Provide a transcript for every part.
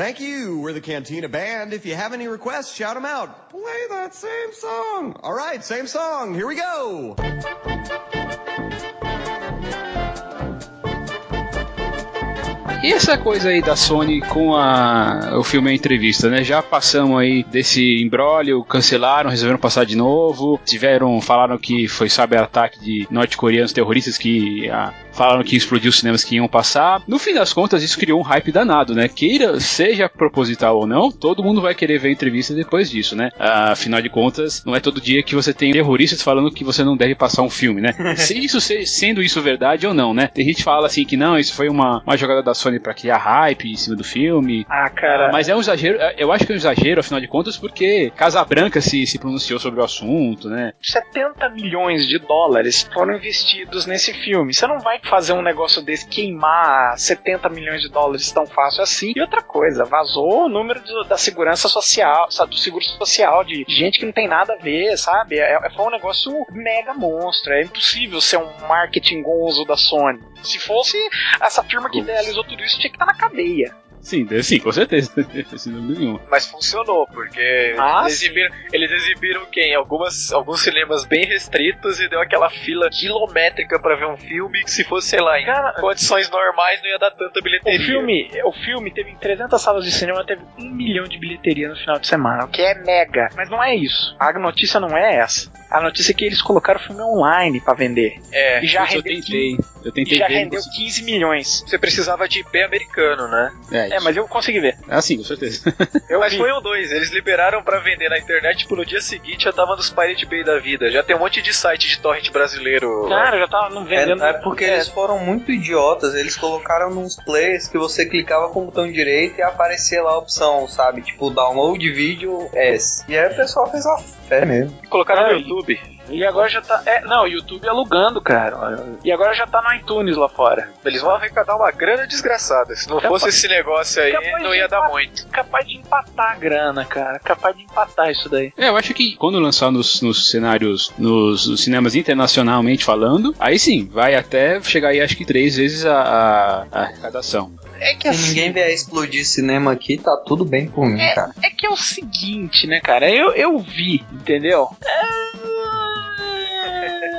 Thank you. We're the Cantina Band. If you have any requests, shout them out. Play that same song. All right, same song. Here we go. E essa coisa aí da Sony com a, o filme A Entrevista, né? Já passamos aí desse embrólio, cancelaram, resolveram passar de novo, tiveram, falaram que foi, sabe, ataque de norte-coreanos terroristas que a, falaram que explodiu os cinemas que iam passar. No fim das contas, isso criou um hype danado, né? Queira, seja proposital ou não, todo mundo vai querer ver a entrevista depois disso, né? Afinal de contas, não é todo dia que você tem terroristas falando que você não deve passar um filme, né? Se isso sendo isso verdade ou não, né? Tem gente que fala assim que não, isso foi uma, uma jogada da Sony para criar hype em cima do filme. Ah, cara. Mas é um exagero, eu acho que é um exagero, afinal de contas, porque Casa Branca se, se pronunciou sobre o assunto, né? 70 milhões de dólares foram investidos nesse filme. Você não vai fazer um negócio desse queimar 70 milhões de dólares tão fácil assim. E outra coisa, vazou o número do, da segurança social, do seguro social, de gente que não tem nada a ver, sabe? É, é, foi um negócio mega monstro. É impossível ser um marketing gonzo da Sony. Se fosse essa firma que idealizou tudo isso, tinha que estar na cadeia. Sim, sim, com certeza. Sem dúvida nenhuma. Mas funcionou, porque Ah, eles, exibiram, eles exibiram quem? Algumas, alguns cinemas bem restritos e deu aquela fila quilométrica pra ver um filme que se fosse, sei lá, em Cara, condições normais não ia dar tanta O bilheteria. filme, o filme teve em 300 salas de cinema, teve um milhão de bilheteria no final de semana, o que é mega. Mas não é isso. A notícia não é essa. A notícia é que eles colocaram o filme online pra vender. É, E já eu tentei. Eu e tentei já ver. rendeu 15 milhões. você precisava de IP americano, né? É, É, mas eu consegui ver. Ah, sim, com certeza. Eu Mas vi. foi um dois, eles liberaram pra vender na internet, tipo, no dia seguinte já tava nos Pirate Bay da vida. Já tem um monte de site de torrent brasileiro. Cara, já tava não vendendo. É, é porque eles foram muito idiotas, eles colocaram nos players que você clicava com o botão direito e aparecia lá a opção, sabe? Tipo, download vídeo S. E aí o pessoal fez uma fé mesmo. Colocaram É, no YouTube. E agora já tá. É, não, o YouTube alugando, cara. E agora já tá no iTunes lá fora. Eles vão arrecadar uma grana desgraçada. Se não Capaz- fosse esse negócio aí, não ia dar muito. Capaz de empatar a grana, cara. Capaz de empatar isso daí. É, eu acho que quando lançar nos, nos cenários, nos, nos cinemas internacionalmente falando, aí sim, vai até chegar aí acho que três vezes a, a, a arrecadação. É que Se ninguém vier explodir cinema aqui, tá tudo bem por mim, cara. É que é o seguinte, né, cara? Eu, eu vi, entendeu?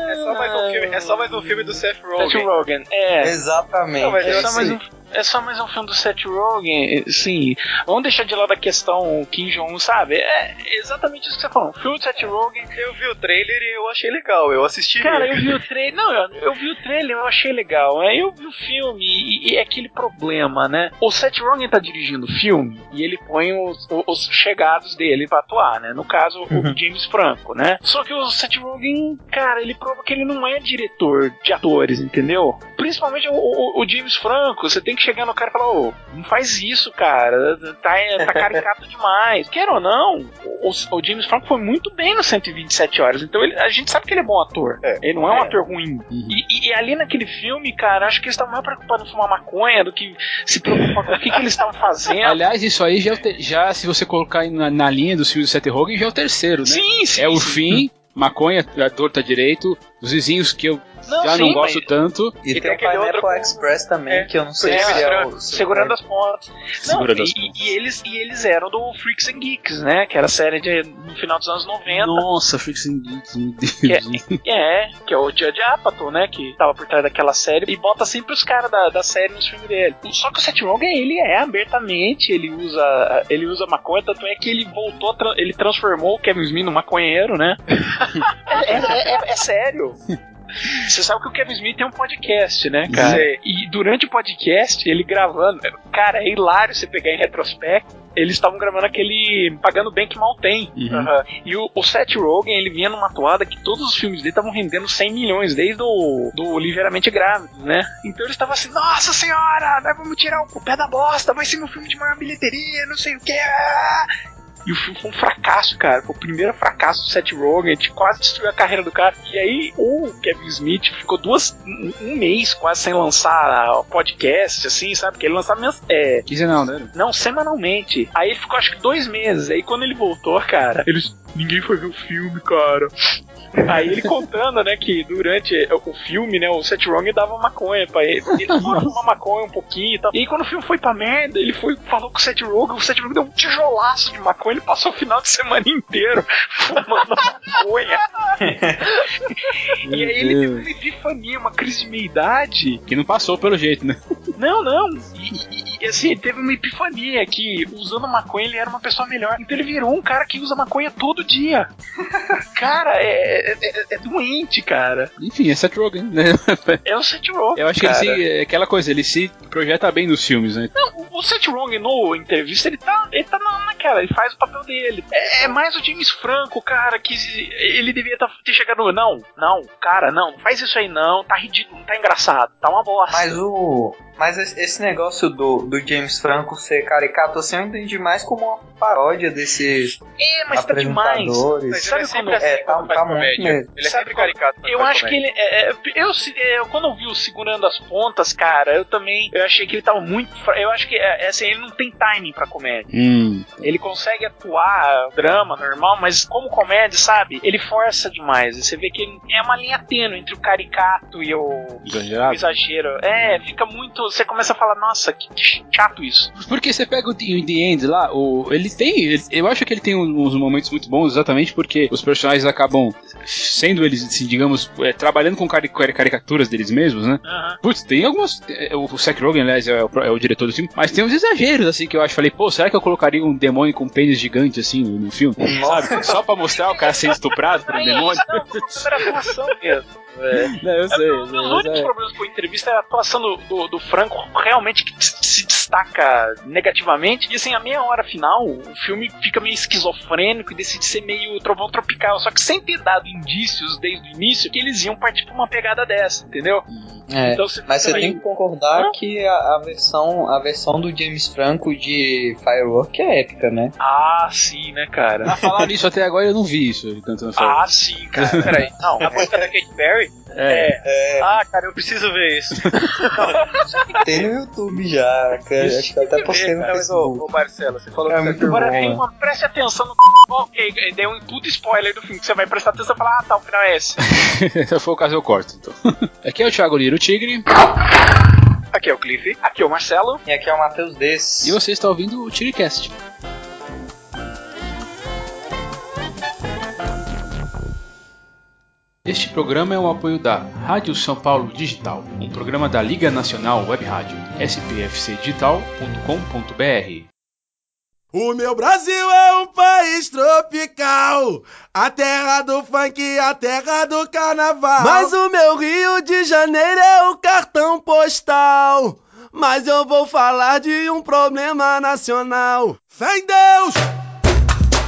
É só mais um filme, é só mais um filme do Seth Seth Rogen. Rogen. É. Exatamente. Não, mas É eu só, assim- mais um, é só mais um filme do Seth Rogen, sim. Vamos deixar de lado a questão Kim Jong-un, sabe? É exatamente isso que você falou. Um filme do Seth Rogen. Eu vi o trailer e eu achei legal, eu assisti. Cara, eu vi o trailer. Não, eu, eu vi o trailer, eu achei legal. Aí eu vi o filme e, e é aquele problema, né? O Seth Rogen tá dirigindo o filme e ele põe os, os- os chegados dele pra atuar, né? No caso, o James Franco, né? Só que o Seth Rogen, cara, ele prova que ele não é diretor de atores, entendeu? Principalmente o, o- o James Franco, você tem que chegar no cara e falar, ô, não faz isso, cara, tá, tá caricato demais. Quer ou não, o, o James Franco foi muito bem no 127 horas, então ele- a gente sabe que ele é bom ator. Ele não é um ator ruim. E, e ali naquele filme, cara, acho que eles estavam mais preocupados em fumar maconha do que se preocupar com o que, que eles estavam fazendo. Aliás, isso aí já, é já se você colocar na, na linha dos filmes do Seth Rogen, já é o terceiro, né? Sim, sim. é o sim. fim, maconha, a torta direito, os vizinhos que eu Não, já sim, não gosto mas- tanto. E, E tem tem o aquele Pineapple outro com- Express também, É, que eu não sei É, se é segurando- o... Segurando as pontas. Não, Segurando as e, e- e eles, e eles eram do Freaks and Geeks, né? Que era a série de, no final dos anos 90. Nossa, Freaks and Geeks, meu Deus. Que é, que é o Judge Apatow, né? Que tava por trás daquela série e bota sempre os caras da, da série nos filmes dele. Só que o Seth Rogen, ele é abertamente, ele usa ele usa maconha, tanto é que ele voltou, ele transformou o Kevin Smith no maconheiro, né? é, é- é- é sério. Você sabe que o Kevin Smith tem um podcast, né, cara? E durante o podcast, ele gravando, cara, é hilário você pegar em retrospecto. Eles estavam gravando aquele Pagando Bem Que Mal Tem. Uhum. Aham. E o, o Seth Rogen, ele vinha numa toada que todos os filmes dele estavam rendendo 100 milhões, desde o do Ligeiramente Grávido, né? Então ele estava assim, nossa senhora, nós vamos tirar o pé da bosta, vai ser meu filme de maior bilheteria, não sei o que. E o filme foi um fracasso, cara. Foi o primeiro fracasso do Seth Rogen. A gente quase destruiu a carreira do cara. E aí o Kevin Smith ficou duas, um, um mês quase sem lançar podcast, assim, sabe? Porque ele lançava mens- é, Quinzenal, né? não, semanalmente. Aí ele ficou acho que dois meses. Aí quando ele voltou, cara, eles. Ninguém foi ver o filme, cara. Aí ele contando, né, que durante o filme, né, o Seth Rogen dava maconha pra ele. Ele foi fumar maconha um pouquinho e tal. E aí quando o filme foi pra merda, ele foi, falou com o Seth Rogen, o Seth Rogen deu um tijolaço de maconha, ele passou o final de semana inteiro fumando maconha. e aí ele teve uma epifania, uma crise de meia-idade. Que não passou pelo jeito, né? Não, não. E, e- e, assim, ele teve uma epifania que usando maconha ele era uma pessoa melhor. Então ele virou um cara que usa maconha todo dia. cara, é, é- é- é doente, cara. Enfim, é Seth Rogen, né? É o Seth Rogen. Eu acho que ele cara. se. é Aquela coisa, ele se projeta bem nos filmes, né? Não, o Seth Rogen no entrevista, ele tá, ele tá na, naquela, ele faz o papel dele. É, é mais o James Franco, cara, que ele devia tá- ter chegado. Não, não, cara, não, não faz isso aí não, tá ridículo, não tá engraçado, tá uma bosta. Mas o. Mas esse negócio do, do James Franco ser caricato, assim, eu entendi mais como uma paródia desses é, mas tá demais. apresentadores. Mas Sabe ele é sempre quando- assim é, quando tá- faz tá muito comédia. mesmo. Ele é Sabe sempre quando- caricato quando Eu acho que comédia. ele. É, é, eu, é, quando eu vi o segurando as pontas, cara, eu também. Eu achei que ele tava muito. Eu acho que é, é assim, ele não tem timing pra comédia. Hum. Ele consegue atuar drama normal, mas como comédia, sabe? Ele força demais. E você vê que ele- é uma linha tênue entre o caricato e o, o Exagerado. exagero. É, fica muito. Você começa a falar, nossa, que, chato isso. Porque você pega o The o The End lá, o, ele tem. ele- eu acho que ele tem uns momentos muito bons, exatamente porque os personagens acabam sendo eles, assim, digamos, é, trabalhando com cari- cari- caricaturas deles mesmos, né? Aham. Putz, tem algumas. é, O Seth Rogen, aliás, é o, é o diretor do filme, mas tem uns exageros, assim, que eu acho. Falei, pô, será que eu colocaria um demônio com pênis gigante, assim, no, no filme? Sabe? Só pra mostrar o cara sendo estuprado por um Aí, demônio? Não, não, era atuação mesmo. É. Não, eu sei. Um dos únicos problemas com a entrevista é a atuação do, do, do Franco realmente que se destaca negativamente. E assim, a meia hora final, o filme fica meio esquizofrênico e decide ser meio trovão tropical. Só que sem ter dado indícios desde o início que eles iam partir pra uma pegada dessa, entendeu? É, Então você Mas você tem que concordar que a, a versão, a versão do James Franco de Firework é épica, né? Ah, sim, né, cara? Ah, falar nisso até agora eu não vi isso, cantando Ah, sim, cara. Peraí. Não, A música da Katy Perry? É. Ah, cara, eu preciso ver isso. Tem no YouTube já, cara. Isso acho que eu até postei no mas, Facebook. ô, ô, Marcelo, você falou É que muito Agora bom, tem uma. Preste atenção no. Ok, dei um puto spoiler do filme que você vai prestar atenção e falar, ah, tá, o final é esse. Se for o caso, eu corto. Então. Aqui é o Thiago Liro Tigre Aqui é o Cliff. Aqui é o Marcelo. E aqui é o Matheus Desses. e você está ouvindo o Tiricast. Este programa é um apoio da Rádio São Paulo Digital, um programa da Liga Nacional Web Rádio, spfcdigital.com.br. O meu Brasil é um país tropical, a terra do funk, a terra do carnaval. Mas o meu Rio de Janeiro é o cartão postal. Mas eu vou falar de um problema nacional. Fé em Deus!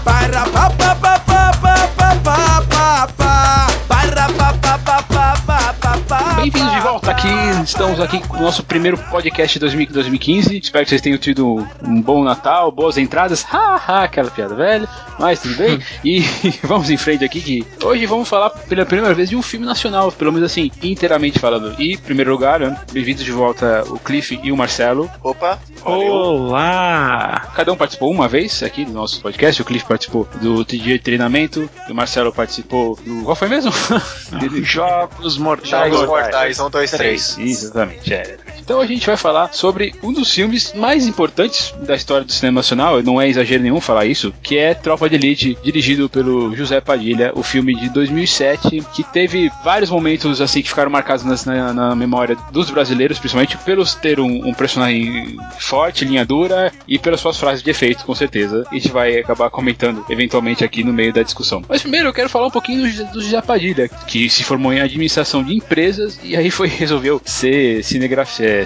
Para pa pa pa pa pa pa pa pa pa. Para pa pa pa pa pa pa pa. Bem-vindos de volta aqui, estamos aqui com o nosso primeiro podcast de 2000 2015. Espero que vocês tenham tido um bom Natal, boas entradas. Ha, ha, aquela piada velha, mas tudo bem. E vamos em frente aqui que hoje vamos falar pela primeira vez de um filme nacional, pelo menos assim, inteiramente falando. E, em primeiro lugar, né, bem-vindos de volta o Cliff e o Marcelo. Opa, Olá! Cada um participou uma vez aqui do nosso podcast. O Cliff participou do dia de treinamento, o Marcelo participou do. Qual foi mesmo? Jogos Mortais. Jogos Mortais, 1, 2, 3. Exatamente, é. Então a gente vai falar sobre um dos filmes mais importantes da história do cinema nacional, não é exagero nenhum falar isso, que é Tropa de Elite, dirigido pelo José Padilha, o filme de 2007, que teve vários momentos assim que ficaram marcados na, na memória dos brasileiros, principalmente pelos ter um, um personagem forte, linha dura, e pelas suas frases de efeito, com certeza. A gente vai acabar comentando eventualmente aqui no meio da discussão. Mas primeiro eu quero falar um pouquinho do, do José Padilha, que se formou em administração de empresas e aí foi resolveu ser cinegrafista. É.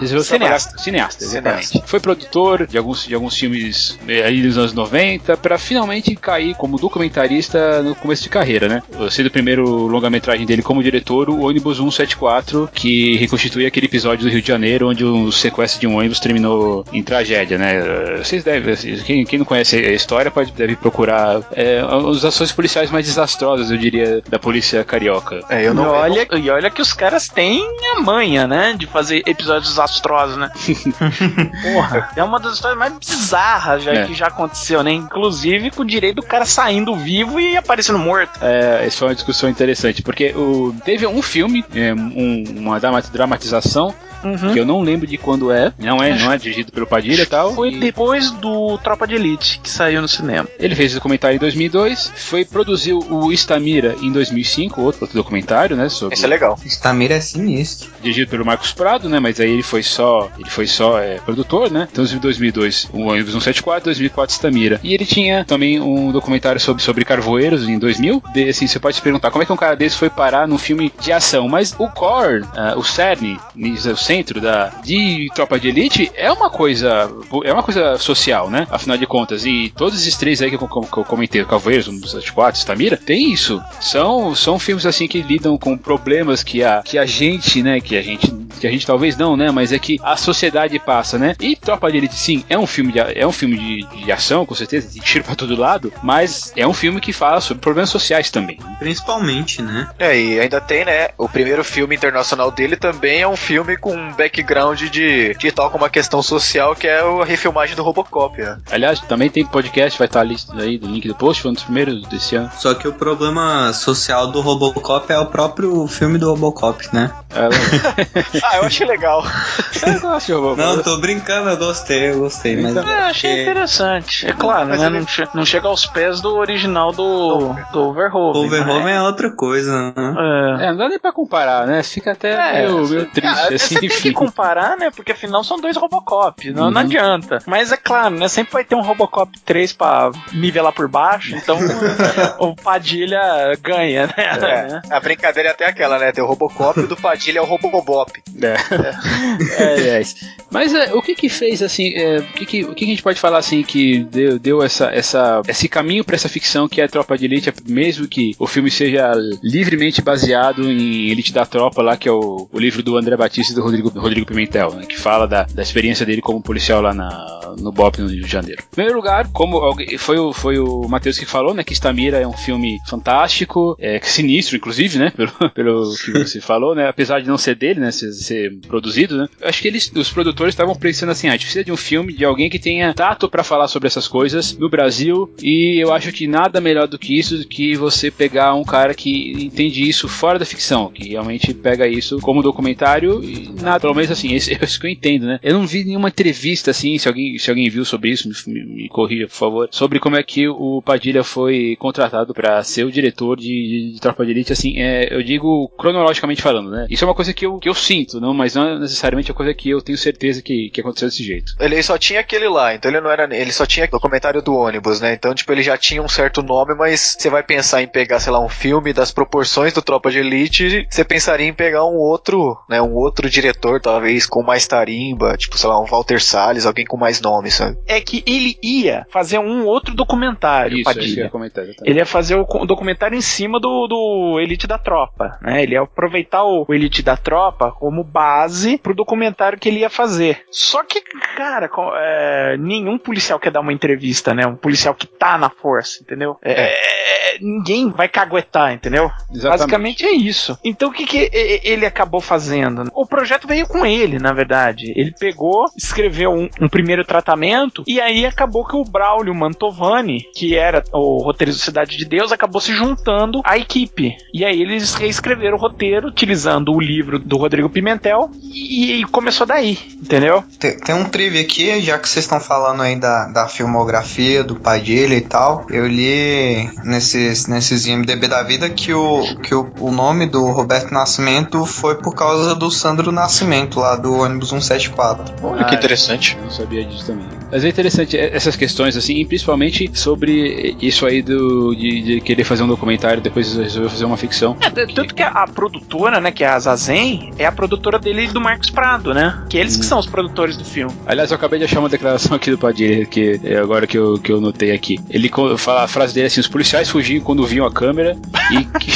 Resolveu Cineasta. Cineasta, exatamente. Foi produtor de alguns, de alguns filmes eh, ali nos anos 90 para finalmente cair como documentarista no começo de carreira, né? Sendo o primeiro longa-metragem dele como diretor, o Ônibus 174, que reconstitui aquele episódio do Rio de Janeiro onde o sequestro de um ônibus terminou em tragédia, né? Eh, Vocês devem, assim, quem, quem não conhece a história pode deve procurar é, as ações policiais mais desastrosas, eu diria, da polícia carioca. É, eu E não olha, e olha que os caras têm a manha, né? né? De fazer episódios desastrosos, né? Porra, é uma das histórias mais bizarras já É. que já aconteceu, né? Inclusive com o direito do cara saindo vivo e aparecendo morto. É, essa foi uma discussão interessante, porque o, teve um filme, é, um- uma drama- dramatização, Uhum. que eu não lembro de quando é, não é, não é dirigido pelo Padilha e tal. Foi e depois do Tropa de Elite que saiu no cinema. Ele fez o documentário em 2002, foi produziu o Istamira em 2005, outro, outro documentário, né, sobre Esse é legal. Stamira é sinistro. dirigido pelo Marcos Prado, né? Mas aí ele foi só, ele foi só é, produtor, né? Então, em 2002, o ônibus 174, 2004, Stamira. E ele tinha também um documentário sobre, sobre carvoeiros em 2000. De, assim, você pode se perguntar como é que um cara desse foi parar num filme de ação. Mas o core, ah, o cerne, o centro da, de Tropa de Elite é uma coisa, é uma coisa social, né? Afinal de contas. E todos esses três aí que eu, que eu comentei, Carvoeiros, 174, Stamira, tem isso. São, são filmes assim que lidam com problemas que a, que a gente, né? Que a gente, que a gente talvez não, né? Mas é que a sociedade passa, né? E Tropa de Elite, sim, é um filme de, é um filme de, de ação, com certeza, de tiro pra todo lado, mas é um filme que fala sobre problemas sociais também. Principalmente, né? É, e ainda tem, né? O primeiro filme internacional dele também é um filme com um background de, de tal como uma questão social, que é a refilmagem do Robocop. né? Aliás, também tem podcast, vai estar ali aí do link do post, foi um dos primeiros desse ano. Só que o problema social do Robocop é o próprio filme do Robocop, né? É, Ah, eu achei legal. eu gosto de Robocop. Não, tô brincando, eu gostei, eu gostei. Mas Então, É, achei interessante. É claro, Mas né? ele- Não, che- não chega aos pés do original do, do Overhaul. o Verhoeven é outra coisa, né? É. É, não dá nem pra comparar, né? Fica até É, meio, meio triste, Ah, assim, você tem que comparar, né? Porque afinal são dois Robocop. Não, não Uhum. adianta. Mas é claro, né? Sempre vai ter um Robocop 3 pra nivelar por baixo. Então o Padilha ganha, né? É, a brincadeira é até aquela, né? Tem o Robocop e o do Padilha é o Robobop. É. É. Mas o que que fez assim? é, o, que que, o que a gente pode falar assim que deu, deu essa, essa, esse caminho pra essa ficção que é a Tropa de Elite, mesmo que o filme seja livremente baseado em Elite da Tropa, lá que é o, o livro do André Batista e do Rodrigo, do Rodrigo Pimentel, né, que fala da, da experiência dele como policial lá na, no BOP no Rio de Janeiro. Em primeiro lugar, como foi o, foi o Matheus que falou, né, que Stamira é um filme fantástico, é sinistro, inclusive, né, pelo, pelo que você falou, né, apesar de não ser dele, né, ser, ser produzido, né, eu acho que eles, os produtores estavam pensando assim, ah, a gente precisa de um filme de alguém que tenha tato pra falar sobre essas coisas no Brasil, e eu acho que nada melhor do que isso, do que você pegar um cara que entende isso fora da ficção, que realmente pega isso como documentário e nada, pelo menos assim, esse, é isso que eu entendo, né. Eu não vi nenhuma entrevista assim, se alguém, se alguém viu sobre isso, me, me, corrija, por favor, sobre como é que o Padilha foi contratado pra ser o diretor de, de, de Tropa de Elite, assim, é, eu digo cronologicamente falando, né. Isso é uma coisa que eu, que eu sinto, não, mas não é necessariamente uma coisa que eu tenho certeza que, que aconteceu desse jeito. Ele só tinha aquele lá, então ele não era. Ele só tinha documentário do ônibus, né? Então, tipo, ele já tinha um certo nome, mas você vai pensar em pegar, sei lá, um filme das proporções do Tropa de Elite, você pensaria em pegar um outro, né? Um outro diretor, talvez, com mais tarimba, tipo, sei lá, um Walter Salles, alguém com mais nome, sabe? É que ele ia fazer um outro documentário, Isso, é isso ia comentar. exatamente. Ele ia fazer o documentário em cima do, do Elite da Tropa, né? Ele ia aproveitar o, o Elite da Tropa como base pro documentário que ele ia fazer. Só que, cara, é, nenhum policial quer dar uma entrevista, né? Um policial que tá na força, entendeu? É, é, ninguém vai caguetar, entendeu? Exatamente. Basicamente é isso. Então o que, que ele acabou fazendo? O projeto veio com ele, na verdade. Ele pegou, escreveu um, um primeiro tratamento e aí acabou que o Braulio Mantovani, que era o roteirista do Cidade de Deus, acabou se juntando à equipe. E aí eles reescreveram o roteiro utilizando o livro do Rodrigo Pimentel e, e começou daí, entendeu? Tem, tem um trivia aqui, já que vocês estão falando aí da, da filmografia do pai dele e tal. Eu li nesses, nesses IMDB da vida que, o, que o, o nome do Roberto Nascimento foi por causa do Sandro Nascimento, lá do ônibus 174. Olha que interessante. Eu não sabia disso também. Mas é interessante essas questões, assim, e principalmente sobre isso aí do, de, de querer fazer um documentário e depois resolver fazer uma ficção. É, tanto que a, a produtora, né, que é a Zazen, é a produtora dele e do Marcos Prado, né? Que eles que são os produtores do filme. Aliás, eu acabei de achar uma declaração aqui do Padilha, que é agora que eu, que eu notei aqui. Ele fala a frase dele assim: os policiais fugiam quando viam a câmera e que,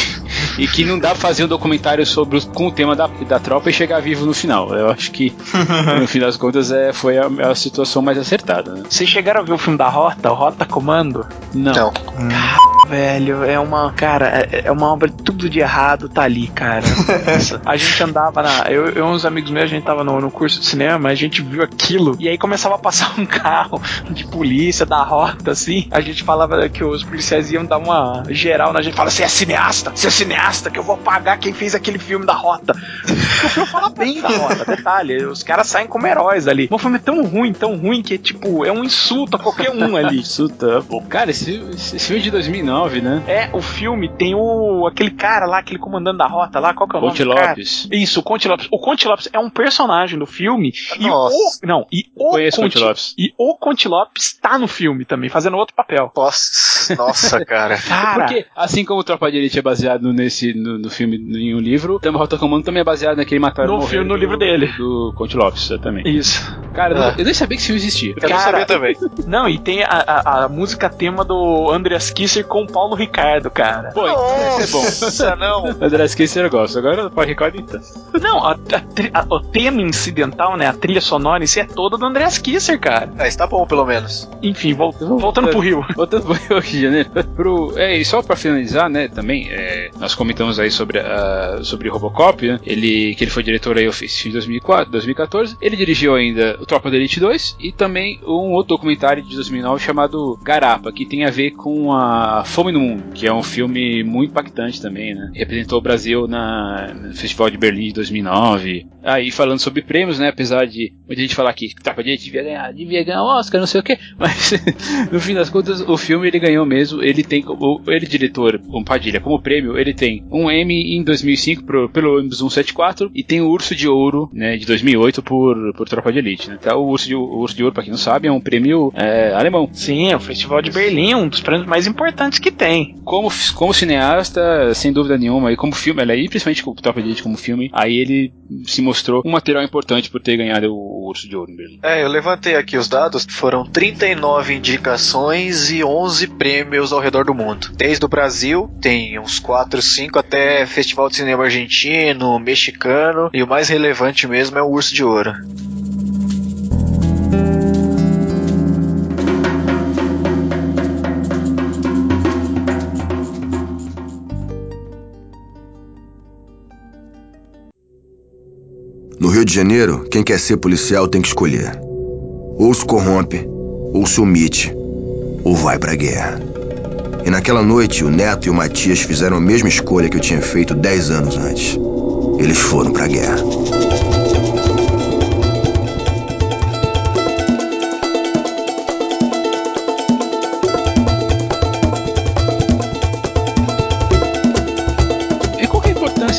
e que não dá pra fazer um documentário sobre os- com o tema da, da tropa e chegar vivo no final. Eu acho que, no fim das contas, é, foi a, a situação mais acertada. Né? Vocês chegaram a ver o filme da Rota, o Rota Comando? Não. Não. velho, é uma. Cara, é, é uma obra tudo de errado, tá ali, cara. A gente andava na. Eu, eu e uns amigos meus, a gente tava no, no curso de cinema, a gente viu aquilo, e aí começava a passar um carro de polícia da rota, assim. A gente falava que os policiais iam dar uma geral na gente, fala: você é cineasta, você é cineasta, que eu vou pagar quem fez aquele filme da rota. o filme fala bem da rota, detalhe, os caras saem como heróis ali. O filme é tão ruim, tão ruim, que tipo, é um insulto a qualquer um ali. Insulta. Pô, Cara, esse, esse filme é de 2009, né? É, o filme tem o aquele cara lá, aquele comandante da rota lá, qual que é o Conte nome? do cara? Lopes. Isso, o Conte Lopes. O Conte Lopes é um personagem do filme. E Nossa. o, não, e o Conheço o Conte Lopes. E o Conte Lopes tá no filme também, fazendo outro papel. Nossa, nossa, cara. Cara, Porque, assim como o Tropa de Elite é baseado nesse, no, no filme, em um livro, também Rota Comando também é baseado naquele Matar No filme, no do- livro dele. Do Conte Lopes, exatamente. isso. Cara, eu Ah. não- eu nem sabia que esse filme existia. Eu não Cara, sabia também. Não, e tem a, a, a música tema do Andreas Kisser com o Paulo Ricardo, cara. Pô, então esse é bom. Não. André Kisser eu gosto. Agora o Paul Ricardo então. Não, a, a o tema incidental, né? A trilha sonora, isso é toda do Andreas Kisser, cara. Ah, está bom, pelo menos. Enfim, vol- voltando pro Rio. Voltando pro Rio de Janeiro. Pro, é, e só pra finalizar, né, também, é, nós comentamos aí sobre, a, sobre Robocop, né, ele, que ele foi diretor aí oficial em 2004, 2014. Ele dirigiu ainda o Tropa da Elite 2 e também um outro documentário de 2009 chamado Garapa, que tem a ver com a Fome no Mundo, que é um filme muito impactante também, né. Representou o Brasil na, no Festival de Berlim de 2009. Aí falando sobre prêmios, né, apesar de muita gente falar que Tropa de Elite devia ganhar, devia ganhar Oscar, não sei o que, mas no fim das contas o filme ele ganhou mesmo. Ele tem ele diretor, o Padilha, como prêmio, ele tem um Emmy em 2005 pro, pelo ônibus 174 e tem o Urso de Ouro, né, de 2008 por, por Tropa de Elite, né. Então o Urso de, o Urso de Ouro, pra quem não sabe, é um prêmio é, alemão. Sim, é o Festival de Berlim, um dos prêmios mais importantes que tem. Como, como cineasta, sem dúvida nenhuma, e como filme, ela, e principalmente com o Tropa de Elite como filme, aí ele se mostrou um material importante por ter ganhado o Urso de Ouro em Berlim. É, eu levantei aqui os dados. Foram 39 indicações e 11 prêmios ao redor do mundo. Desde o Brasil, tem uns 4, 5 até Festival de Cinema Argentino, Mexicano. E o mais relevante mesmo é o Urso de Ouro. De Janeiro, quem quer ser policial tem que escolher. Ou se corrompe, ou se omite, ou vai pra guerra. E naquela noite, o Neto e o Matias fizeram a mesma escolha que eu tinha feito dez anos antes. Eles foram pra guerra.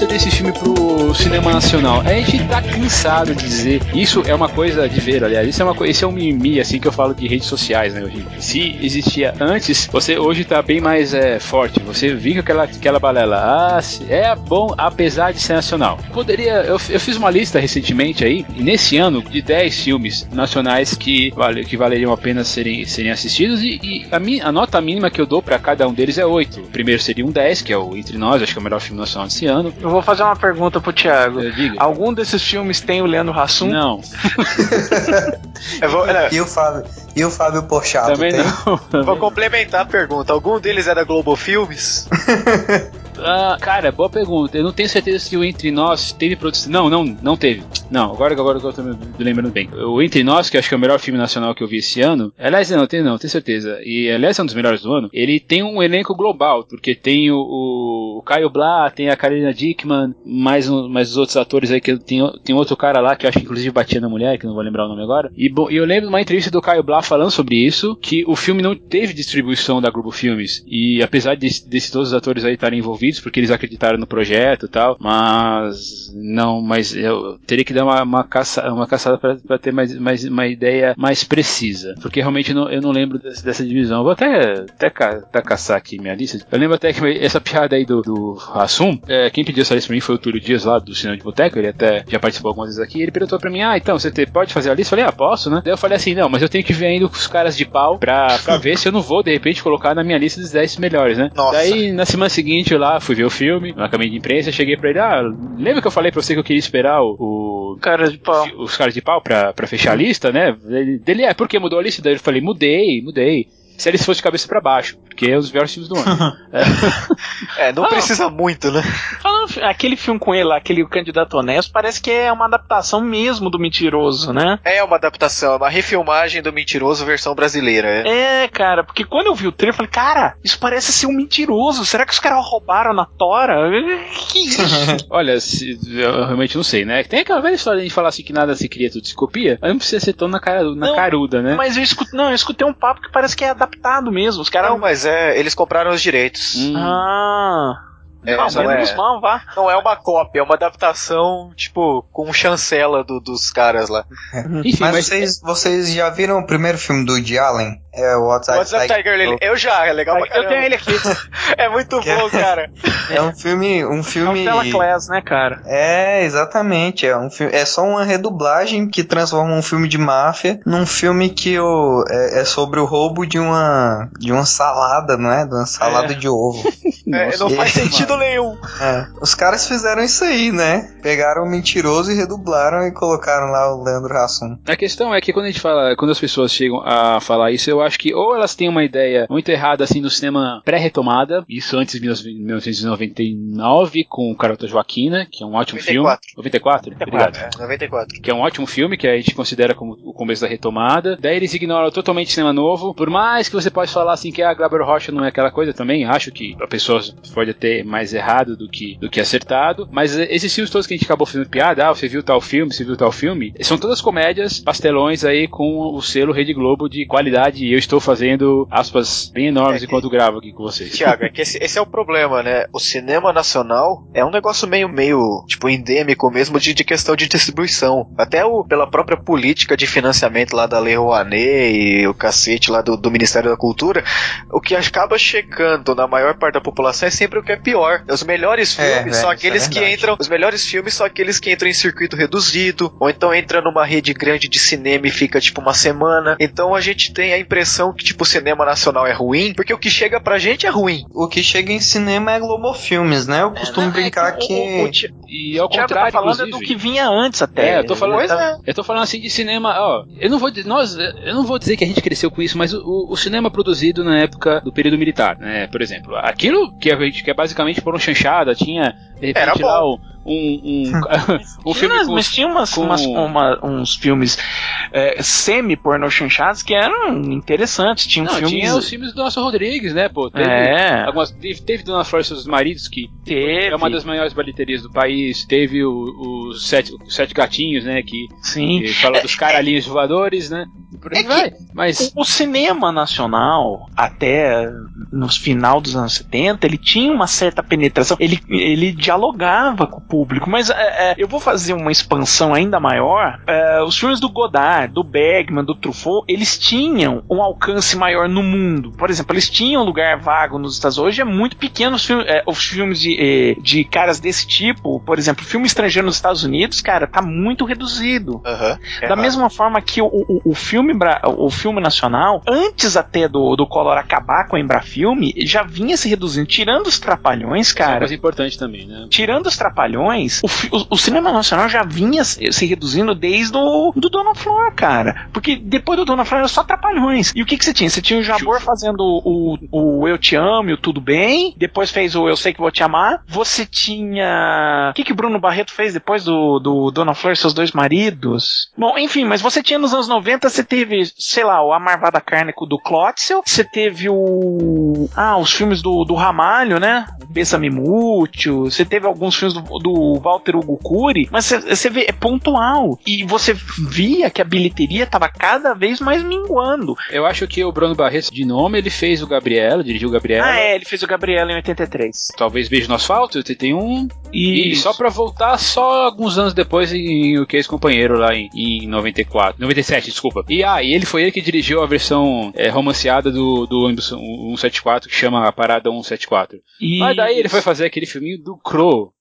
Importância desse filme pro cinema nacional? A gente tá cansado de dizer. Isso é uma coisa de ver, aliás. Isso é uma coisa, esse é um mimimi assim que eu falo de redes sociais, né? Hoje. Se existia antes, você hoje tá bem mais é, forte. Você viu aquela aquela balela. Ah, é bom apesar de ser nacional. Poderia. Eu, eu fiz uma lista recentemente aí, nesse ano, de 10 filmes nacionais que, vale, que valeriam a pena serem, serem assistidos. E, e a, mi, a nota mínima que eu dou pra cada um deles é 8. O primeiro seria um 10, que é o Entre Nós, acho que é o melhor filme nacional desse ano. Eu vou fazer uma pergunta pro Thiago. Digo. Algum desses filmes tem o Leandro Hassum? Não, Eu vou, é, E o Fábio, e o Fábio Porchat também tem? não. vou complementar a pergunta. Algum deles é da Globo Filmes? Ah, cara, boa pergunta. Eu não tenho certeza se o Entre Nós teve produção. Não, não, não teve. Não, agora, agora eu tô me lembrando bem. O Entre Nós, que eu acho que é o melhor filme nacional que eu vi esse ano. Aliás, não, tem, não, tenho certeza. E aliás, é um dos melhores do ano. Ele tem um elenco global, porque tem o, o Caio Blá, tem a Karina Dickman, mais, um, mais os outros atores aí que tem, tem outro cara lá que eu acho que inclusive batia na mulher, que não vou lembrar o nome agora. E, bom, eu lembro de uma entrevista do Caio Blá falando sobre isso, que o filme não teve distribuição da Globo Filmes. E apesar de, desses todos os atores aí estarem envolvidos, porque eles acreditaram no projeto e tal, mas não, mas eu teria que dar uma, uma, caça, uma caçada para ter mais, mais uma ideia mais precisa, porque realmente eu não, eu não lembro dessa, dessa divisão. Eu vou até, até, ca, até caçar aqui minha lista. Eu lembro até que essa piada aí do, do Hassum, é, quem pediu essa lista pra mim foi o Túlio Dias lá do Cinema de Boteco, ele até já participou algumas vezes aqui, ele perguntou pra mim, ah, então, você te- pode fazer a lista? Eu falei, ah, posso, né? Daí eu falei assim, não, mas eu tenho que ver ainda os caras de pau pra, pra ver se eu não vou, de repente, colocar na minha lista dos 10 melhores, né? Nossa. Daí, na semana seguinte, eu lá fui ver o filme, na caminho de imprensa, cheguei pra ele, ah, lembra que eu falei pra você que eu queria esperar o, o- Cara de pau. os caras de pau pra, pra fechar a lista, né? Ele, dele, é, por que mudou a lista? Daí eu falei, mudei, mudei. Se eles fossem de cabeça pra baixo, porque é os melhores filmes do ano. É, não Ah. precisa muito, né? Falando, aquele filme com ele lá, aquele Candidato Honesto, parece que é uma adaptação mesmo do Mentiroso, né? É uma adaptação, é uma refilmagem do Mentiroso versão brasileira. É. É, cara, porque quando eu vi o trailer, eu falei, cara, isso parece ser um mentiroso. Será que os caras roubaram na Tora? Que isso? Olha, se- eu realmente não sei, né? Tem aquela velha história de falar assim que nada se cria, tudo se copia, mas não precisa ser tão na, cara, na Não, caruda, né? Mas eu escutei, não, eu escutei um papo que parece que é adaptado mesmo. Os caras. Não, mas é, eles compraram os direitos. Hum. Ah. É, não, não, é, mal, vá. não é uma cópia, é uma adaptação, tipo, com chancela do- dos caras lá. Enfim, Mas, mas, vocês, vocês já viram o primeiro filme do Woody Allen? É o WhatsApp, WhatsApp Tiger Lily. Eu já, é legal Eu tenho ele aqui. É muito bom, cara. É um filme. Um É um filme. Class, né, cara? É, exatamente. É, um filme, é só uma redublagem que transforma um filme de máfia num filme que o, é, é sobre o roubo de uma, de uma salada, não é? De uma salada É. de ovo. É, não faz mano. sentido nenhum. É. Os caras fizeram isso aí, né? Pegaram o mentiroso e redublaram e colocaram lá o Leandro Hassum. A questão é que quando a gente fala, quando as pessoas chegam a falar isso, eu acho que ou elas têm uma ideia muito errada assim no cinema pré-retomada, isso antes de 1999 com o Carota Joaquina, que é um ótimo 94. filme. 94. Obrigado. É, 94. Que é um ótimo filme que a gente considera como o começo da retomada. Daí eles ignoram totalmente o cinema novo. Por mais que você possa falar assim que a Glaber Rocha não é aquela coisa também, acho que a pessoa pode ter mais errado do que, do que acertado. Mas eh, esses filmes todos que a gente acabou fazendo piada, ah, você viu tal filme, você viu tal filme, são todas comédias, pastelões aí com o selo Rede Globo de qualidade. E eu estou fazendo aspas bem enormes É que- enquanto gravo aqui com vocês. Tiago, é que esse, esse é o problema, né? O cinema nacional é um negócio meio, meio, tipo, endêmico mesmo de, de questão de distribuição. Até o, pela própria política de financiamento lá da Lei Rouanet e o cacete lá do, do Ministério da Cultura, o que acaba chegando na maior parte da população é sempre o que é pior. Os melhores É, filmes é, são isso aqueles é que entram, os melhores filmes são aqueles que entram em circuito reduzido, ou então entra numa rede grande de cinema e fica tipo uma semana. Então a gente tem a impressão que tipo o cinema nacional é ruim, porque o que chega pra gente é ruim. O que chega em cinema é Globo Filmes, né? Eu costumo Não, é brincar que que. o- o Ti- E ao o Thiago contrário, tá falando inclusive. do que vinha antes até. É, eu tô falando- Pois é. Eu tô falando assim de cinema, ó. Eu não vou dizer, nós, eu não vou dizer que a gente cresceu com isso, mas o, o cinema produzido na época do período militar, né? Por exemplo, aquilo que a gente que é basicamente por um chanchada, tinha de repente Era bom. lá um um, um, um filme Tinha, com mas tinha umas, com- umas- uma- uns filmes é, semi-porno chanchados que eram interessantes. Tinha um não, filmes. tinha os filmes do Nelson Rodrigues, né, pô? Teve, É. algumas, teve, teve Dona e seus maridos, que Teve. é uma das maiores bilheterias do país. Teve o- os sete, os sete gatinhos, né? Que, Sim. que fala dos caralhinhos voadores, né? Por aí É que- vai. Mas. O, o cinema nacional, até no final dos anos 70, ele tinha uma certa penetração, ele, ele dialogava com o público, mas é, é, eu vou fazer uma expansão ainda maior. É, os filmes do Godard, do Bergman, do Truffaut, eles tinham um alcance maior no mundo. Por exemplo, eles tinham lugar vago nos Estados Unidos. Hoje é muito pequeno os, filmes- é, os filmes de, eh, de caras desse tipo. Por exemplo, filme estrangeiro nos Estados Unidos, cara, tá muito reduzido. É Da mesma forma que o, o, o filme o filme nacional, antes até do, do Collor acabar com a Embrafilme, já vinha se reduzindo. Tirando os trapalhões, Isso é uma cara. coisa importante também, né? Tirando os trapalhões, o, fi- o- o cinema nacional já vinha se, se reduzindo desde o do Dona Flor, cara. Porque depois do Dona Flor era só trapalhões. E o que, que você tinha? Você tinha o Jabor Xuxa. fazendo o, o Eu Te Amo e o Tudo Bem. Depois fez o Eu Sei Que Vou Te Amar. Você tinha. O que, que o Bruno Barreto fez depois do, do Dona Flor e seus dois maridos? Bom, enfim, mas você tinha nos anos 90, você teve, sei lá, o A Marvada Carne do Klotzel. Você teve o. Ah, os filmes do, do Ramalho, né? Bessame Mútil. Você teve alguns filmes do, do Walter Hugo Cury. Mas você- vê, é pontual. E você via que a bilheteria tava cada vez mais minguando. Eu acho que o Bruno Barreto, de nome, ele fez o Gabriela, dirigiu o Gabriela. Ah, é, ele fez o Gabriela em 83. Talvez Beijo no Asfalto, 81. E só pra voltar só alguns anos depois em O Que Ex-Companheiro, lá em, em 94. 97, desculpa. E ah, e ele foi ele que dirigiu a versão é, romanceada do, do ônibus 174, que chama a Parada 174. Mas daí ele foi fazer aquele filminho do Crow.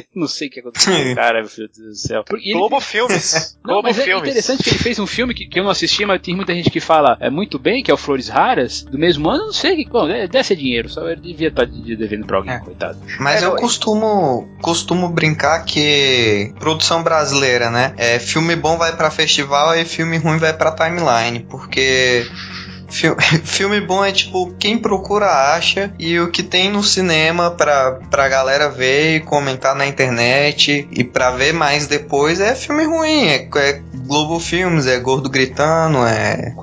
Não sei o que aconteceu, com o cara, meu Deus do céu. Ele- Globo Filmes. Não, Globo mas é Filmes. interessante que ele fez um filme que, que eu não assisti, mas tem muita gente que fala é, muito bem, que é o Flores Raras, do mesmo ano, não sei, que, bom, deve deve ser dinheiro, só ele devia estar de- devendo pra alguém, É. coitado. Mas É, eu costumo, costumo brincar que produção brasileira, né? É, filme bom vai pra festival e filme ruim vai pra timeline, porque Fi- Filme bom é tipo, quem procura acha e o que tem no cinema pra, pra galera ver e comentar na internet e pra ver mais depois é filme ruim. É, é Globo Filmes, é Gordo Gritando, é.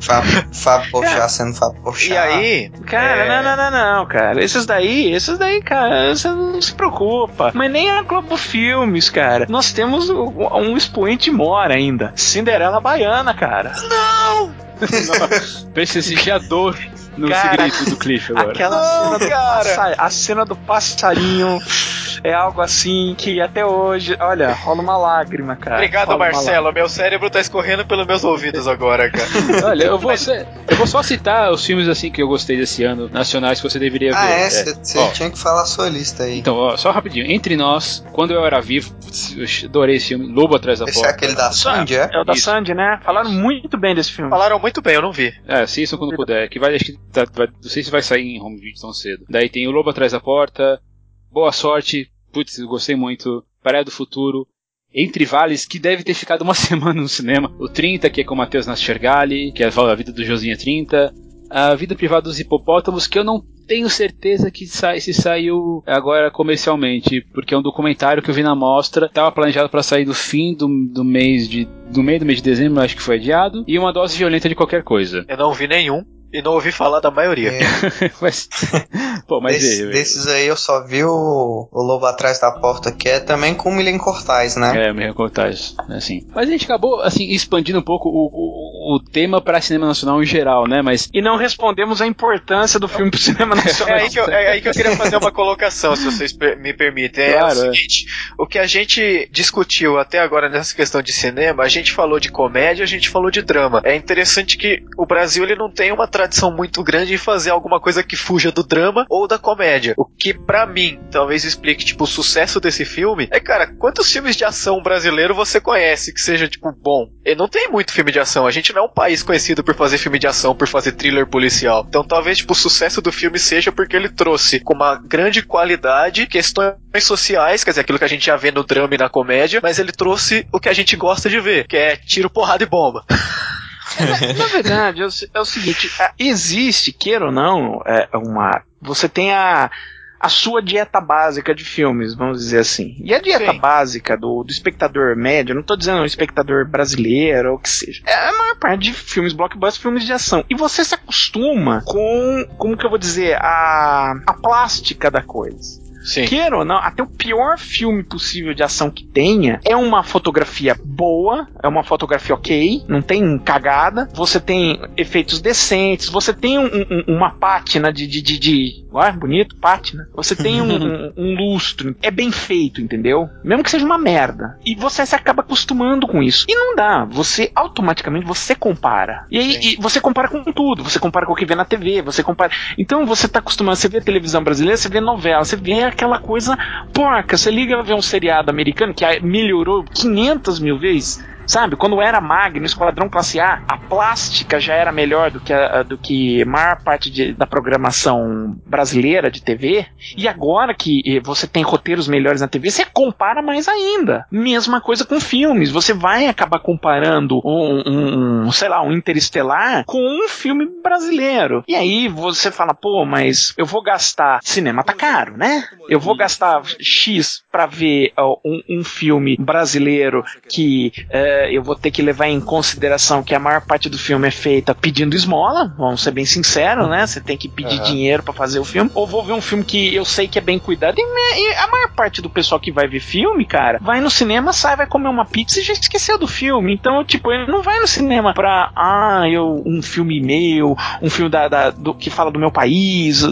Porchat sendo Fábio Porchat. E aí, Cara, É. não, não, não, não, cara. Esses daí, esses daí, cara, você não se preocupa. Mas nem a Globo Filmes, cara. Nós temos um, um expoente mora ainda. Cinderela Baiana, cara. Prestigiador no Cara, grito do Cliff agora. Aquela Não, cena do cara. passa- a cena do passarinho é algo assim que até hoje, olha, rola uma lágrima, cara. obrigado, Rola Marcelo. Meu cérebro tá escorrendo pelos meus ouvidos agora, cara. Olha, eu vou, ser- eu vou só citar os filmes assim que eu gostei desse ano, nacionais que você deveria ver. Ah, é? É. Você Ó, tinha que falar a sua lista aí. Então, ó, só rapidinho. Entre nós, quando eu era vivo, eu adorei esse filme, Lobo Atrás da Esse é Porta. aquele da Sandy, é? É o da Isso. Sandy, né? Falaram muito bem desse filme. Falaram muito bem, eu não vi. É, assistam quando puder. Que vai, acho que tá- vai- não sei se vai sair em home video tão cedo. Daí tem o Lobo Atrás da Porta, Boa Sorte, putz, gostei muito. Praia do Futuro, Entre Vales, que deve ter ficado uma semana no cinema. O 30, que é com o Matheus Nascergali, que é a vida do Josinha 30. A Vida Privada dos Hipopótamos, que eu não tenho certeza que sai, se saiu agora comercialmente, porque é um documentário que eu vi na mostra, estava planejado para sair do fim do, do mês de do meio do mês de dezembro, acho que foi adiado, e uma dose violenta de qualquer coisa. Eu não vi nenhum e não ouvi falar da maioria. É, mas, pô, mas veio, desses aí eu só vi o, o Lobo Atrás da Porta, que é também com o Milen Cortais, né? É, me recortagem, assim. Mas a gente acabou, assim, expandindo um pouco o, o, o tema para cinema nacional em geral, né? Mas E não respondemos a importância do filme pro cinema É nacional. aí, que eu, é aí que eu queria fazer uma colocação, se vocês me permitem. É Claro, o é. seguinte: o que a gente discutiu até agora nessa questão de cinema, a gente falou de comédia, a gente falou de drama. É interessante que o Brasil ele não tem uma tradição muito grande em fazer alguma coisa que fuja do drama ou da comédia. O que, pra mim, talvez explique tipo, o sucesso desse filme é, cara, quantos filmes de ação brasileiro você conhece que seja, tipo, bom? E não tem muito filme de ação. A gente não é um país conhecido por fazer filme de ação, por fazer thriller policial. Então talvez, tipo, o sucesso do filme seja porque ele trouxe com uma grande qualidade questões sociais, quer dizer, aquilo que a gente já vê no drama e na comédia, mas ele trouxe o que a gente gosta de ver, que é tiro, porrada e bomba. Na verdade, é o, é o seguinte: ah, existe, queira ou não, é uma. Você tem a. A sua dieta básica de filmes, vamos dizer assim. E a dieta Sim. básica do, do espectador médio, não tô dizendo um espectador brasileiro ou o que seja. É a maior parte de filmes blockbuster, filmes de ação. E você se acostuma com, como que eu vou dizer, a, a plástica da coisa. Sim. Queira ou não, até o pior filme possível de ação que tenha é uma fotografia boa, é uma fotografia ok, não tem cagada, você tem efeitos decentes, você tem um- um- uma pátina de. de, de, de Ué, bonito, pátina. Você tem um, um- lustro, é bem feito, entendeu? Mesmo que seja uma merda. E você se acaba acostumando com isso. E não dá, você automaticamente você compara. E aí e você compara com tudo, você compara com o que vê na TV, você compara. Então você tá acostumado, você vê televisão brasileira, você vê novela, você vê aquela coisa porca. Você liga ver um seriado americano que melhorou 500 mil vezes. Sabe, quando era Magno, Esquadrão Classe A, a plástica já era melhor do que a, do que maior parte de- da programação brasileira de TV. E agora que eh, você tem roteiros melhores na TV, você compara mais ainda. Mesma coisa com filmes. Você vai acabar comparando um, um- um, sei lá, um Interestelar com um filme brasileiro. E aí você fala, pô, mas eu vou gastar. Cinema tá caro, né? Eu vou gastar X pra ver ó, um, um filme brasileiro que eh, eu vou ter que levar em consideração que a maior parte do filme é feita pedindo esmola, vamos ser bem sinceros, né? Você tem que pedir Aham. dinheiro pra fazer o filme. Ou vou ver um filme que eu sei que é bem cuidado. E, me- e a maior parte do pessoal que vai ver filme, cara, vai no cinema, sai, vai comer uma pizza e já esqueceu do filme. Então, tipo, ele não vai no cinema pra, ah, eu, um filme meu, um filme da, da- do, que fala do meu país.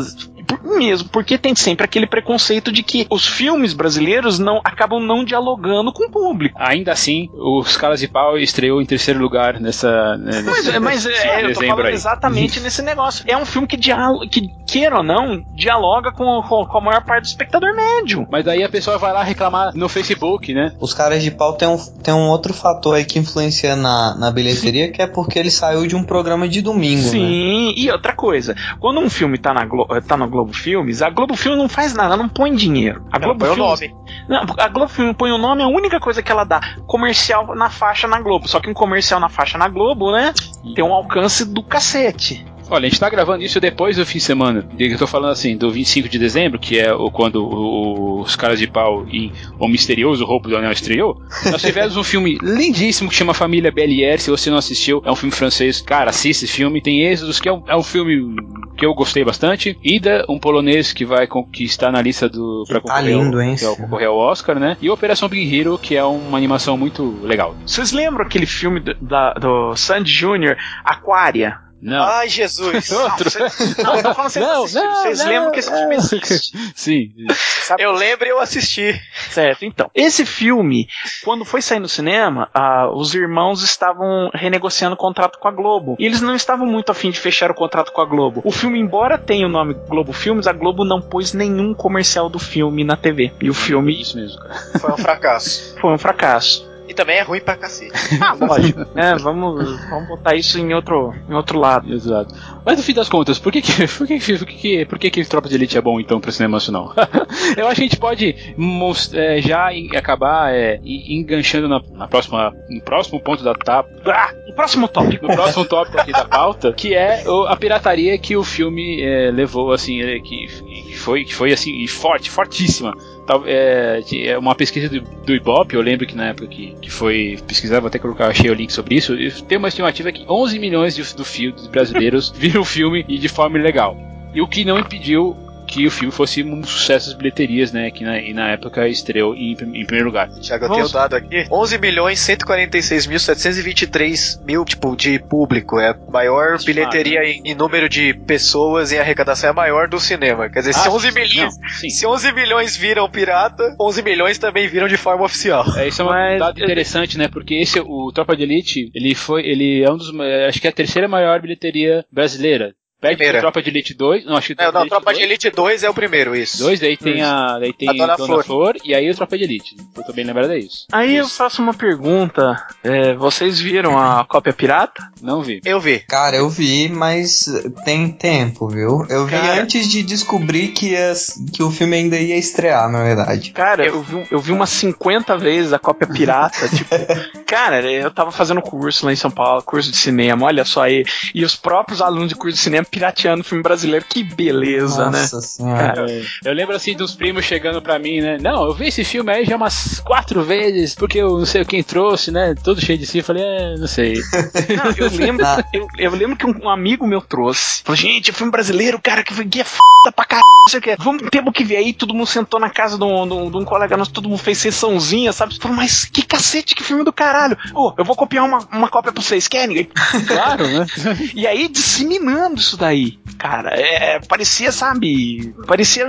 Mesmo, porque tem sempre aquele preconceito de que os filmes brasileiros não acabam não dialogando com o público. ainda assim, os Caras de Pau estreou em terceiro lugar nessa. né, Mas, nesse- mas é, eu tô dezembro falando aí. exatamente nesse negócio. É um filme que, que queira ou não, dialoga com, com, com a maior parte do espectador médio. Mas daí a pessoa vai lá reclamar no Facebook, né? Os caras de pau tem um, tem um outro fator aí que influencia na, na bilheteria, que é porque ele saiu de um programa de domingo, né? Sim, e outra coisa, quando um filme tá, na Glo tá no Globo Filmes, a Globo Filmes não faz nada, não põe dinheiro. A Globo põe o Filmes, nome. Não, a Globo põe o nome, a única coisa que ela dá, comercial na faixa na Globo. Só que um comercial na faixa na Globo, né, tem um alcance do cacete. Olha, a gente tá gravando isso depois do fim de semana. Eu tô falando assim, do 25 de dezembro, que é o, quando o- os caras de pau e o misterioso roubo do anel estreou. Nós tivemos um filme lindíssimo que chama Família Belier. Se você não assistiu, é um filme francês. Cara, assista esse filme. Tem Êxodos, que é um, é um filme que eu gostei bastante. Ida, um polonês que vai que está na lista do pra Tá concorrer, lindo, ao, hein, que é o- esse concorrer ao Oscar, né? E Operação Big Hero, que é uma animação muito legal. Vocês lembram aquele filme do, da- do Sandy Jr., Aquária? Não. Ai, Jesus. Outro. Não, eu tô falando sem Não, assistir. não, Vocês não, lembram que esse filme é. existe? Sim. Sabe? Eu lembro e eu assisti. Certo, então. Esse filme, quando foi sair no cinema, ah, os irmãos estavam renegociando o contrato com a Globo. E eles não estavam muito afim de fechar o contrato com a Globo. O filme, embora tenha o nome Globo Filmes, a Globo não pôs nenhum comercial do filme na TV. E o filme Isso mesmo, cara. Foi um fracasso. foi um fracasso. E também é ruim pra cacete. Ah, lógico, né? Vamos, vamos botar isso em outro, em outro lado. Exato. Mas no fim das contas, por que que, por que, que, por que, que, por que, que Tropa de Elite é bom então para cinema nacional? Eu acho que a gente pode é, já em- acabar é, enganchando na, na próxima, no próximo ponto da tapa, Ah, o próximo tópico. no próximo tópico aqui da pauta, que é o- a pirataria que o filme é, levou, assim, é, que foi, que foi assim, forte, fortíssima. É, de- é uma pesquisa do, do Ibope, eu lembro que na época que, que foi pesquisar, vou até colocar, achei o link sobre isso, tem uma estimativa que 11 milhões de, do dos brasileiros viram o filme e de forma ilegal. E o que não impediu que o filme fosse um sucesso das bilheterias, né? Que na, e na época estreou em, em primeiro lugar. Tiago, eu tenho o dado aqui. 11 milhões 146 mil 723 mil, tipo, de público. É a maior De bilheteria em, em número de pessoas em arrecadação é a maior do cinema. Quer dizer, se Ah, 11 sim, milhões... não, sim. Se 11 milhões viram pirata, 11 milhões também viram de forma oficial. É, isso é um Mas- dado interessante, né? Porque esse, o Tropa de Elite, ele foi, ele é um dos, é, acho que é a terceira maior bilheteria brasileira. Perde Primeira. Tropa de Elite 2, não, acho que Não, não, Elite Tropa de 2, Elite 2 é o primeiro, isso. 2, daí tem a, daí tem A Dona Dona, Flor. Flor. e aí o Tropa de Elite. Eu tô bem lembrado é isso. Aí eu Isso. faço uma pergunta. É, vocês viram a cópia pirata? Não vi. Eu vi. Cara, eu vi, mas tem tempo, viu? Eu vi Cara. antes de descobrir que, as- que o filme ainda ia estrear, na verdade. Cara, eu, vi, eu vi umas 50 vezes a cópia pirata. tipo, cara, eu tava fazendo curso lá em São Paulo, curso de cinema, olha só aí. E os próprios alunos de curso de cinema pirateando filme brasileiro. Que beleza, né? Nossa senhora. Cara, Eu lembro assim dos primos chegando pra mim, né? Não, eu vi esse filme aí já umas quatro vezes, porque eu não sei quem trouxe, né? Todo cheio de si. Eu falei, é, não sei. Não, eu lembro, Ah. eu, eu lembro que um, um amigo meu trouxe. Falou, gente, é filme brasileiro, cara, que, que é f pra caralho, não sei o que. Vamos, temos que ver aí. Todo mundo sentou na casa de um, de um- de um colega nosso, todo mundo fez sessãozinha, sabe? Falou, mas que cacete, que filme do caralho. Ô, eu vou copiar uma, uma cópia pra vocês, querem? Claro, né? E aí, disseminando isso daí. Cara, é, parecia, sabe? Parecia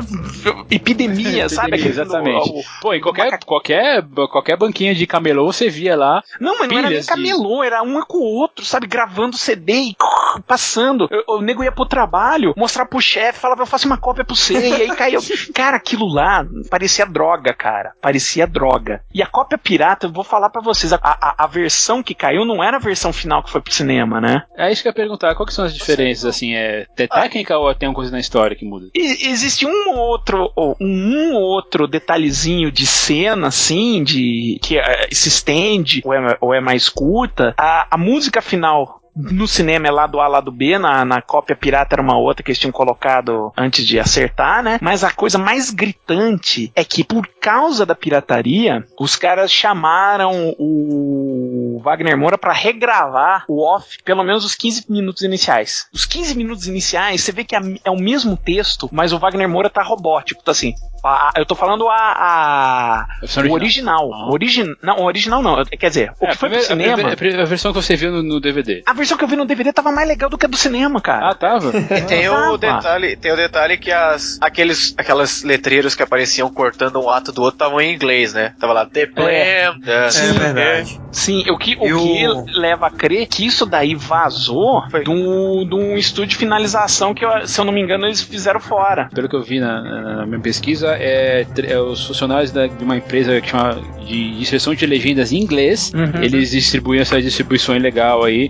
epidemia, sabe? Aquele- Exatamente. o- o- Pô, em qualquer, qualquer, qualquer banquinha de camelô você via lá. Não, mas não era nem Pilhas de- camelô, era um com o outro, sabe? Gravando CD e passando. Eu- O nego ia pro trabalho, mostrar pro chefe, falava, eu faço uma cópia pro você, e aí caiu. Cara, aquilo lá parecia droga, cara. Parecia droga. E a cópia pirata, eu vou falar pra vocês, a, a, a versão que caiu não era a versão final que foi pro cinema, né? É isso que eu ia perguntar, quais são as diferenças, assim, é técnica ou tem uma coisa na história que muda? E- existe um ou outro, ou um ou outro detalhezinho de cena, assim, de que eh, se estende ou é, ou é mais curta. A, a música final no cinema é lado A, lado B, na, na cópia pirata era uma outra que eles tinham colocado antes de acertar, né? Mas a coisa mais gritante é que por causa da pirataria, os caras chamaram o Wagner Moura pra regravar o off, pelo menos os 15 minutos iniciais. Os 15 minutos iniciais, você vê que é é o mesmo texto, mas o Wagner Moura tá robótico, tá assim. A- a- eu tô falando a, a- A versão o original. Ah. O origi não, o original não. Quer dizer, o É, que foi pro a, primeira- cinema. a, primeira- a versão que você viu no, no DVD. A versão que eu vi no DVD tava mais legal do que a do cinema, cara. Ah, tava? E tem Ah, o detalhe, tem o detalhe que as aqueles aquelas letreiras que apareciam cortando um ato do outro estavam em inglês, né? Tava lá The Plan, É. the- É verdade. Sim, o que, o o- que leva a crer que isso daí vazou Foi. de um, de um estúdio de finalização que, se eu não me engano, eles fizeram fora. Pelo que eu vi na- na minha pesquisa, é, tre- é os funcionários da- de uma empresa que chama de inserção de legendas em inglês. Uhum. Eles distribuem essa distribuição ilegal aí.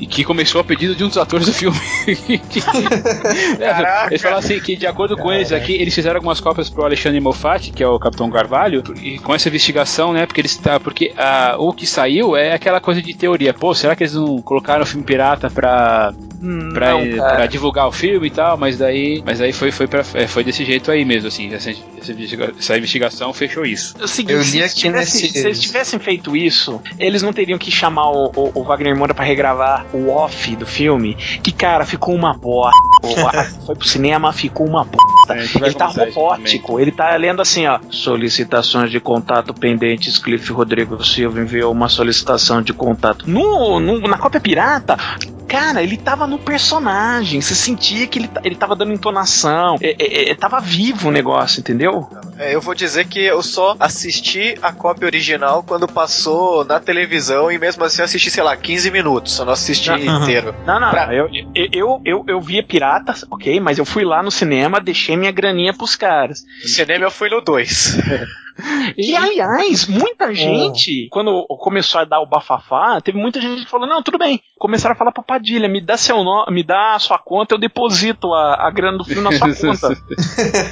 E que começou a pedido de um dos atores do filme. Caraca. Eles falaram assim que, de acordo com eles aqui, eles fizeram algumas cópias pro Alexandre Moffat, que é o Capitão Carvalho, e com essa investigação, né? Porque eles tá, porque ah, o que saiu é aquela coisa de teoria. Pô, será que eles não colocaram o filme pirata pra, pra, Não, pra divulgar o filme e tal? Mas daí, mas daí foi, foi, pra, é, foi desse jeito aí mesmo, assim. Essa, essa investiga- essa investigação fechou isso. É o seguinte, se, eles nesse- se eles tivessem feito isso, eles não teriam que chamar o, o- o Wagner Moura pra regravar o off do filme, que, cara, ficou uma bosta. Foi pro cinema, ficou uma bosta. É, Ele tá robótico, ele tá lendo assim, ó. Solicitações de contato pendentes, Cliff Rodrigo Silva enviou uma solicitação de contato. No, no- na cópia pirata, cara, ele tava no personagem. Você sentia que ele, ele tava dando entonação. É, é, é, tava vivo o negócio, entendeu? É, eu vou dizer que eu só assisti a cópia original quando passou na televisão e mesmo assim eu assisti, sei lá, 15 minutos. Só não assisti Aham. inteiro. Não, não, Pra- eu, eu, eu, eu, eu via piratas, ok, mas eu fui lá no cinema, deixei minha graninha pros caras. No cinema eu fui no 2. E aliás, muita gente, quando começou a dar o bafafá, teve muita gente que falou: não, tudo bem. Começaram a falar pra Padilha, me dá seu nome, me dá a sua conta, eu deposito a, a grana do filme na sua conta.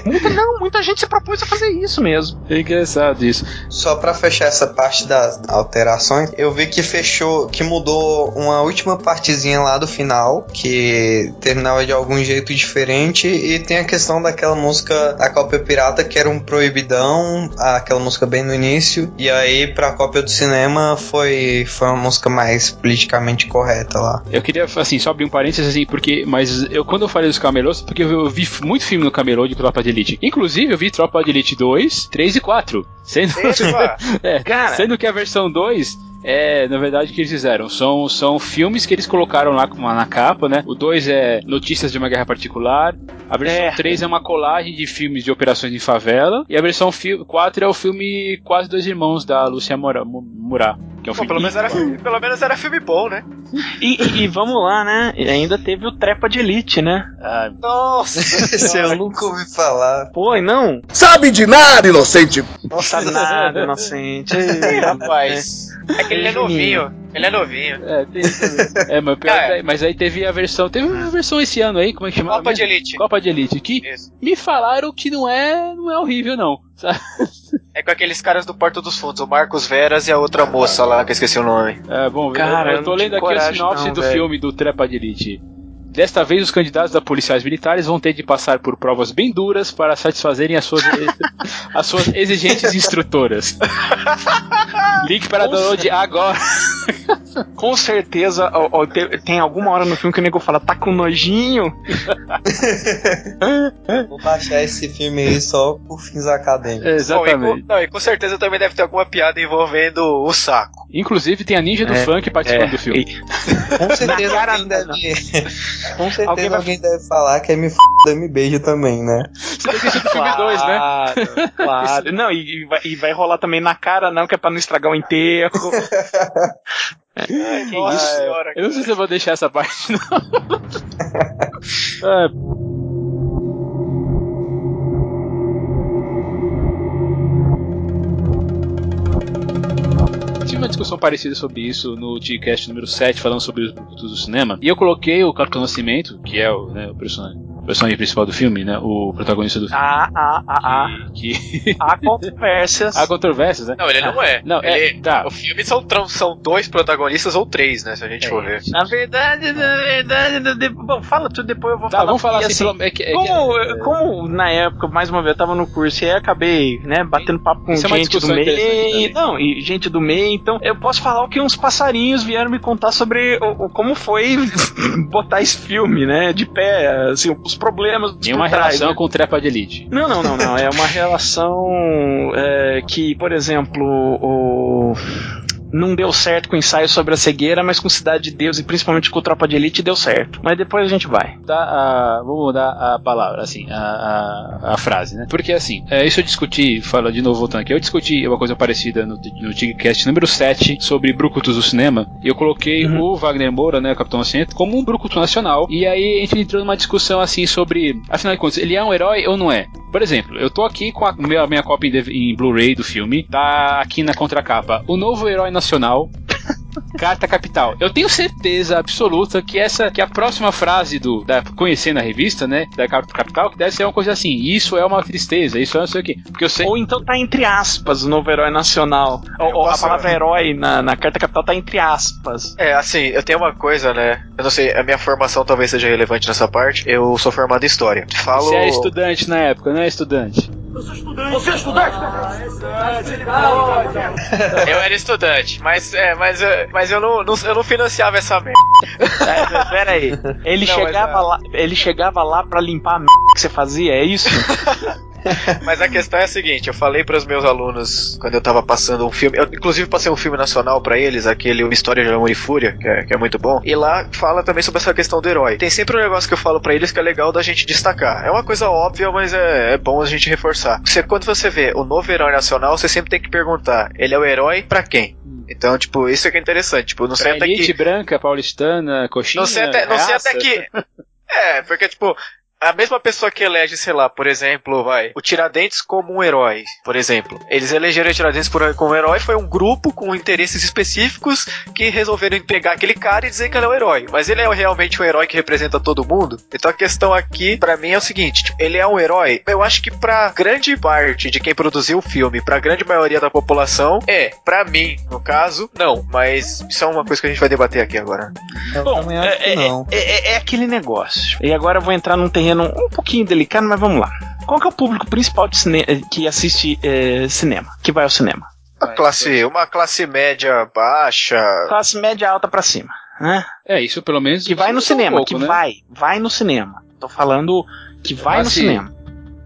muita, não, muita gente se propôs a fazer isso mesmo. É engraçado isso. Só pra fechar essa parte das alterações, eu vi que fechou, que mudou uma última partezinha lá do final, que terminava de algum jeito diferente, e tem a questão daquela música da cópia pirata que era um proibidão, aquela música bem no início, e aí pra cópia do cinema foi, foi uma música mais politicamente correta lá. Eu queria, assim, só abrir um parênteses, assim, porque. Mas eu, quando eu falei dos camelôs, porque eu, eu vi muito filme no camelô de Tropa de Elite. Inclusive, eu vi Tropa de Elite 2, 3 e 4. Sendo, é, Cara. sendo que a versão 2 é, na verdade, o que eles fizeram? São, são filmes que eles colocaram lá na capa, né? O 2 é Notícias de uma Guerra Particular. A versão É. 3 é uma colagem de filmes de operações em favela. E a versão 4 é o filme Quase Dois Irmãos, da Lúcia Murá. Que é um Pô, filme pelo, menos era, filme- pelo menos era filme bom, né? E, e- e vamos lá, né? E ainda teve o Trepa de Elite, né? Ah, Nossa! Esse eu nunca ouvi falar. Pô, e não? Sabe de nada, inocente! Não sabe nada, inocente. Ih, rapaz. É que ele é novinho. Ele é novinho. É, tem. É, mas, pior aí- mas aí teve a versão. Teve uma versão esse ano aí, como é que chama? Copa de Elite. Copa de Elite, que Isso. me falaram que não é, não é horrível, não. sabe? É com aqueles caras do Porto dos Fundos, o Marcos Veras e a outra moça lá, que eu esqueci o nome. É, bom, Cara, eu, eu eu tô lendo aqui a coragem, sinopse não, do velho. filme do Trepa de Elite. Desta vez, os candidatos da policiais militares vão ter de passar por provas bem duras para satisfazerem as suas, as suas exigentes instrutoras. Link para download agora. Com certeza ó, ó, te- tem alguma hora no filme que o nego fala, tá com nojinho? Vou baixar esse filme aí só por fins acadêmicos. Bom, e, com, Exatamente. não, e com certeza também deve ter alguma piada envolvendo o saco. Inclusive, tem a Ninja do É, Funk participando É, do filme. e- Com certeza Na cara deve. Com certeza Alguém alguém, vai- deve falar que é me f da me beijo também, né? Você tem que filme 2, né? Claro, claro. Não, e, e vai, e vai rolar também na cara, não, que é pra não estragar o enterro. Que Nossa isso, senhora. Eu não sei se eu vou deixar essa parte, não. É, discussão parecida sobre isso no T-Cast número 7, falando sobre os brucutus do cinema. E eu coloquei o Capitão Nascimento, que é o, né, o personagem, personagem principal do filme, né? O protagonista do filme. Ah, ah, ah, ah. Que, Há controvérsias. há controvérsias, né? Não, ele não é. Não, é- ele, tá. O filme são, são dois protagonistas ou três, né? Se a gente for ver. Na verdade, na verdade, de- bom, fala tudo depois eu vou Tá, falar. vamos falar porque, assim, pelo- é que- é que- como, como na época, mais uma vez, eu tava no curso e aí acabei, né, batendo papo com Isso é gente do meio. também. Não, e gente do meio, então eu posso falar o que uns passarinhos vieram me contar sobre o, o- como foi botar esse filme, né, de pé, assim, os problemas. Nenhuma por trás, relação né? com Trepa de Elite. Não, não, não, não. É uma relação é, que, por exemplo, o. Não deu certo com o ensaio sobre a cegueira, mas com Cidade de Deus e principalmente com Tropa de Elite deu certo. Mas depois a gente vai. Tá, a, vou mudar a palavra, assim, a, a, a frase, né? Porque assim, é, isso eu discuti, fala de novo voltando aqui, eu discuti uma coisa parecida no, no Tigcast número 7 sobre Brucutus do cinema, e eu coloquei Uhum. o Wagner Moura, né, o Capitão Nascimento, como um Brucutu nacional, e aí a gente entrou numa discussão assim sobre, afinal de contas, ele é um herói ou não é? Por exemplo, eu tô aqui com a minha, minha cópia em, em Blu-ray do filme, tá aqui na contracapa, o novo herói nacional, sensacional. Carta Capital. Eu tenho certeza absoluta que essa, que a próxima frase do da conhecendo a revista, né, da Carta Capital, que deve ser uma coisa assim: isso é uma tristeza, isso é não sei o quê. Porque eu sei. Ou então tá entre aspas o novo herói nacional. Ou, ou a palavra herói na, na carta capital tá entre aspas. É, assim, eu tenho uma coisa, né? Eu não sei, a minha formação talvez seja relevante nessa parte. Eu sou formado em História. Falo. Você é estudante na época, não é estudante? Eu era estudante, mas, é, mas, é, mas eu, não, não- eu não financiava essa merda. É, pera aí. Ele Não, chegava mas, é. lá, ele chegava lá para limpar a merda que você fazia, é isso? Mas a questão é a seguinte: eu falei para os meus alunos quando eu tava passando um filme, eu inclusive passei um filme nacional para eles, aquele Uma História de Amor e Fúria, que é, que é muito bom, e lá fala também sobre essa questão do herói. Tem sempre um negócio que eu falo para eles que é legal da gente destacar. É uma coisa óbvia, mas é, é bom a gente reforçar. Você, quando você vê o novo herói nacional, você sempre tem que perguntar: ele é o herói para quem? Então, tipo, isso é que é interessante. Tipo, não sei Pra até elite que. branca, paulistana, coxinha. Não sei até, não sei até que. É, porque, tipo, a mesma pessoa que elege, sei lá, por exemplo, vai, o Tiradentes como um herói, por exemplo. Eles elegeram o Tiradentes por- como um herói, foi um grupo com interesses específicos que resolveram pegar aquele cara e dizer que ele é um herói. Mas ele é realmente um herói que representa todo mundo? Então a questão aqui, pra mim, é o seguinte: tipo, ele é um herói? Eu acho que pra grande parte de quem produziu o filme, pra grande maioria da população, é. Pra mim, no caso, não. Mas isso é uma coisa que a gente vai debater aqui agora. Eu Bom, é, que é- não. é- é- é aquele negócio. E agora eu vou entrar num terreno um pouquinho delicado, mas vamos lá. Qual que é o público principal de cine- que assiste eh, cinema? Que vai ao cinema? Uma classe, uma classe média baixa. Classe média alta pra cima, né? É, isso pelo menos. Que vai no um cinema, pouco, que né? vai, vai no cinema. Tô falando que vai no Classe- cinema.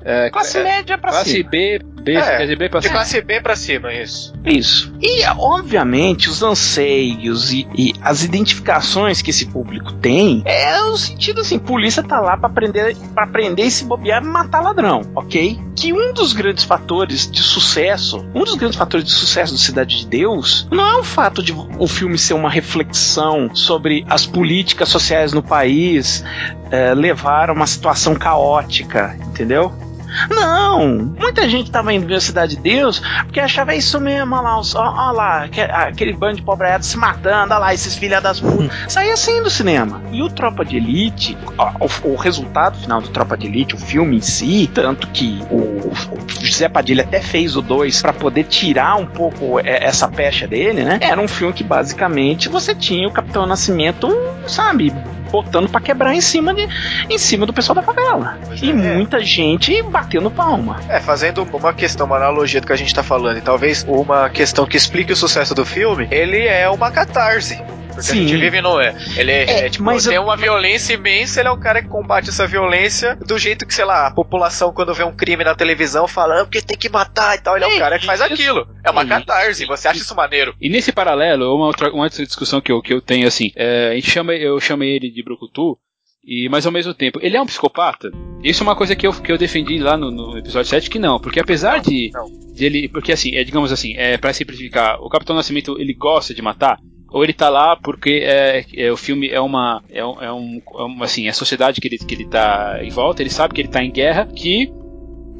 É, Classe é, média pra classe cima. B, B, É, dizer, B pra De cima. classe B pra cima, isso. Isso. E, obviamente, os anseios e, e as identificações que esse público tem é o sentido assim: polícia tá lá pra prender, pra prender e se bobear e matar ladrão, ok? Que um dos grandes fatores de sucesso, um dos grandes fatores de sucesso do Cidade de Deus, não é o fato de o filme ser uma reflexão sobre as políticas sociais no país eh, levar a uma situação caótica, entendeu? Não, muita gente tava indo ver a Cidade de Deus porque achava "É isso mesmo, olha lá, ó lá, aque- aquele bando de pobreado se matando, olha lá, esses filha das putas. Saía assim do cinema. E o Tropa de Elite, o, o resultado final do Tropa de Elite, o filme em si, tanto que o, o José Padilha até fez o 2 para poder tirar um pouco é, essa pecha dele, né? Era um filme que basicamente você tinha o Capitão Nascimento, sabe, botando pra quebrar em cima de em cima do pessoal da favela. Pois E é. muita gente batendo palma. É, fazendo uma questão, uma analogia do que a gente tá falando, e talvez uma questão que explique o sucesso do filme, ele é uma catarse. Porque Sim. a gente vive no. É, ele é, É, é, tipo, mas tem eu- uma violência imensa, ele é o cara que combate essa violência do jeito que, sei lá, a população, quando vê um crime na televisão, fala, ah, porque tem que matar e tal, ele é o É cara que faz isso. aquilo. É uma É catarse, você acha isso maneiro? E nesse paralelo, uma outra, uma outra discussão que eu, que eu tenho, assim, é, a gente chama, eu chamei ele de Brucutu, e, mas ao mesmo tempo, ele é um psicopata? Isso é uma coisa que eu, que eu defendi lá no, no episódio 7, que não, porque apesar de, não. de ele, porque assim, é, digamos assim, é, para simplificar, o Capitão Nascimento, ele gosta de matar, ou ele tá lá porque é, é, o filme é uma, é um, é um, é assim, a sociedade que ele, que ele tá em volta, ele sabe que ele tá em guerra, que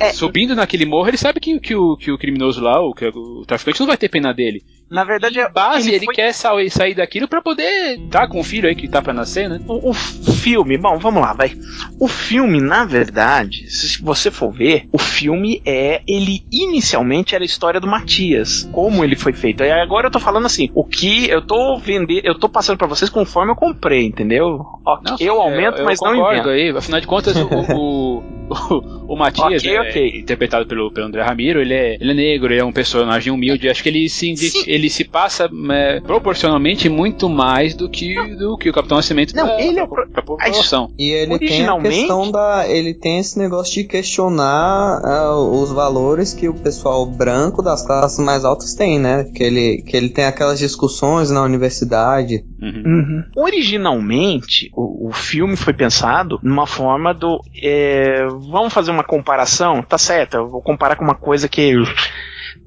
É. subindo naquele morro, ele sabe que, que, o, que o criminoso lá, o, que o traficante não vai ter pena dele. Na verdade, é base, ele, foi- quer sair, daquilo pra poder tá com o filho aí que tá pra nascer, né? O, o filme, bom, vamos lá, vai. O filme, na verdade, se você for ver, o filme é. Ele inicialmente era a história do Matias, como ele foi feito. E agora eu tô falando assim, o que eu tô vendendo, eu tô passando pra vocês conforme eu comprei, entendeu? Ó, Não, eu aumento, eu mas não invento. aí. Afinal de contas, o, o, o, o Matias, Ok, é, interpretado pelo, pelo André Ramiro, ele é, ele é negro, ele é um personagem humilde. Acho que ele se. Ele se passa é, proporcionalmente muito mais do que, do que o Capitão Nascimento Não, pra, ele é pra, pro- pra população. E ele tem a questão da. Ele tem esse negócio de questionar ah, os valores que o pessoal branco das classes mais altas tem, né? Que ele, que ele tem aquelas discussões na universidade. Uhum. Uhum. Originalmente, o, o filme foi pensado numa forma do. é, vamos fazer uma comparação? Tá certo, eu vou comparar com uma coisa que.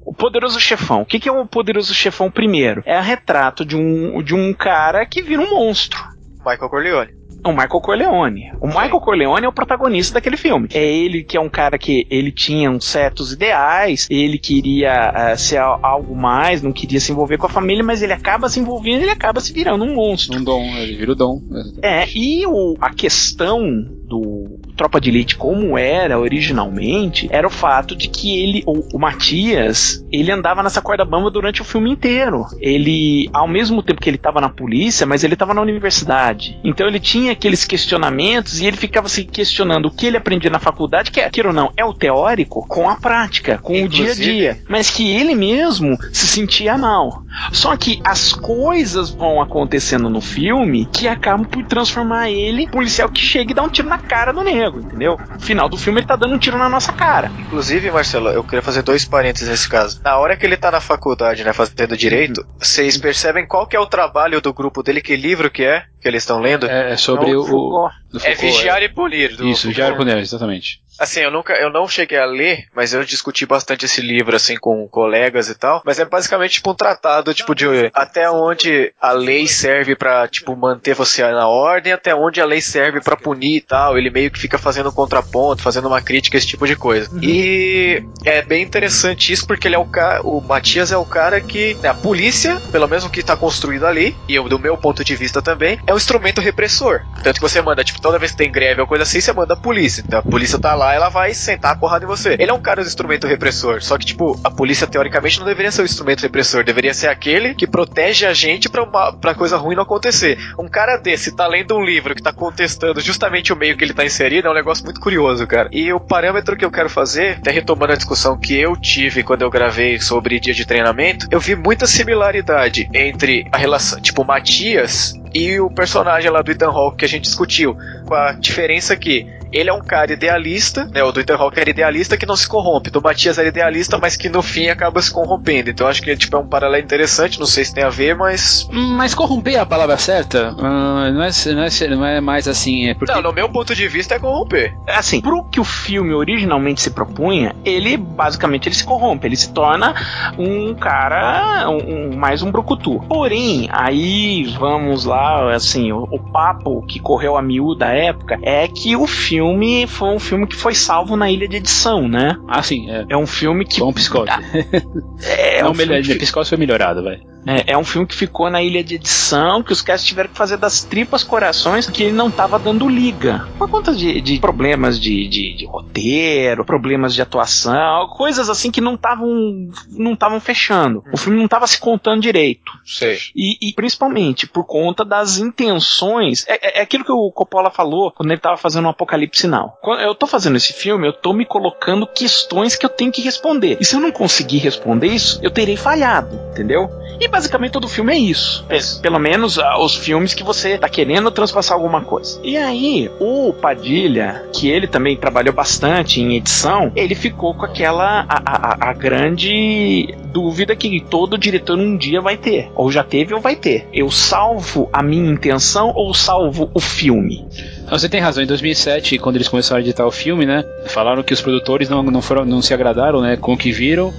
O Poderoso Chefão. O que, que é o Poderoso Chefão primeiro? É o retrato de um, de um cara que vira um monstro. Michael Corleone. o Michael Corleone. O Michael Corleone é o protagonista daquele filme. É ele que é um cara que ele tinha uns certos ideais, ele queria uh, ser algo mais, não queria se envolver com a família, mas ele acaba se envolvendo, ele acaba se virando um monstro. Um dom, ele vira o dom. É, e o, a questão do Tropa de Elite como era originalmente era o fato de que ele, o, o Matias, ele andava nessa corda bamba durante o filme inteiro. Ele, ao mesmo tempo que ele estava na polícia, mas ele estava na universidade. Então ele tinha aqueles questionamentos e ele ficava se questionando o que ele aprendia na faculdade, que é, aquilo ou não, é o teórico com a prática, com Inclusive, o dia a dia. Mas que ele mesmo se sentia mal. Só que as coisas vão acontecendo no filme que acabam por transformar ele policial que chega e dá um tiro na cara do nego, entendeu? Final do filme ele tá dando um tiro na nossa cara. Inclusive, Marcelo, eu queria fazer dois parênteses nesse caso. Na hora que ele tá na faculdade, né, fazendo direito, vocês percebem qual que é o trabalho do grupo dele, que livro que é? Que eles estão lendo? É, é sobre o. o é Vigiar é. e Punir. Do Isso, Vigiar e Punir, exatamente. Assim, eu nunca, eu não cheguei a ler, mas eu discuti bastante esse livro, assim, com colegas e tal. Mas é basicamente, tipo, um tratado, tipo, de até onde a lei serve para tipo, manter você na ordem, até onde a lei serve para punir e tal. Ele meio que fica fazendo um contraponto, fazendo uma crítica, esse tipo de coisa. Uhum. E é bem interessante isso, porque ele é o cara, o Matias é o cara que, né, a polícia, pelo menos o que tá construído ali, e eu, do meu ponto de vista também, é um instrumento repressor. Tanto que você manda, tipo, toda vez que tem greve ou coisa assim, você manda a polícia. Então a polícia tá lá, ela vai sentar a porrada em você. Ele é um cara do instrumento repressor, só que, tipo, a polícia teoricamente não deveria ser o instrumento repressor, deveria ser aquele que protege a gente pra, uma, pra coisa ruim não acontecer. Um cara desse tá lendo um livro que tá contestando justamente o meio que ele tá inserido, é um negócio muito curioso, cara. E o parâmetro que eu quero fazer, até retomando a discussão que eu tive quando eu gravei sobre dia de treinamento, eu vi muita similaridade entre a relação, tipo, Matias e o personagem lá do Ethan Hawke que a gente discutiu, com a diferença que ele é um cara idealista, né? O do Ethan Hawke era idealista que não se corrompe. Do Matias era idealista, mas que no fim acaba se corrompendo. Então acho que tipo, é um paralelo interessante, não sei se tem a ver, mas. Mas corromper é a palavra certa? Uh, não, é, não, é, não é mais assim. É porque... Não, no meu ponto de vista é corromper. Assim, pro que o filme originalmente se propunha, ele basicamente ele se corrompe, ele se torna um cara, um, um mais um brucutu. Porém, aí vamos lá, assim, o, o papo que correu a miúda da época é que o filme filme foi um filme que foi salvo na ilha de edição, né? Ah, sim. É, é um filme que. Bom psicose. é, um melhor, que... psicose foi melhorado, vai. É, é, um filme que ficou na ilha de edição, que os caras tiveram que fazer das tripas corações, que ele não tava dando liga. Por conta de, de problemas de, de, de, roteiro, problemas de atuação, coisas assim que não estavam não estavam fechando. O filme não tava se contando direito. Sei. E, e principalmente por conta das intenções. É, é, é aquilo que o Coppola falou quando ele tava fazendo um apocalipse sinal. Quando eu tô fazendo esse filme, eu tô me colocando questões que eu tenho que responder. E se eu não conseguir responder isso, eu terei falhado, entendeu? E basicamente todo filme é isso. É, pelo menos ah, os filmes que você tá querendo transpassar alguma coisa. E aí, o Padilha, que ele também trabalhou bastante em edição, ele ficou com aquela a, a, a grande dúvida que todo diretor um dia vai ter. Ou já teve ou vai ter. Eu salvo a minha intenção ou salvo o filme? Você tem razão. Em 2007, quando eles começaram a editar o filme, né? Falaram que os produtores não, não, foram, não se agradaram, né? Com o que viram.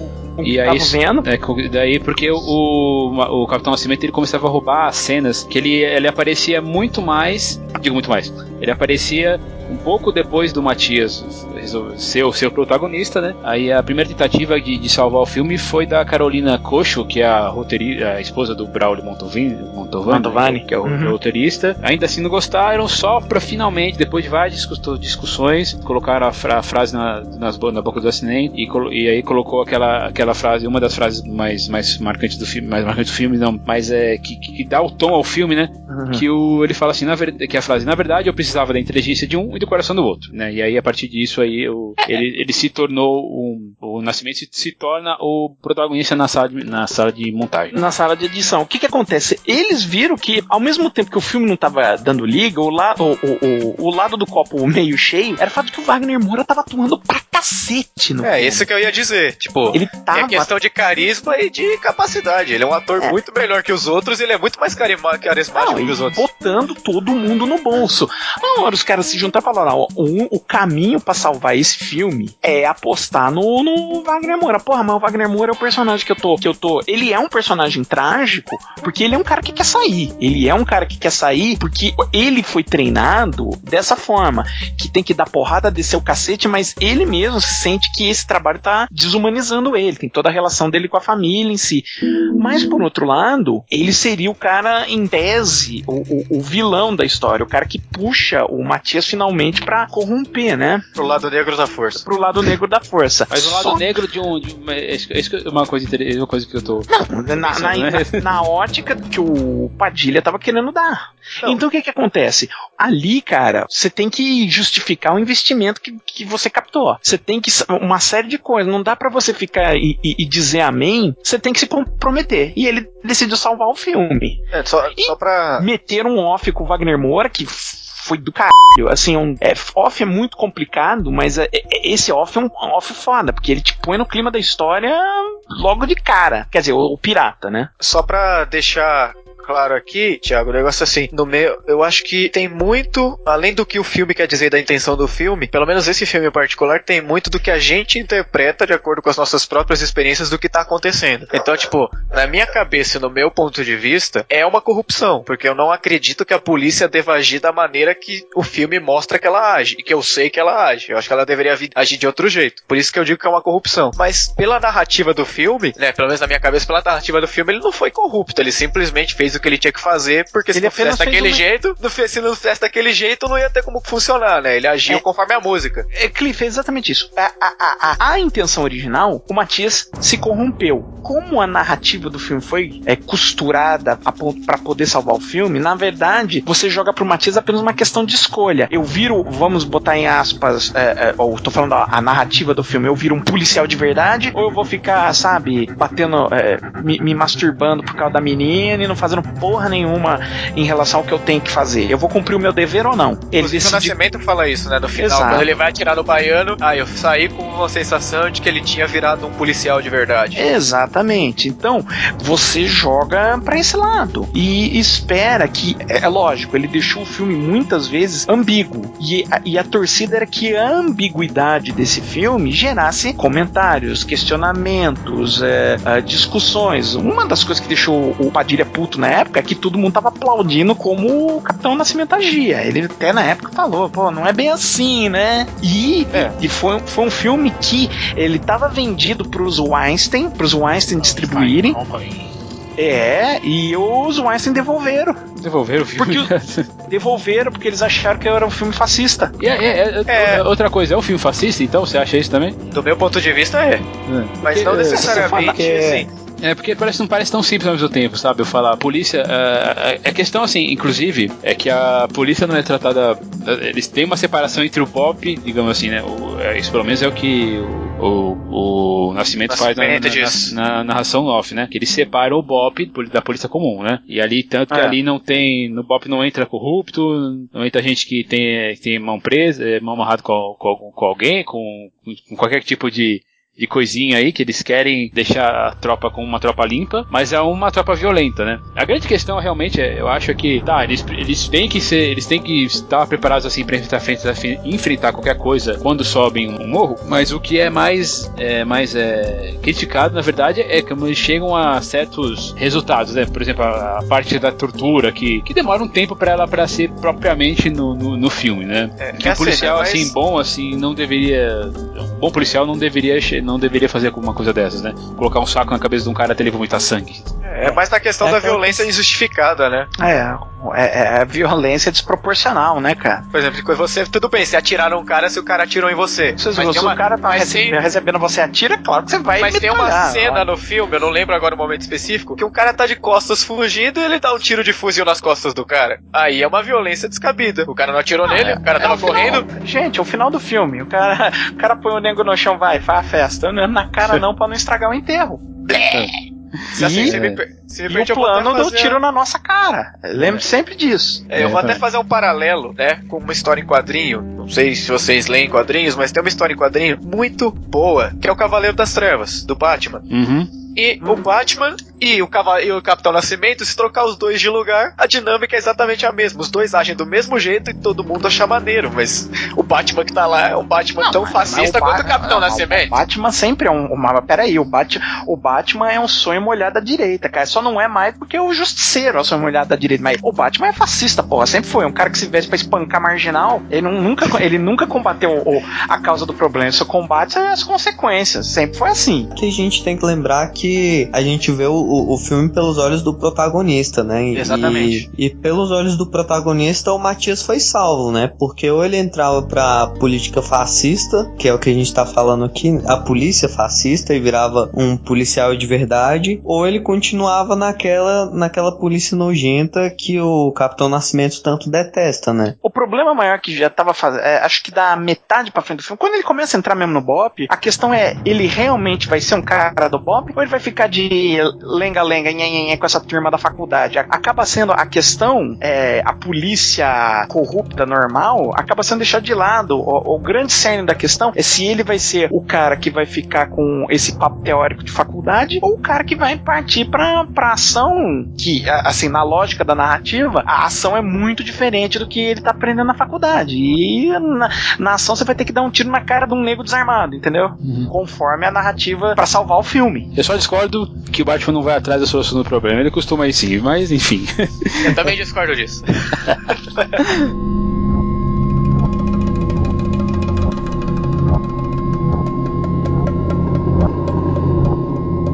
E aí, vendo. É, daí porque o, o, o Capitão Nascimento ele começava a roubar as cenas que ele, ele aparecia muito mais. Digo muito mais. Ele aparecia um pouco depois do Matias ser o seu protagonista, né? Aí a primeira tentativa de, de salvar o filme foi da Carolina Cocho, que é a, roteiri, a esposa do Braulio Montovani, Montovani, Montovani. que é o uhum. roteirista. Ainda assim não gostaram, só pra finalmente, depois de várias discussões, colocaram a, fra a frase na, nas, na boca do assinante e, e, aí colocou aquela, aquela frase, uma das frases mais, mais marcantes do filme, mais marcantes do filme, não, mas é que, que, dá o tom ao filme, né? Uhum. Que o, ele fala assim, na que a frase, na verdade eu precisava da inteligência de um do coração do outro, né? E aí a partir disso aí eu, ele, ele se tornou um, o Nascimento se, se, torna o protagonista na sala de, na sala de montagem. Na sala de edição. O que que acontece? Eles viram que ao mesmo tempo que o filme não estava dando liga, o lado, o, o, o, o, lado do copo meio cheio era o fato que o Wagner Moura estava atuando pra cacete no É, filme. isso que eu ia dizer. Tipo, Ele é tava questão de carisma e de capacidade. Ele é um ator É. muito melhor que os outros e ele é muito mais carismático Não, que os outros. botando todo mundo no bolso. Na hora os caras se juntaram e falaram: ó, o, o caminho pra salvar esse filme é apostar no, no Wagner Moura. Porra, mas o Wagner Moura é o personagem que eu tô. Que eu tô. Ele é um personagem trágico porque ele é um cara que quer sair. Ele é um cara que quer sair porque ele foi treinado dessa forma. Que tem que dar porrada, descer o cacete, mas ele mesmo se sente que esse trabalho tá desumanizando ele. Tem toda a relação dele com a família em si. Mas por outro lado, ele seria o cara em tese, o, o- o vilão da história, o cara que puxa o Matias finalmente pra corromper, né? Pro lado negro da força. Pro lado negro da força. Mas o lado Só- negro de um. De uma, é isso- é uma, coisa, inter- uma coisa que eu tô. Não, na, na, né? na- na ótica que o Padilha tava querendo dar. Não. Então o que que acontece? Ali, cara, você tem que justificar o investimento que, que você captou. Você tem que. Uma série de coisas. Não dá pra você ficar e, e- e dizer amém. Você tem que se comprometer. E ele decidiu salvar o filme. É, só, só pra. meter um off com o Wagner Moura, que foi do caralho. Assim, um, é, off é muito complicado, mas é- é- esse off é um off foda, porque ele te põe no clima da história logo de cara. Quer dizer, o, o pirata, né? Só pra deixar claro aqui, Thiago, o negócio é assim, no meu, eu acho que tem muito, além do que o filme quer dizer da intenção do filme, pelo menos esse filme em particular, tem muito do que a gente interpreta de acordo com as nossas próprias experiências do que tá acontecendo. Então, tipo, na minha cabeça e no meu ponto de vista, é uma corrupção, porque eu não acredito que a polícia deva agir da maneira que o filme mostra que ela age, e que eu sei que ela age. Eu acho que ela deveria agir de outro jeito. Por isso que eu digo que é uma corrupção. Mas pela narrativa do filme, né, pelo menos na minha cabeça, pela narrativa do filme, ele não foi corrupto, ele simplesmente fez o que ele tinha que fazer, porque se Ele não fizesse fez daquele uma- jeito, fez- se não fizesse daquele jeito, não ia ter como funcionar, né? Ele agiu É. conforme a música. É, Cliff, é exatamente isso. A, a, a, a- intenção original, o Matias se corrompeu. Como a narrativa do filme foi é, costurada a ponto para poder salvar o filme, na verdade, você joga pro Matias apenas uma questão de escolha. Eu viro, vamos botar em aspas, é, é, ou tô falando a, a narrativa do filme, eu viro um policial de verdade, ou eu vou ficar, sabe, batendo, é, me, me masturbando por causa da menina e não fazendo porra nenhuma em relação ao que eu tenho que fazer. Eu vou cumprir o meu dever ou não. Ele Inclusive, o decidiu Nascimento fala isso, né? No final, Exato. quando ele vai atirar no baiano, ah, eu saí com uma sensação de que ele tinha virado um policial de verdade. Exatamente. Então, você joga pra esse lado e espera que, é é lógico, ele deixou o filme muitas vezes ambíguo. E a, e a torcida era que a ambiguidade desse filme gerasse comentários, questionamentos, é, é, discussões. Uma das coisas que deixou o Padilha puto na época é que todo mundo tava aplaudindo como o Capitão Nascimento agia. Ele até na época falou, pô, não é bem assim, né? E, É. e foi, foi um filme que ele tava vendido pros Weinstein, pros Weinstein distribuírem. É, e os Weinstein devolveram. Devolver o filme. Porque Devolveram porque eles acharam que era um filme fascista. E é- é- é- É. Outra coisa, é um filme fascista, então? Você acha isso também? Do meu ponto de vista, é. Mas Porque, não é, necessariamente, é- assim. É, porque parece, não parece tão simples ao mesmo tempo, sabe? Eu falar, a polícia. É, é questão assim, inclusive, é que a polícia não é tratada. Eles têm uma separação entre o pop, digamos assim, né? O- é, isso pelo menos é o que o, o, o Nascimento, faz na, na- na- na narração off, né? Que eles separam o BOP da polícia comum, né? E ali, tanto que É. ali não tem. No BOP não entra corrupto, não entra gente que tem, tem mão presa, é, mão amarrada com, com, com alguém, com, com qualquer tipo de de coisinha aí que eles querem deixar a tropa com uma tropa limpa, mas é uma tropa violenta, né? A grande questão realmente é, eu acho é que, tá, eles, eles têm que ser, eles têm que estar preparados assim para enfrentar, enfrentar, enfrentar qualquer coisa quando sobem um morro, mas o que é mais, é, mais é, criticado, na verdade, é como eles chegam a certos resultados, né? Por exemplo, a, a parte da tortura que, que demora um tempo para ela para ser propriamente no, no, no filme, né? É, Que é um policial mas- assim bom assim não deveria, um bom policial não deveria não deveria fazer alguma coisa dessas, né? Colocar um saco na cabeça de um cara até ele vomitar sangue. É mais na questão É da aquela violência injustificada, né? É, é, é violência desproporcional, né, cara? Por exemplo, você, tudo bem, você atirar um cara se o cara atirou em você. Se, mas se uma, o cara tá mas rece- tem- recebendo você atira, claro que você vai Mas tem uma cena no filme, eu não lembro agora o momento específico, que o cara tá de costas fugindo e ele dá um tiro de fuzil nas costas do cara. Aí é uma violência descabida. O cara não atirou nele, o cara É tava o final- correndo. Gente, é o final do filme. O cara, o cara põe o nego no chão, vai, faz a festa. Não é Na cara não, pra não estragar o enterro. Se assim, me, per- se E o plano deu fazer- tiro na nossa cara. Lembre sempre disso. É, eu vou É, até fazer um paralelo, né, com uma história em quadrinho. Não sei se vocês leem quadrinhos, mas tem uma história em quadrinho muito boa, que é o Cavaleiro das Trevas, do Batman. Uhum. E o Batman e o, e o Capitão Nascimento, se trocar os dois de lugar, a dinâmica é exatamente a mesma. Os dois agem do mesmo jeito e todo mundo acha maneiro, mas o Batman que tá lá é um Batman tão fascista Mas quanto o Capitão não, Nascimento. O Batman sempre é um. Mas peraí, o, Bat, o Batman é um sonho molhado da direita, cara. Só não é mais porque o Justiceiro é o sonho molhado da direita. Mas o Batman é fascista, porra. Sempre foi. Um cara que se veste pra espancar marginal. Ele, não- nunca, ele nunca combateu o- a causa do problema. Ele só combate as consequências. Sempre foi assim. que a gente tem que lembrar que a gente vê o, o, o filme pelos olhos do protagonista, né? E- Exatamente. E, pelos olhos do protagonista, o Matias foi salvo, né? Porque ou ele entrava pra política fascista, que é o que a gente tá falando aqui, a polícia fascista, e virava um policial de verdade, ou ele continuava naquela, naquela polícia nojenta que o Capitão Nascimento tanto detesta, né? O problema maior que já tava fazendo, acho que da metade pra frente do filme, quando ele começa a entrar mesmo no Bop, a questão é, ele realmente vai ser um cara do Bop ou ele vai ficar de lenga-lenga, com essa turma da faculdade? Acaba sendo a questão, é, a polícia corrupta normal, acaba sendo deixada de lado. O, o grande cerne da questão é se ele vai ser o cara que vai ficar com esse papo teórico de faculdade ou o cara que vai partir pra, pra ação que, a- assim, na lógica da narrativa, a ação é muito diferente do que ele tá aprendendo na faculdade. E na, na ação você vai ter que dar um tiro na cara de um nego desarmado, entendeu? Conforme a narrativa pra salvar o filme. Eu só discordo que o Batman não vai atrás da solução do problema. Ele costuma ir sim, mas enfim. Eu também discordo disso.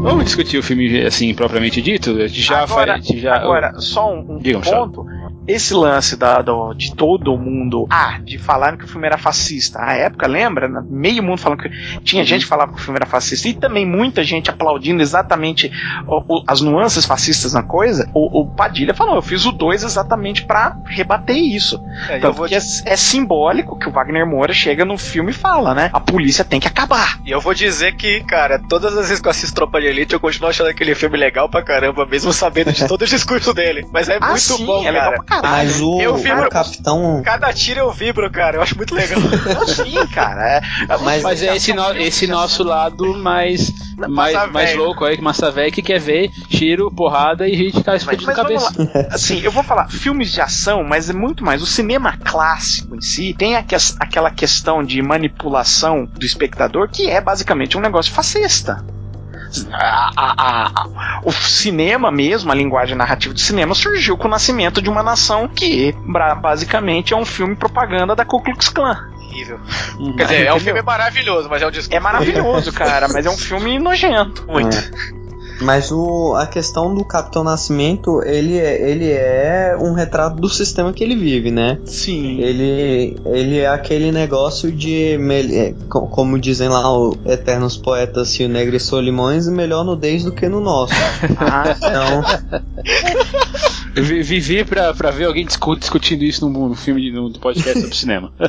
Vamos discutir o filme assim, propriamente dito? A gente já agora, faz- já, agora só um, um ponto. Esse lance da, do- de todo mundo, ah, de falarem que o filme era fascista. A época, lembra? Meio mundo falando que. Tinha gente que falava que o filme era fascista. E também muita gente aplaudindo exatamente o- o- as nuances fascistas na coisa. O, o Padilha falou: eu fiz o 2 exatamente pra rebater isso. É, Tanto que é, é simbólico que o Wagner Moura chega no filme e fala, né? A polícia tem que acabar. E eu vou dizer que, cara, todas as vezes que eu assisto Tropa de Elite, eu continuo achando aquele filme legal pra caramba, mesmo sabendo de todo o discurso dele. Mas é ah, muito sim, bom, é legal cara. pra caralho. Mas o, eu vi o Capitão. Cada tiro eu vibro, cara. Eu acho muito legal. Sim, cara. É, Mas- Mas é esse, no- esse nosso lado mais, mais, Massa mais velho. louco aí, que Massa Velho, que quer ver tiro, porrada e gente Mas, explodindo cabeça. Assim, eu vou falar filmes de ação, mas é muito mais. O cinema clássico em si tem a aquela questão de manipulação do espectador que é basicamente um negócio fascista. A- a- a- o cinema mesmo, a linguagem narrativa do cinema surgiu com o nascimento de uma nação que basicamente é um filme propaganda da Ku Klux Klan. Uhum. Quer dizer, é um filme maravilhoso, mas é um discurso. É maravilhoso, cara, mas é um filme nojento. Muito. É. Mas o, a questão do Capitão Nascimento, ele é, ele é um retrato do sistema que ele vive, né? Sim. Ele, ele é aquele negócio de, é, co- como dizem lá os eternos poetas Rio Negro e Solimões, melhor nudez do que no nosso. Ah, Então, Vivi pra, pra ver alguém discu- discutindo isso no, no filme, de- no, no podcast sobre cinema.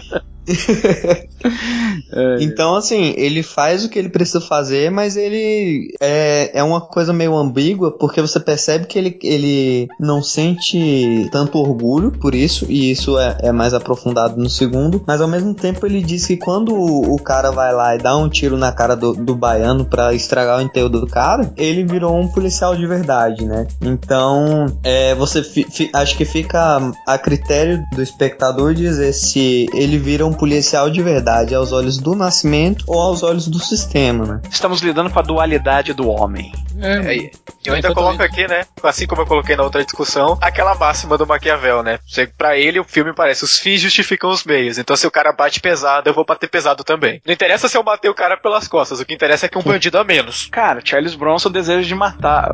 É, então, assim, ele faz o que ele precisa fazer, mas ele é, é uma coisa meio ambígua, porque você percebe que ele, ele não sente tanto orgulho por isso, e isso é, é mais aprofundado no segundo, mas ao mesmo tempo ele diz que quando o, o cara vai lá e dá um tiro na cara do, do baiano pra estragar o enterro do cara, ele virou um policial de verdade, né? Então, é, você fi, fi- acho que fica a critério do espectador dizer se ele vira um policial de verdade aos olhos do nascimento ou aos olhos do sistema, né? estamos lidando com a dualidade do homem. É, e eu É, ainda totalmente. coloco aqui, né? Assim como eu coloquei na outra discussão, aquela máxima do Maquiavel, né? Pra ele, o filme parece os fins justificam os meios. Então, se o cara bate pesado, eu vou bater pesado também. Não interessa se eu matei o cara pelas costas, o que interessa é que um bandido a menos. Cara, Charles Bronson deseja de matar.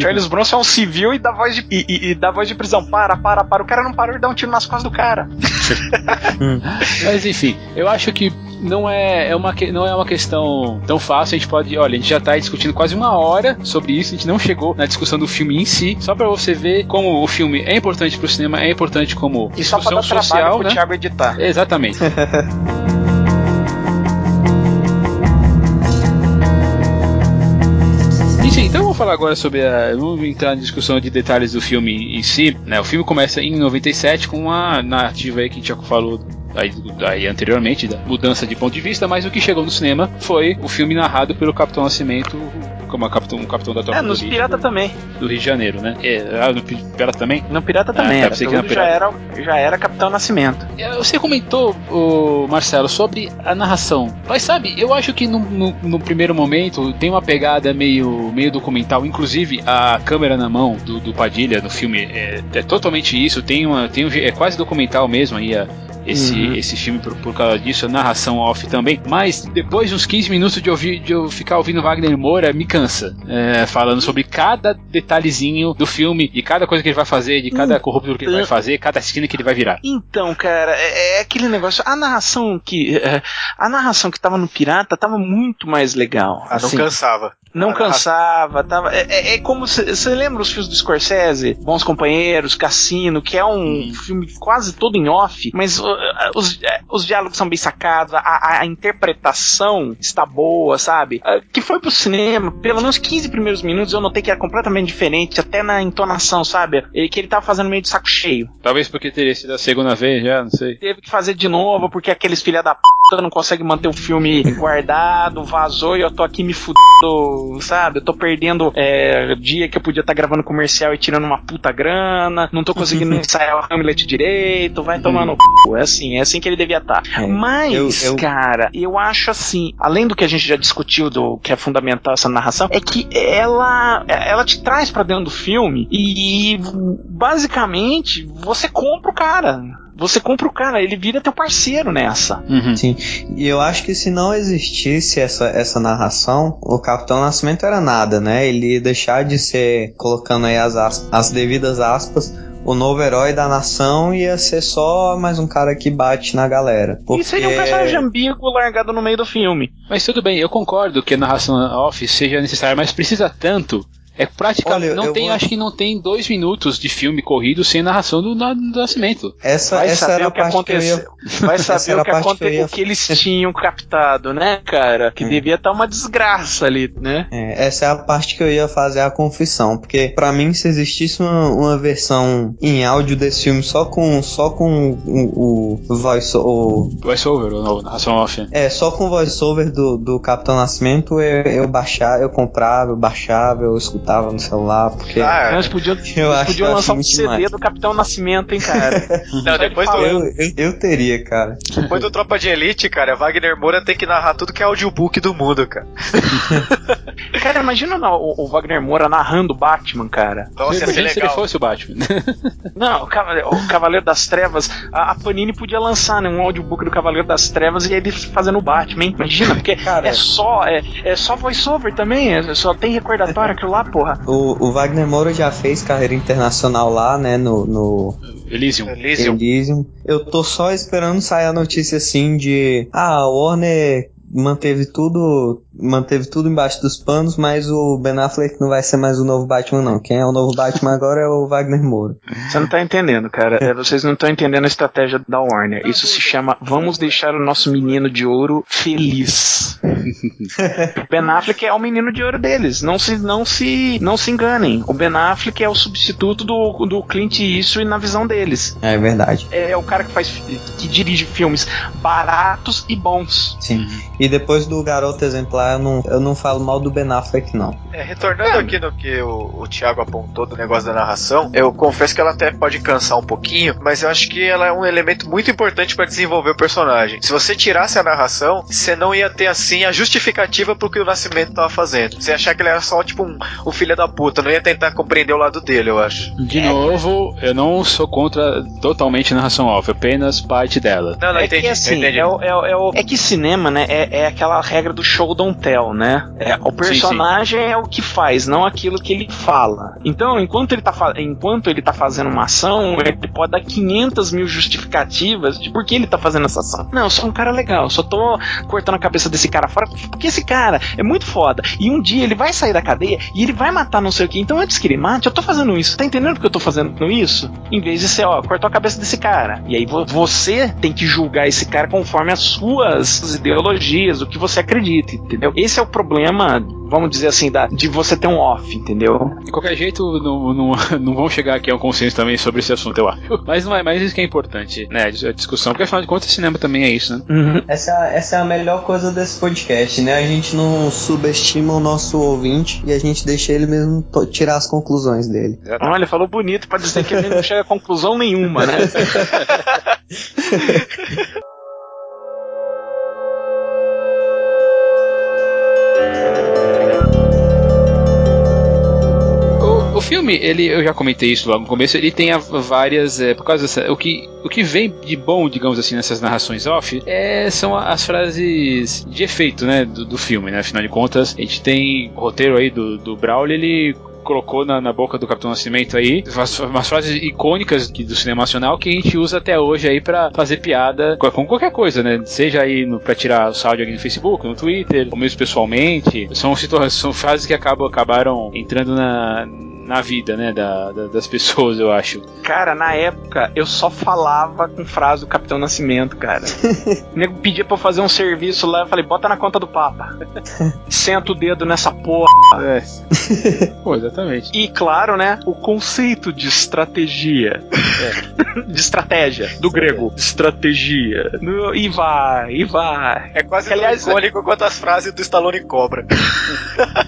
Charles Bronson é um civil e dá voz de, e, e- e dá voz de prisão. Para, para, para. O cara não parou de dar um tiro nas costas do cara. Mas enfim, eu acho que não é, é uma, que- não é uma questão tão fácil. A gente pode. Olha, a gente já tá discutindo quase uma hora sobre isso. A gente não chegou na discussão do filme em si. Só pra você ver como o filme é importante pro cinema, é importante como E só pra discussão dar social, pro né? Thiago editar. Exatamente. Enfim, então falar agora sobre a. Vamos entrar na discussão de detalhes do filme em si. Né? O filme começa em 97 com uma narrativa aí que a gente já falou aí, aí, anteriormente, da mudança de ponto de vista, mas o que chegou no cinema foi o filme narrado pelo Capitão Nascimento, como a capitão, um capitão da tropa É, nos do, Pirata também. do Rio de Janeiro, né? É, ah, no Pirata também? No Pirata também. tá, era. Tudo já, era, já era Capitão Nascimento. É, Você comentou, o Marcelo, sobre a narração. Mas sabe, eu acho que no, no- no primeiro momento tem uma pegada meio, meio documental. Inclusive, a câmera na mão do, do Padilha no filme é, é totalmente isso. Tem uma, tem um, é quase documental mesmo aí. a- esse, Uhum. esse filme por, por causa disso, a narração off também. Mas depois de uns 15 minutos de, ouvir, de eu ficar ouvindo Wagner Moura, me cansa. É, falando sobre cada detalhezinho do filme, de cada coisa que ele vai fazer, de cada corrupto que ele vai fazer, cada esquina que ele vai virar. Então, cara, é, é aquele negócio. A narração que. é, a narração que tava no Pirata tava muito mais legal. Ah, não assim. cansava. Não cansava, tava. É, é- é como você lembra os filmes do Scorsese, Bons Companheiros, Cassino, que é um filme quase todo em off, mas uh, uh, os, é, os diálogos são bem sacados, a, a- interpretação está boa, sabe? Uh, que foi pro cinema, pelo menos 15 primeiros minutos eu notei que era completamente diferente, até na entonação, sabe? E que ele tava fazendo meio de saco cheio. Talvez porque teria sido a segunda vez já, não sei. Teve que fazer de novo porque aqueles filha da p não conseguem manter o filme guardado, vazou e eu tô aqui me fudendo, sabe? Eu tô perdendo é, dia que eu podia estar gravando comercial e tirando uma puta grana, não tô conseguindo ensaiar o Hamlet direito, vai tomar no c. É assim, é assim que ele devia estar. É, Mas, eu- eu- cara, eu acho assim, além do que a gente já discutiu do que é fundamental essa narração, é que ela ela te traz pra dentro do filme e basicamente você compra o cara. Você compra o cara, ele vira teu parceiro nessa. Uhum. Sim, e eu acho que se não existisse essa, essa narração, o Capitão Nascimento era nada, né? Ele ia deixar de ser, colocando aí as, as, as devidas aspas, o novo herói da nação ia ser só mais um cara que bate na galera. E seria um personagem ambíguo largado no meio do filme. Mas tudo bem, eu concordo que a narração off seja necessária, mas precisa tanto. É praticamente. Olha, não tem, vou- acho que não tem dois minutos de filme corrido sem narração do, do Nascimento. Essa, Vai essa saber era a o que parte que eu aconteceu. ia... Vai saber o que, parte que eu aconte... ia- o que eles tinham captado, né, cara? Que Hum. devia estar uma desgraça ali, né? É, essa é a parte que eu ia fazer a confissão, porque pra mim se existisse uma, uma versão em áudio desse filme só com só com o, o voice o, Voice-over ou não, narração off. é só com o voice-over do, do Capitão Nascimento eu, eu baixava, eu comprava, eu baixava, eu escutava no celular, porque Ah, Eles podiam, Eu eles acho- podiam eu lançar um CD demais. do Capitão Nascimento, hein, cara? Não, depois do, eu, eu, eu teria, cara. depois do Tropa de Elite, cara, Wagner Moura tem que narrar tudo que é audiobook do mundo, cara. cara, imagina não, o, o Wagner Moura narrando Batman, cara. Nossa, ia ser Imagina se ele legal. fosse o Batman. Não, o Cavale- o Cavaleiro das Trevas, a, a Panini podia lançar né, um audiobook do Cavaleiro das Trevas e ele fazendo o Batman, hein? Imagina, porque Cara. é só é, é só voice-over também, é, só tem recordatório aquilo lá, porra. O, o Wagner Moura já fez carreira internacional lá, né, no, no Elysium. Elysium. Elysium. Eu tô só esperando sair a notícia assim de. Ah, a Warner manteve tudo. Manteve tudo embaixo dos panos, mas o Ben Affleck não vai ser mais o novo Batman, não. Quem é o novo Batman agora é o Wagner Moura. Você não tá entendendo, cara. É, vocês não estão entendendo a estratégia da Warner. Isso se chama Vamos deixar o nosso menino de ouro feliz. o Ben Affleck é o menino de ouro deles. Não se, não se, não se enganem. O Ben Affleck é o substituto do, do Clint Eastwood na visão deles. É verdade. É, o cara que faz, que dirige filmes baratos e bons. Sim. E depois do Garoto Exemplar, eu não, eu não falo mal do Ben Affleck, não. É, retornando aqui no que o, o Thiago apontou do negócio da narração, eu confesso que ela até pode cansar um pouquinho, mas eu acho que ela é um elemento muito importante para desenvolver o personagem. Se você tirasse a narração, você não ia ter assim a justificativa pro que o Nascimento tava fazendo. Você ia achar que ele era só tipo um, um filho da puta, não ia tentar compreender o lado dele, eu acho. De novo, eu não sou contra totalmente a narração off, apenas parte dela. Não, não, é entendi, que assim, entendi. é, o- é, o- é, o- é que cinema, né, é, é aquela regra do show don't tell, né? É, o personagem é o que faz, não aquilo que ele fala. Então, enquanto ele tá, enquanto ele tá fazendo uma ação, ele pode dar 500 mil justificativas de por que ele tá fazendo essa ação. Não, eu sou um cara legal, só tô cortando a cabeça desse cara fora, porque esse cara é muito foda. E um dia ele vai sair da cadeia e ele vai matar não sei o que. Então, antes que ele mate, eu tô fazendo isso. Tá entendendo porque eu tô fazendo isso? Em vez de ser, ó, cortou a cabeça desse cara. E aí vo- você tem que julgar esse cara conforme as suas ideologias, o que você acredita, entendeu? Esse é o problema, vamos dizer assim, da, de você ter um off, entendeu? De qualquer jeito, não, não, não vão chegar aqui a um consenso também sobre esse assunto, eu acho. Mas não é mais isso que é importante, né? A discussão, porque afinal de contas, cinema também é isso, né? Uhum. Essa, essa é a melhor coisa desse podcast, né? A gente não subestima o nosso ouvinte e a gente deixa ele mesmo tirar as conclusões dele. Olha, falou bonito pra dizer que ele não chega a conclusão nenhuma, né? O, filme, ele, eu já comentei isso logo no começo, ele tem várias. é, por causa dessa. O que, o que vem de bom, digamos assim, nessas narrações off é, são as frases de efeito, né? Do, do filme, né? Afinal de contas, a gente tem o roteiro aí do, do Braulio, ele colocou na, na boca do Capitão Nascimento aí umas, umas frases icônicas do cinema nacional que a gente usa até hoje aí pra fazer piada com, com qualquer coisa, né? Seja aí pra tirar o sal de alguém no Facebook, no Twitter, ou mesmo pessoalmente. São, são frases que acabam, acabaram entrando na, na vida, né? Da, da- das pessoas, eu acho. Cara, na época eu só falava com frase do Capitão Nascimento, cara. O nego pedia pra eu fazer um serviço lá, eu falei, bota na conta do Papa. Senta o dedo nessa porra. É. Pô, exatamente. E claro, né, o conceito de estratégia. de estratégia, do grego. Estratégia. No- E vai, e vai. É quase Aliás, tão icônico quanto as frases do Stallone Cobra.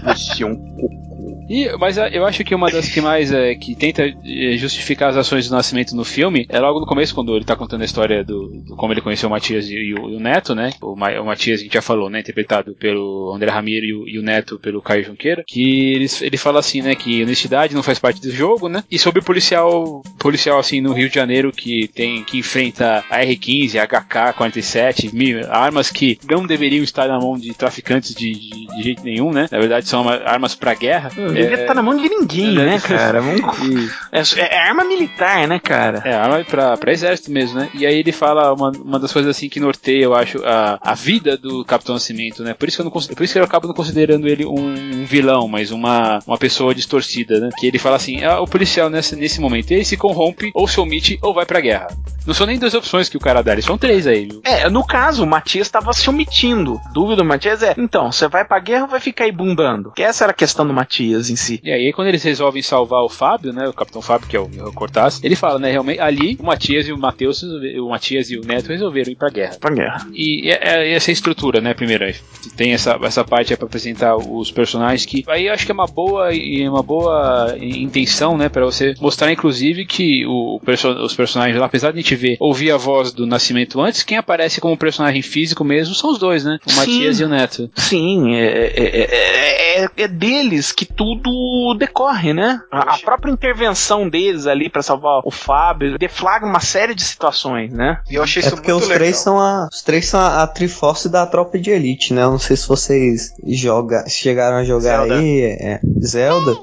Você é um cocô. E, mas eu acho que uma das que mais é, que tenta eh, justificar as ações do Nascimento no filme é logo no começo, quando ele tá contando a história do, do como ele conheceu o Matias e, e o, e o Neto, né? O, o Matias, a gente já falou, né? Interpretado pelo André Ramiro e o, e o Neto pelo Caio Junqueira. Que ele, ele fala assim, né? Que honestidade não faz parte do jogo, né? E sobre o policial, policial assim no Rio de Janeiro que tem que enfrenta a R15, a HK-47, mil- armas que não deveriam estar na mão de traficantes de, de, de jeito nenhum, né? Na verdade são armas pra guerra. Não devia estar na mão de ninguém, É. né, cara? Vamos- É, é arma militar, né, cara? É, arma pra, pra exército mesmo, né? E aí ele fala uma, uma das coisas assim que norteia, eu acho, a, a vida do Capitão Nascimento, né? Por isso que eu não por isso que eu acabo não considerando ele um, um vilão, mas uma, uma pessoa distorcida, né? Que ele fala assim, ah, o policial nesse, nesse momento, ele se corrompe, ou se omite, ou vai pra guerra. Não são nem duas opções que o cara dá, eles são três aí, viu? É, no caso, o Matias estava se omitindo. Dúvida do Matias é: então, você vai pra guerra ou vai ficar aí bumbando? Que essa era a questão do Matias em si. E aí, quando eles resolvem salvar o Fábio, né? O Capitão Fábio, que é o Miguel Cortaz, ele fala, né? Realmente, ali o Matias e o Matheus, o Matias e o Neto resolveram ir pra guerra. Pra guerra. E é, é essa estrutura, né, primeiro, tem essa, essa parte é para apresentar os personagens que aí eu acho que é uma boa e uma boa intenção, né, para você mostrar inclusive que o, perso os personagens lá, apesar de a gente ver, ouvir a voz do Nascimento antes, quem aparece como personagem físico mesmo são os dois, né, o Sim. Matias e o Neto. Sim, é, é, é, é- é deles que tudo decorre, né? A, a própria intervenção deles ali pra salvar o Fábio deflagra uma série de situações, né? E eu achei É isso porque muito os legal. três são a, os três são a, a Triforce da tropa de elite, né? Eu não sei se vocês joga, chegaram a jogar Zelda. aí, é, Zelda,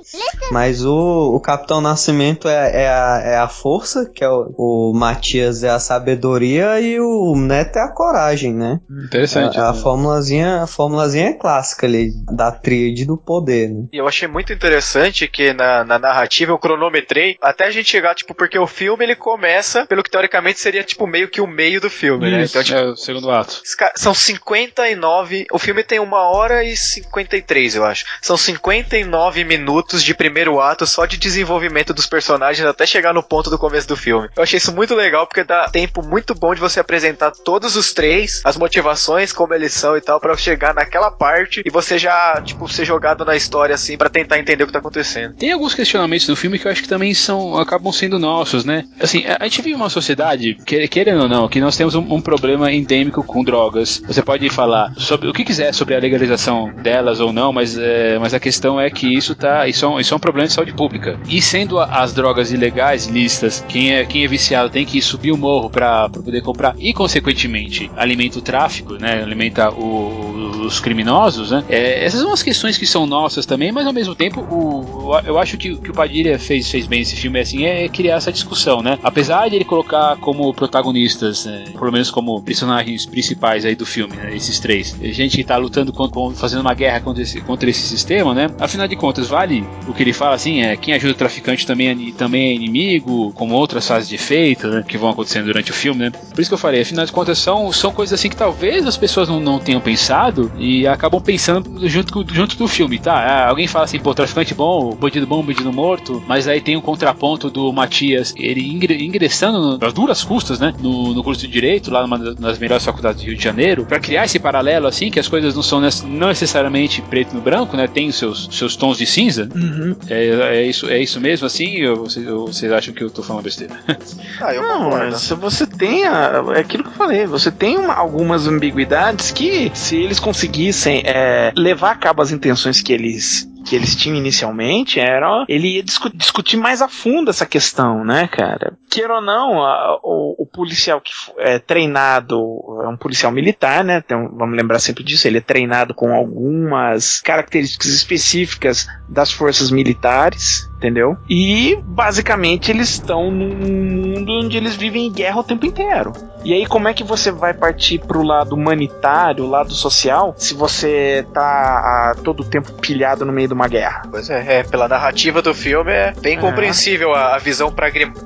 mas o, o Capitão Nascimento é, é, a, é a força, que é o, o Matias é a sabedoria e o Neto é a coragem, né? Interessante. A, a formulazinha, a formulazinha é clássica ali, da tríade do poder, né? E eu achei muito interessante que na, na narrativa eu cronometrei até a gente chegar, tipo, porque o filme ele começa pelo que teoricamente seria, tipo, meio que o meio do filme, né? Isso, Então, tipo, é o segundo ato. São 59. O filme tem uma hora e 53, eu acho. São 59 minutos de primeiro ato só de desenvolvimento dos personagens até chegar no ponto do começo do filme. Eu achei isso muito legal porque dá tempo muito bom de você apresentar todos os três, as motivações, como eles são e tal, pra chegar naquela parte e você já, tipo, ser jogado na história assim pra tentar entender o que tá acontecendo. Tem alguns questionamentos no filme que eu acho que também são acabam sendo nossos, né? Assim, a gente vive uma sociedade, que- querendo ou não, que nós temos um, um problema endêmico com drogas. Você pode falar sobre o que quiser sobre a legalização delas ou não, mas, é, mas a questão é que isso tá, isso é, um, isso é um problema de saúde pública. E sendo a- as drogas ilegais listas, quem é, quem é viciado tem que subir o morro pra poder comprar e, consequentemente, alimenta o tráfico, né? Alimenta o- os criminosos, né? É, essas são as questões que são nossas também, mas ao mesmo tempo, o, eu acho que que o Padilha fez, fez bem nesse filme assim, é criar essa discussão, né? Apesar de ele colocar como protagonistas, né, pelo menos como personagens principais aí do filme, né, esses três, gente que tá lutando contra, fazendo uma guerra contra esse, contra esse sistema, né? Afinal de contas, vale o que ele fala assim, é quem ajuda o traficante também é, também é inimigo, como outras fases de efeito, né, que vão acontecendo durante o filme, né? Por isso que eu falei, afinal de contas, são, são coisas assim que talvez as pessoas não, não tenham pensado e acabam pensando junto, junto do filme, tá? Ah, alguém fala assim, pô, traficante bom, bandido bom, bandido morto, mas aí tem um contraponto do Matias, ele ingressando nas duras custas, né, no, no curso de Direito, lá numa das melhores faculdades do Rio de Janeiro, para criar esse paralelo, assim, que as coisas não são não necessariamente preto no branco, né, tem os seus, seus tons de cinza. Uhum. É, é, isso, é isso mesmo, assim, ou vocês, ou vocês acham que eu tô falando besteira? Ah, eu Não, se você tem a, é aquilo que eu falei, você tem uma- algumas ambiguidades que se eles conseguissem é, levar a cabo as intenções que eles que eles tinham inicialmente, era ele ia discu- discutir mais a fundo essa questão, né, cara? Queira ou não, a- o, o policial que é treinado é um policial militar, né? Então, vamos lembrar sempre disso, ele é treinado com algumas características específicas das forças militares, entendeu? E basicamente eles estão num mundo onde eles vivem em guerra o tempo inteiro. E aí como é que você vai partir pro lado humanitário, lado social, se você tá a todo tempo pilhado no meio de uma guerra? Pois é, é, pela narrativa do filme é bem É. compreensível a, a visão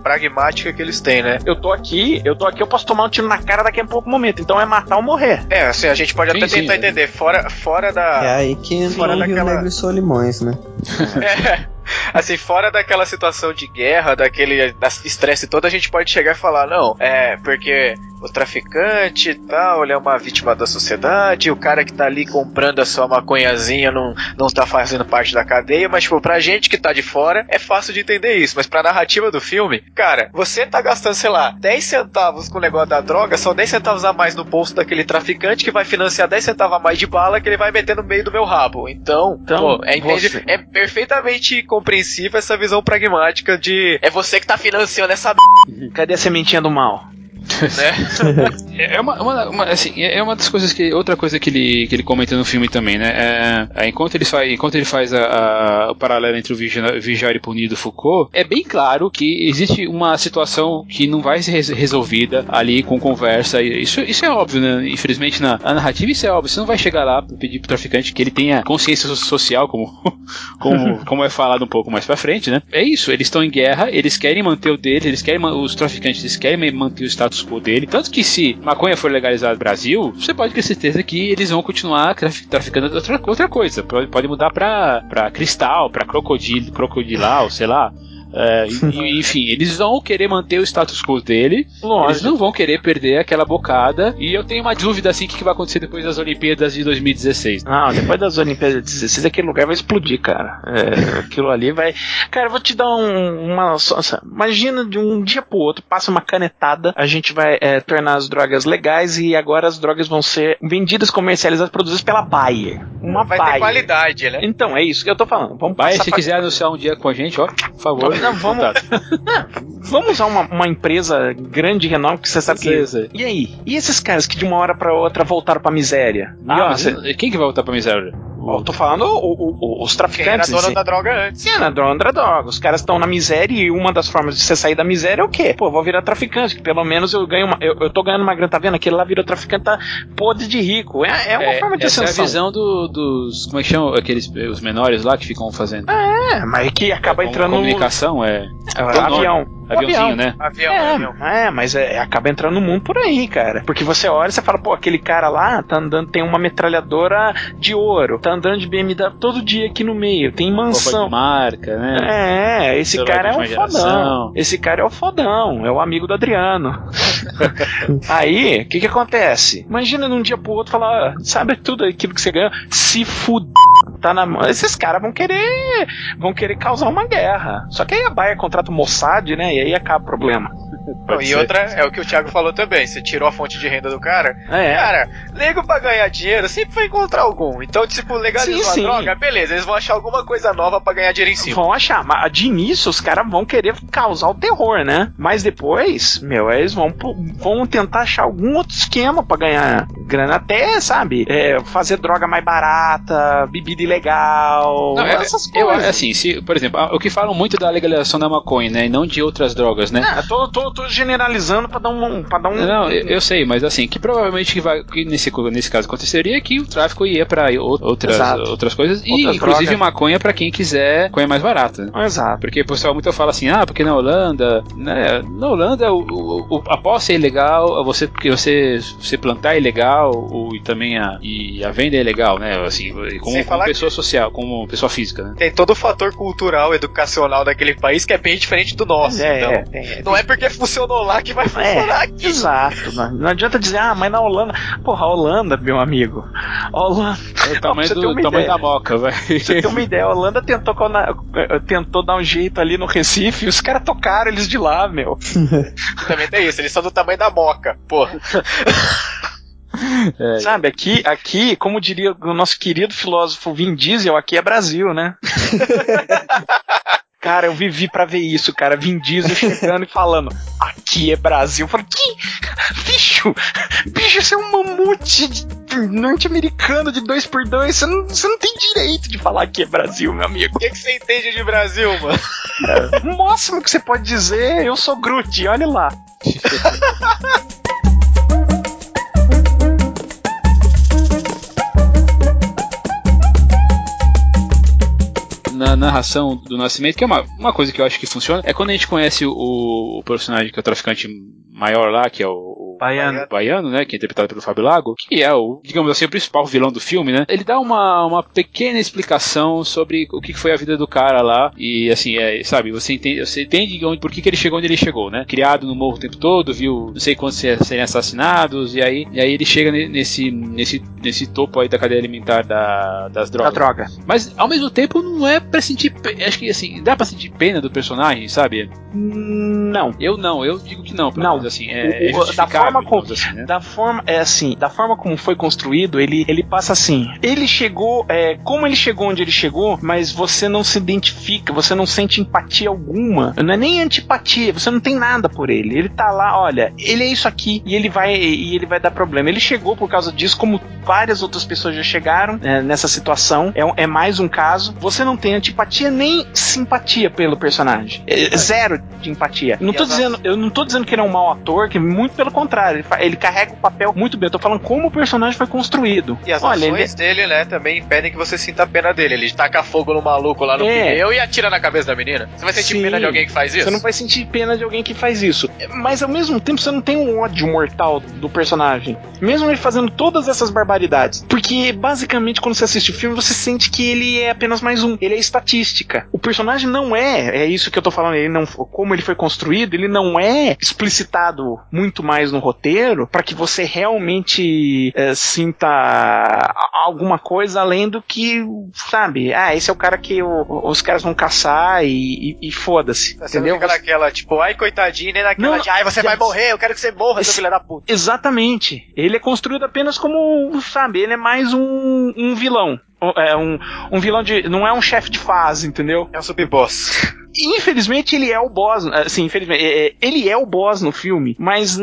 pragmática que eles têm, né? Eu tô aqui, eu tô aqui, eu posso tomar um tiro na cara daqui a pouco momento. Então é matar ou morrer. É, assim, a gente pode Sim, até sim, tentar é. entender, fora, fora É da. aí que entra Fora o Rio daquela- Negro e Solimões, né? É, assim, fora daquela situação de guerra, daquele da estresse todo, a gente pode chegar e falar, não, é porque o traficante e tal, ele é uma vítima da sociedade, o cara que tá ali comprando a sua maconhazinha não, não tá fazendo parte da cadeia, mas tipo, pra gente que tá de fora, é fácil de entender isso, mas pra narrativa do filme, cara, você tá gastando, sei lá, 10 centavos com o negócio da droga, são 10 centavos a mais no bolso daquele traficante que vai financiar 10 centavos a mais de bala que ele vai meter no meio do meu rabo. Então, Então, pô, é, é perfeitamente compreensível essa visão pragmática de é você que tá financiando essa Cadê a sementinha do mal? Né? É uma, uma- uma- assim, é uma das coisas que. Outra coisa que ele, que ele comenta no filme também, né? É, é, enquanto ele faz, enquanto ele faz a- a- o paralelo entre o Vigia- Vigiar e Punir do Foucault, é bem claro que existe uma situação que não vai ser res- resolvida ali com conversa. Isso, isso é óbvio, né? Infelizmente, na, na narrativa, isso é óbvio. Você não vai chegar lá pra pedir pro traficante que ele tenha consciência so- social, como, como, como é falado um pouco mais pra frente, né? É isso, eles estão em guerra, eles querem manter o deles, eles querem os traficantes eles querem manter o status quo dele. Tanto que se maconha for legalizada no Brasil, você pode ter certeza que eles vão continuar trafi- traficando outra, outra coisa. Pode, mudar pra, pra cristal, pra crocodilo, crocodilau, sei lá. É, e- enfim, eles vão querer manter o status quo dele. Eles não vão querer perder aquela bocada. E eu tenho uma dúvida assim: o que que vai acontecer depois das Olimpíadas de 2016? Não, depois das Olimpíadas de 16, aquele lugar vai explodir, cara. É, aquilo ali vai. Cara, eu vou te dar um- uma. só- só- Imagina de um dia pro outro, passa uma canetada, a gente vai é, tornar as drogas legais e agora as drogas vão ser vendidas, comercializadas, produzidas pela Bayer. Uma Vai ter Bayer. qualidade, né? Então, é isso que eu tô falando. Vamos passar se pra- quiser anunciar um dia com a gente, ó, por favor. Não, vamos-. Vamos usar uma, uma empresa grande renome que você sabe que. Sei. E aí? E esses caras que de uma hora pra outra voltaram pra miséria? E, Ah, ó, mas cê- quem que vai voltar pra miséria? eu tô falando o- o- o- os Quem era traficantes. dono da droga antes. Dona da droga. Os caras estão na miséria e uma das formas de você sair da miséria é o quê? Pô, vou virar traficante, que pelo menos eu ganho uma. Eu, eu tô ganhando uma grana, tá vendo? Aquele lá virou traficante, tá podre de rico. É, é uma forma de essa é a ascensão. visão do- dos. Como é que chama? Aqueles os menores lá que ficam fazendo. É, mas que acaba com- entrando no. Comunicação, é. É, um avião. Aviãozinho, Avião. né? Avião, É, avião. é, mas é, acaba entrando no mundo por aí, cara. Porque você olha e você fala, pô, aquele cara lá tá andando, tem uma metralhadora de ouro, tá andando de BMW todo dia aqui no meio, tem mansão. de marca, né? É, esse Celular cara é um fodão. Esse cara é o fodão, é o amigo do Adriano. Aí, o que que acontece? Imagina num dia pro outro falar, sabe tudo aquilo que você ganha, se fuder. Tá na mão. Esses caras vão querer vão querer causar uma guerra. Só que aí a Baia contrata o Mossad, né? E aí acaba o problema. Não, e outra é o que o Thiago falou também. Você tirou a fonte de renda do cara. É. Cara, nego pra ganhar dinheiro sempre vai encontrar algum. Então, tipo, legalizou Sim, a sim. droga, beleza, eles vão achar alguma coisa nova pra ganhar dinheiro em cima. Vão achar, mas de início os caras vão querer causar o terror, né? Mas depois, meu, eles vão, vão tentar achar algum outro esquema pra ganhar grana. Até, sabe, é, fazer droga mais barata, bebida ilegal, Não, é- essas eu, coisas. assim, se, por exemplo, o que falam muito da legalização da maconha, né? E não de outras drogas, né? Ah, tô, tô, tô generalizando pra dar um. Pra dar um Não, eu, eu sei, mas assim, que provavelmente que vai, que nesse, nesse caso aconteceria que o tráfico ia pra o- outras, Exato. outras coisas e Outras inclusive drogas. maconha pra quem quiser maconha mais barata. Exato. Porque o pessoal muito fala assim, ah, porque na Holanda, né? Na Holanda o, o, a posse é ilegal, você porque você, você plantar é ilegal, o, e também a, e a venda é ilegal, né? Assim, como, como pessoa social, como pessoa física, né? Tem todo o fator cultural, educacional daquele país que é bem diferente do nosso. É, então, é, é. não é porque funcionou lá que vai funcionar aqui. Exato. Não, não adianta dizer, ah, mas na Holanda. Porra, a Holanda, meu amigo. A Holanda. É o tamanho, ter do, tamanho da moca, vai. Pra você ter uma ideia, a Holanda tentou, eh, tentou dar um jeito ali no Recife e os caras tocaram eles de lá, meu. Também tem isso, eles são do tamanho da moca. Porra. É, Sabe, aqui, aqui, como diria o nosso querido filósofo Vin Diesel, aqui é Brasil, né? Cara, eu vivi pra ver isso, cara. Vin Diesel chegando e falando: Aqui é Brasil. Eu falei: Que? Bicho! Bicho, você é um mamute norte-americano de 2x2. Você não, você não tem direito de falar que é Brasil, meu amigo. O que, que você entende de Brasil, mano? O máximo que você pode dizer é: Eu sou Groot, olha lá. na narração do nascimento, que é uma, uma coisa que eu acho que funciona, é quando a gente conhece o, o personagem que é o traficante maior lá, que é o, o Baiano. baiano, né, que é interpretado pelo Fábio Lago, que é o, digamos assim, o principal vilão do filme, né? Ele dá uma, uma pequena explicação sobre o que foi a vida do cara lá e assim, é, sabe, você entende, você entende onde, por que, que ele chegou onde ele chegou, né? Criado no morro o tempo todo, viu não sei quantos ser- serem assassinados e aí, e aí ele chega ne- nesse, nesse, nesse topo aí da cadeia alimentar da, das Da drogas. droga. Mas ao mesmo tempo não é pra sentir. Acho que assim, dá pra sentir pena do personagem, sabe? Não. Eu não, eu digo que não. Não. assim, é, é O- o- da forma como- assim, né? Da forma, é assim, da forma como foi construído, ele, ele passa assim. Ele chegou, é, como ele chegou onde ele chegou, mas você não se identifica, você não sente empatia alguma. Não é nem antipatia, você não tem nada por ele. Ele tá lá, olha, ele é isso aqui e ele vai e ele vai dar problema. Ele chegou por causa disso, como várias outras pessoas já chegaram é, nessa situação. É, é mais um caso. Você não tem antipatia nem simpatia pelo personagem. É, zero de empatia. Não tô dizendo, eu não tô dizendo que ele é um mau ator, que muito pelo contrário, ele, ele carrega o papel muito bem. Eu tô falando como o personagem foi construído. E as Olha, ele, ações dele, né, também impedem que você sinta pena dele. Ele taca fogo no maluco lá no É. pneu e atira na cabeça da menina. Você vai sentir Sim. pena de alguém que faz isso? Você não vai sentir pena de alguém que faz isso. Mas ao mesmo tempo você não tem um ódio mortal do personagem. Mesmo ele fazendo todas essas barbaridades. Porque basicamente quando você assiste o filme, você sente que ele é apenas mais um. Ele é estatística. O personagem não é. É isso que eu tô falando. Ele não, como ele foi construído, ele não é explicitado muito mais no roteiro para que você realmente eh, sinta alguma coisa além do que, sabe? Ah, esse é o cara que o- os caras vão caçar e, e- e foda-se. Você Entendeu? fica naquela, tipo, ai coitadinho, nem naquela Não, de, ai você vai morrer, eu quero que você morra, seu filho da puta. Exatamente. Ele é construído apenas como, sabe, ele é mais um, um vilão. É um, um vilão de. Não é um chefe de fase, entendeu? É um sub-boss. Infelizmente ele é o boss. Assim, infelizmente, é- é- ele é o boss no filme, mas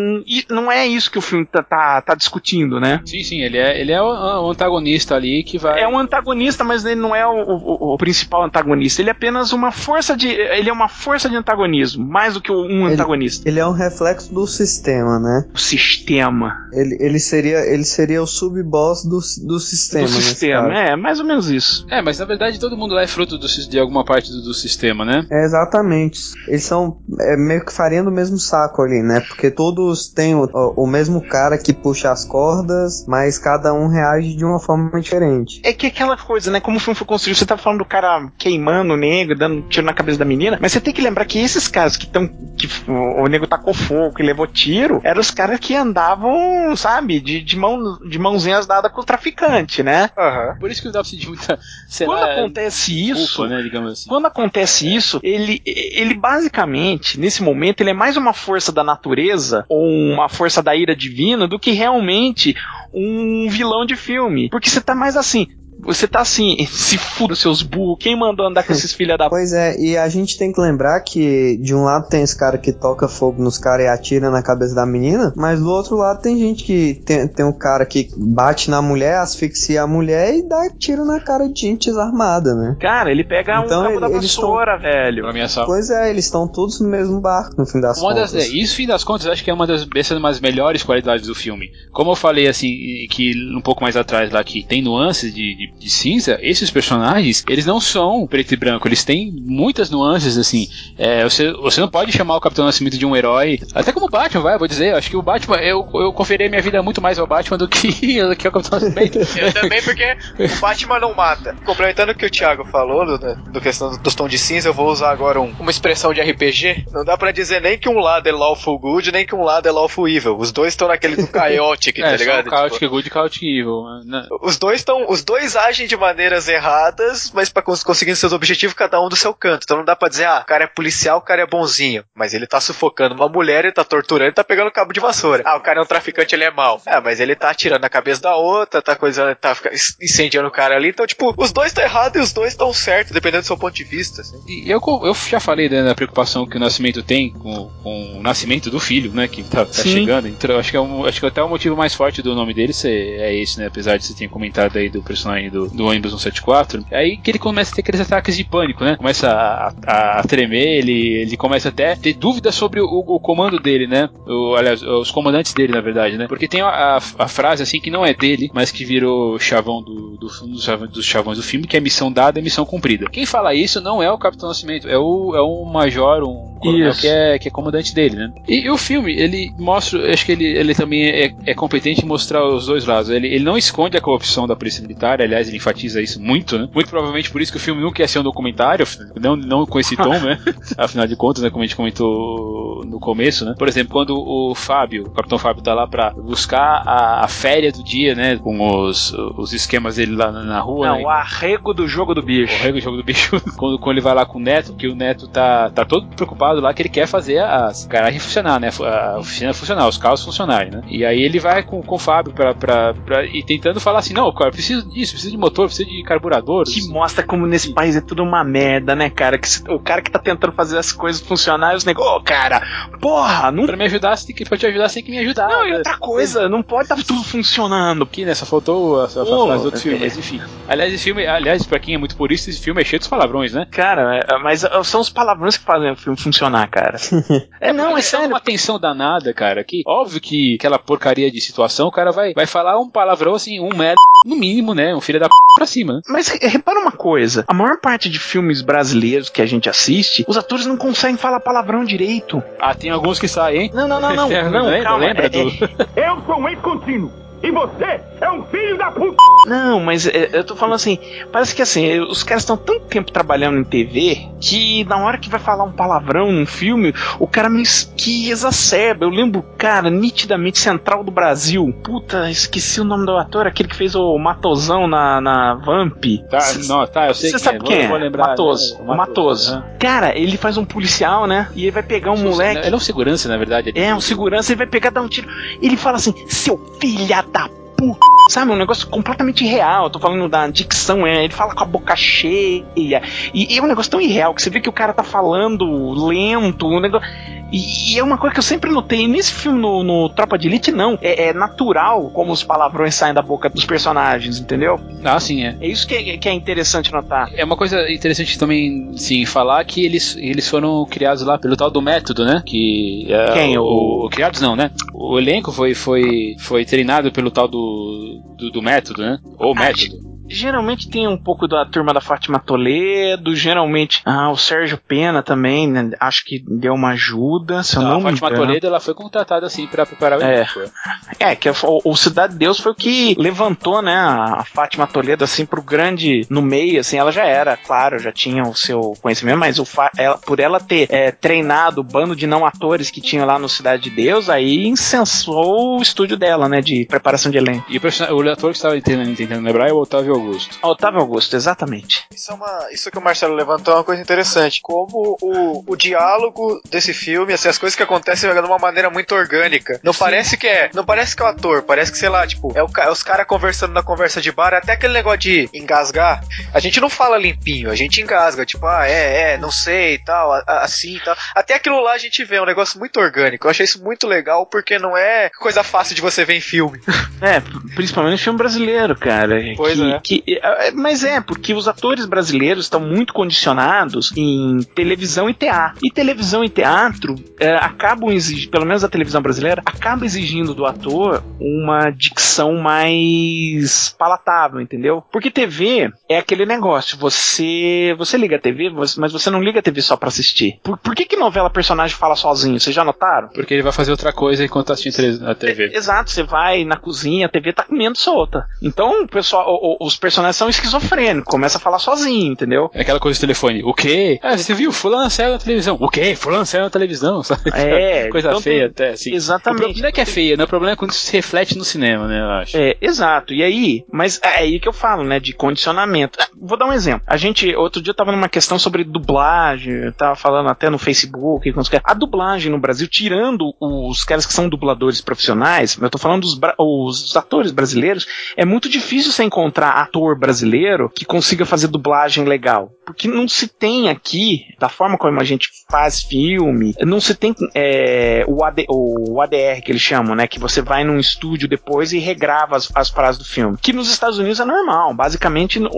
não é isso que o filme tá, tá, tá discutindo, né? Sim, sim, ele é, ele é o, o antagonista ali que vai. É um antagonista, mas ele não é o, o- o principal antagonista. Ele é apenas uma força de. Ele é uma força de antagonismo, mais do que um Ele- antagonista. Ele é um reflexo do sistema, né? O sistema. Ele, ele seria ele seria o sub-boss do, do sistema. do sistema. É, mais ou menos isso. É, mas na verdade todo mundo lá é fruto do, de alguma parte do, do sistema, né? É, exatamente. Eles são é, meio que farinha do mesmo saco ali, né? Porque todos têm o, o, mesmo cara que puxa as cordas, mas cada um reage de uma forma diferente. É que aquela coisa, né? Como o filme foi construído, você tá falando do cara queimando o negro, dando tiro na cabeça da menina, mas você tem que lembrar que esses caras que estão. que o, o negro tacou fogo, que levou tiro, eram os caras que andavam, sabe, de, de, mão, de mãozinhas dadas com o traficante, né? Aham. Por isso que sentir muita. Quando acontece isso. culpa, né? Assim. Quando acontece isso, ele, ele basicamente, nesse momento, ele é mais uma força da natureza ou uma força da ira divina do que realmente um vilão de filme. Porque você tá mais assim, você tá assim, se fuda seus burros, quem mandou andar com esses filha da Pois é, e a gente tem que lembrar que de um lado tem esse cara que toca fogo nos caras e atira na cabeça da menina, mas do outro lado tem gente que tem, tem um cara que bate na mulher, asfixia a mulher e dá tiro na cara de gente desarmada, né? Cara, ele pega Então, um cabo da ele- eles vassoura, velho. Pra ameaçar. Pois é, eles estão todos no mesmo barco no fim das Uma das, contas. é, isso, fim das contas, acho que é uma das, dessas umas melhores qualidades do filme. Como eu falei, assim, que um pouco mais atrás lá, que tem nuances de, de, de cinza, esses personagens, eles não são preto e branco, eles têm muitas nuances, assim. É, você, você não pode chamar o Capitão Nascimento de um herói, até como o Batman, vai, eu vou dizer, acho que o Batman, eu, eu conferi minha vida muito mais ao Batman do que, do que ao Capitão Nascimento. Eu também, porque o Batman não mata. Complementando o que o Thiago falou, do, do questão dos tons de cinza, eu vou usar agora um- uma expressão de RPG. Não dá pra dizer nem que um lado é lawful good, nem que um lado é lawful evil. Os dois estão naquele do chaotic, tá é, ligado? Chaotic Good e Chaotic Evil. né? Os dois estão, os dois agem de maneiras erradas, mas para conseguir seus objetivos cada um do seu canto. Então não dá pra dizer, ah, o cara é policial, o cara é bonzinho, mas ele tá sufocando uma mulher, ele tá torturando, ele tá pegando cabo de vassoura. Ah, o cara é um traficante, ele é mau. Ah, mas ele tá atirando na cabeça da outra, tá coisa, tá incendiando o cara ali. Então, tipo, os dois estão errados e os dois estão certos, dependendo do seu ponto de vista. assim. E eu, eu já falei né, da preocupação que o Nascimento tem com, com o nascimento do filho, né? Que tá, tá chegando. Então, acho que, é um, acho que até o motivo mais forte do nome dele ser- é esse, né? Apesar de você ter comentado aí do personagem do, do ônibus 174. É aí que ele começa a ter aqueles ataques de pânico, né? Começa a, a- a tremer, ele, ele começa até a ter dúvidas sobre o, o comando dele, né? O, aliás, os comandantes dele, na verdade, né? Porque tem a, a- frase assim que não é dele, mas que virou chavão do, do, um dos chavões- do filme, que é missão dada é missão cumprida. Quem fala isso não é o Capitão Nascimento, é o, é um major, um coronel que é, que é comandante dele, né? E, e o filme, ele mostra, acho que ele, ele também é, é competente em mostrar os dois lados. Ele, ele não esconde a corrupção da polícia militar, aliás, ele enfatiza isso muito, né? Muito provavelmente por isso que o filme nunca ia ser um documentário, não, não com esse tom, né? Afinal de contas, né, como a gente comentou no começo, né? Por exemplo, quando o Fábio, o Capitão Fábio tá lá pra buscar a, a férias do dia, né? Com os, os esquemas dele lá na, na rua, Não, né? o arrego do jogo do bicho. O rego jogo do bicho, quando, quando ele vai lá com o Neto, que o Neto tá, tá todo preocupado lá que ele quer fazer as garagens funcionar, né? A oficina funcionar, os carros funcionarem, né? E aí ele vai com, com o Fábio pra, pra, pra, e tentando falar assim: não, cara, preciso disso, preciso de motor, preciso de carburador. Que mostra como nesse país é tudo uma merda, né, cara? Que se- o cara que tá tentando fazer as coisas funcionarem, os negócios. Ô, cara, porra, não. Pra me ajudar, você tem que, pra te ajudar, você tem que me ajudar. Não, e né? outra coisa, não pode estar tudo funcionando. Aqui, né? Só faltou a, a, a Pô, frase do outro filme, é. mas enfim. Aliás, esse filme, aliás, pra quem é muito purista, esse filme é cheio dos palavrões, né? Cara, é- mas é- são os palavrões que fazem o filme funcionar, cara. é, não, é sério. uma tensão danada, cara. Que óbvio que aquela porcaria de situação, o cara vai, vai falar um palavrão assim, um merda, no mínimo, né? Um filho da p pra cima, né? Mas re- repara uma coisa: a maior parte de filmes brasileiros que a gente assiste, os atores não conseguem falar palavrão direito. Ah, tem alguns que saem, hein? Não, não, não, não. não lembra, calma. lembra é- do. Eu sou um ex-contínuo. E você é um filho da puta. Não, mas é, eu tô falando assim, parece que assim, os caras estão tanto tempo trabalhando em TV que na hora que vai falar um palavrão num filme, o cara me que exacerba. Eu lembro, cara, nitidamente Central do Brasil. Puta, esqueci o nome do ator, aquele que fez o Matosão na, na Vamp. Tá, não, tá, eu sei Você sabe é. quem vou, é? Vou lembrar, Matoso. né? Matoso. aham. Cara, ele faz um policial, né? E ele vai pegar um moleque. Ele é um segurança, na verdade. É, um segurança, ele vai pegar dar um tiro. Ele fala assim, seu filha da puta. Sabe, um negócio completamente irreal. Eu tô falando da dicção, é. Ele fala com a boca cheia. E, e é um negócio tão irreal que você vê que o cara tá falando lento, um negócio. E, e é uma coisa que eu sempre notei. Nesse filme, no, no Tropa de Elite, não. É, é natural como os palavrões saem da boca dos personagens, entendeu? Ah, sim, é. É isso que é, que é interessante notar. É uma coisa interessante também, sim, falar que eles, eles foram criados lá pelo tal do método, né? Que é, Quem? O, o- criados não, né? O elenco foi, foi, foi treinado pelo tal do, do, do método, né? Ou Ah, método. Geralmente tem um pouco da turma da Fátima Toledo, geralmente ah, o Sérgio Pena também, né, acho que deu uma ajuda, se eu Não, não a me Fátima engano. Toledo ela foi contratada assim pra preparar o É. elenco. É, que o, Cidade de Deus foi o que levantou, né, a Fátima Toledo assim pro grande no meio, assim, ela já era, claro, já tinha o seu conhecimento, mas o ela- por ela ter é, treinado o bando de não atores que tinha lá no Cidade de Deus, aí incensou o estúdio dela, né, de preparação de elenco. E o, o ator que estava tentando, tentando lembrar é o Otávio Augusto. Otávio Augusto, exatamente. Isso, é uma, isso que o Marcelo levantou é uma coisa interessante. Como o, o diálogo desse filme, assim, as coisas que acontecem de uma maneira muito orgânica. Não parece que é. Não parece que é o ator, parece que, sei lá, tipo, é, o, é os caras conversando na conversa de bar, até aquele negócio de engasgar. A gente não fala limpinho, a gente engasga, tipo, ah, é, é, não sei e tal, a- a- assim e tal. Até aquilo lá a gente vê, é um negócio muito orgânico. Eu achei isso muito legal porque não é coisa fácil de você ver em filme. É, principalmente no filme brasileiro, cara. Pois que, é. Que- é, mas é, porque os atores brasileiros estão muito condicionados em televisão e teatro. E televisão e teatro é, acabam exigindo, pelo menos a televisão brasileira, acaba exigindo do ator uma dicção mais palatável, entendeu? Porque TV é aquele negócio, você você liga a TV, mas você não liga a TV só pra assistir. Por, por que que novela personagem fala sozinho? Vocês já notaram? Porque ele vai fazer outra coisa enquanto tá assistindo tele- a TV. Exato, você vai na cozinha, a TV tá comendo solta. Então o pessoal, os personagens são esquizofrênicos, começa a falar sozinho, entendeu? É aquela coisa do telefone. O quê? Ah, você viu? Fulano saiu na televisão. O quê? Fulano saiu na televisão. Sabe? É, coisa então feia até, assim. Exatamente. O problema não é que é feia, né? O problema é quando isso se reflete no cinema, né? Eu acho. É, exato. E aí, mas é aí que eu falo, né, de condicionamento. Ah, Vou dar um exemplo. A gente, outro dia eu tava numa questão sobre dublagem, eu tava falando até no Facebook, a dublagem no Brasil, tirando os caras que são dubladores profissionais, eu tô falando dos os atores brasileiros, é muito difícil você encontrar ator brasileiro que consiga fazer dublagem legal. Porque não se tem aqui, da forma como a gente faz filme, não se tem é, o, AD, o ADR que eles chamam, né? Que você vai num estúdio depois e regrava as, as frases do filme. Que nos Estados Unidos é normal. Basicamente, no-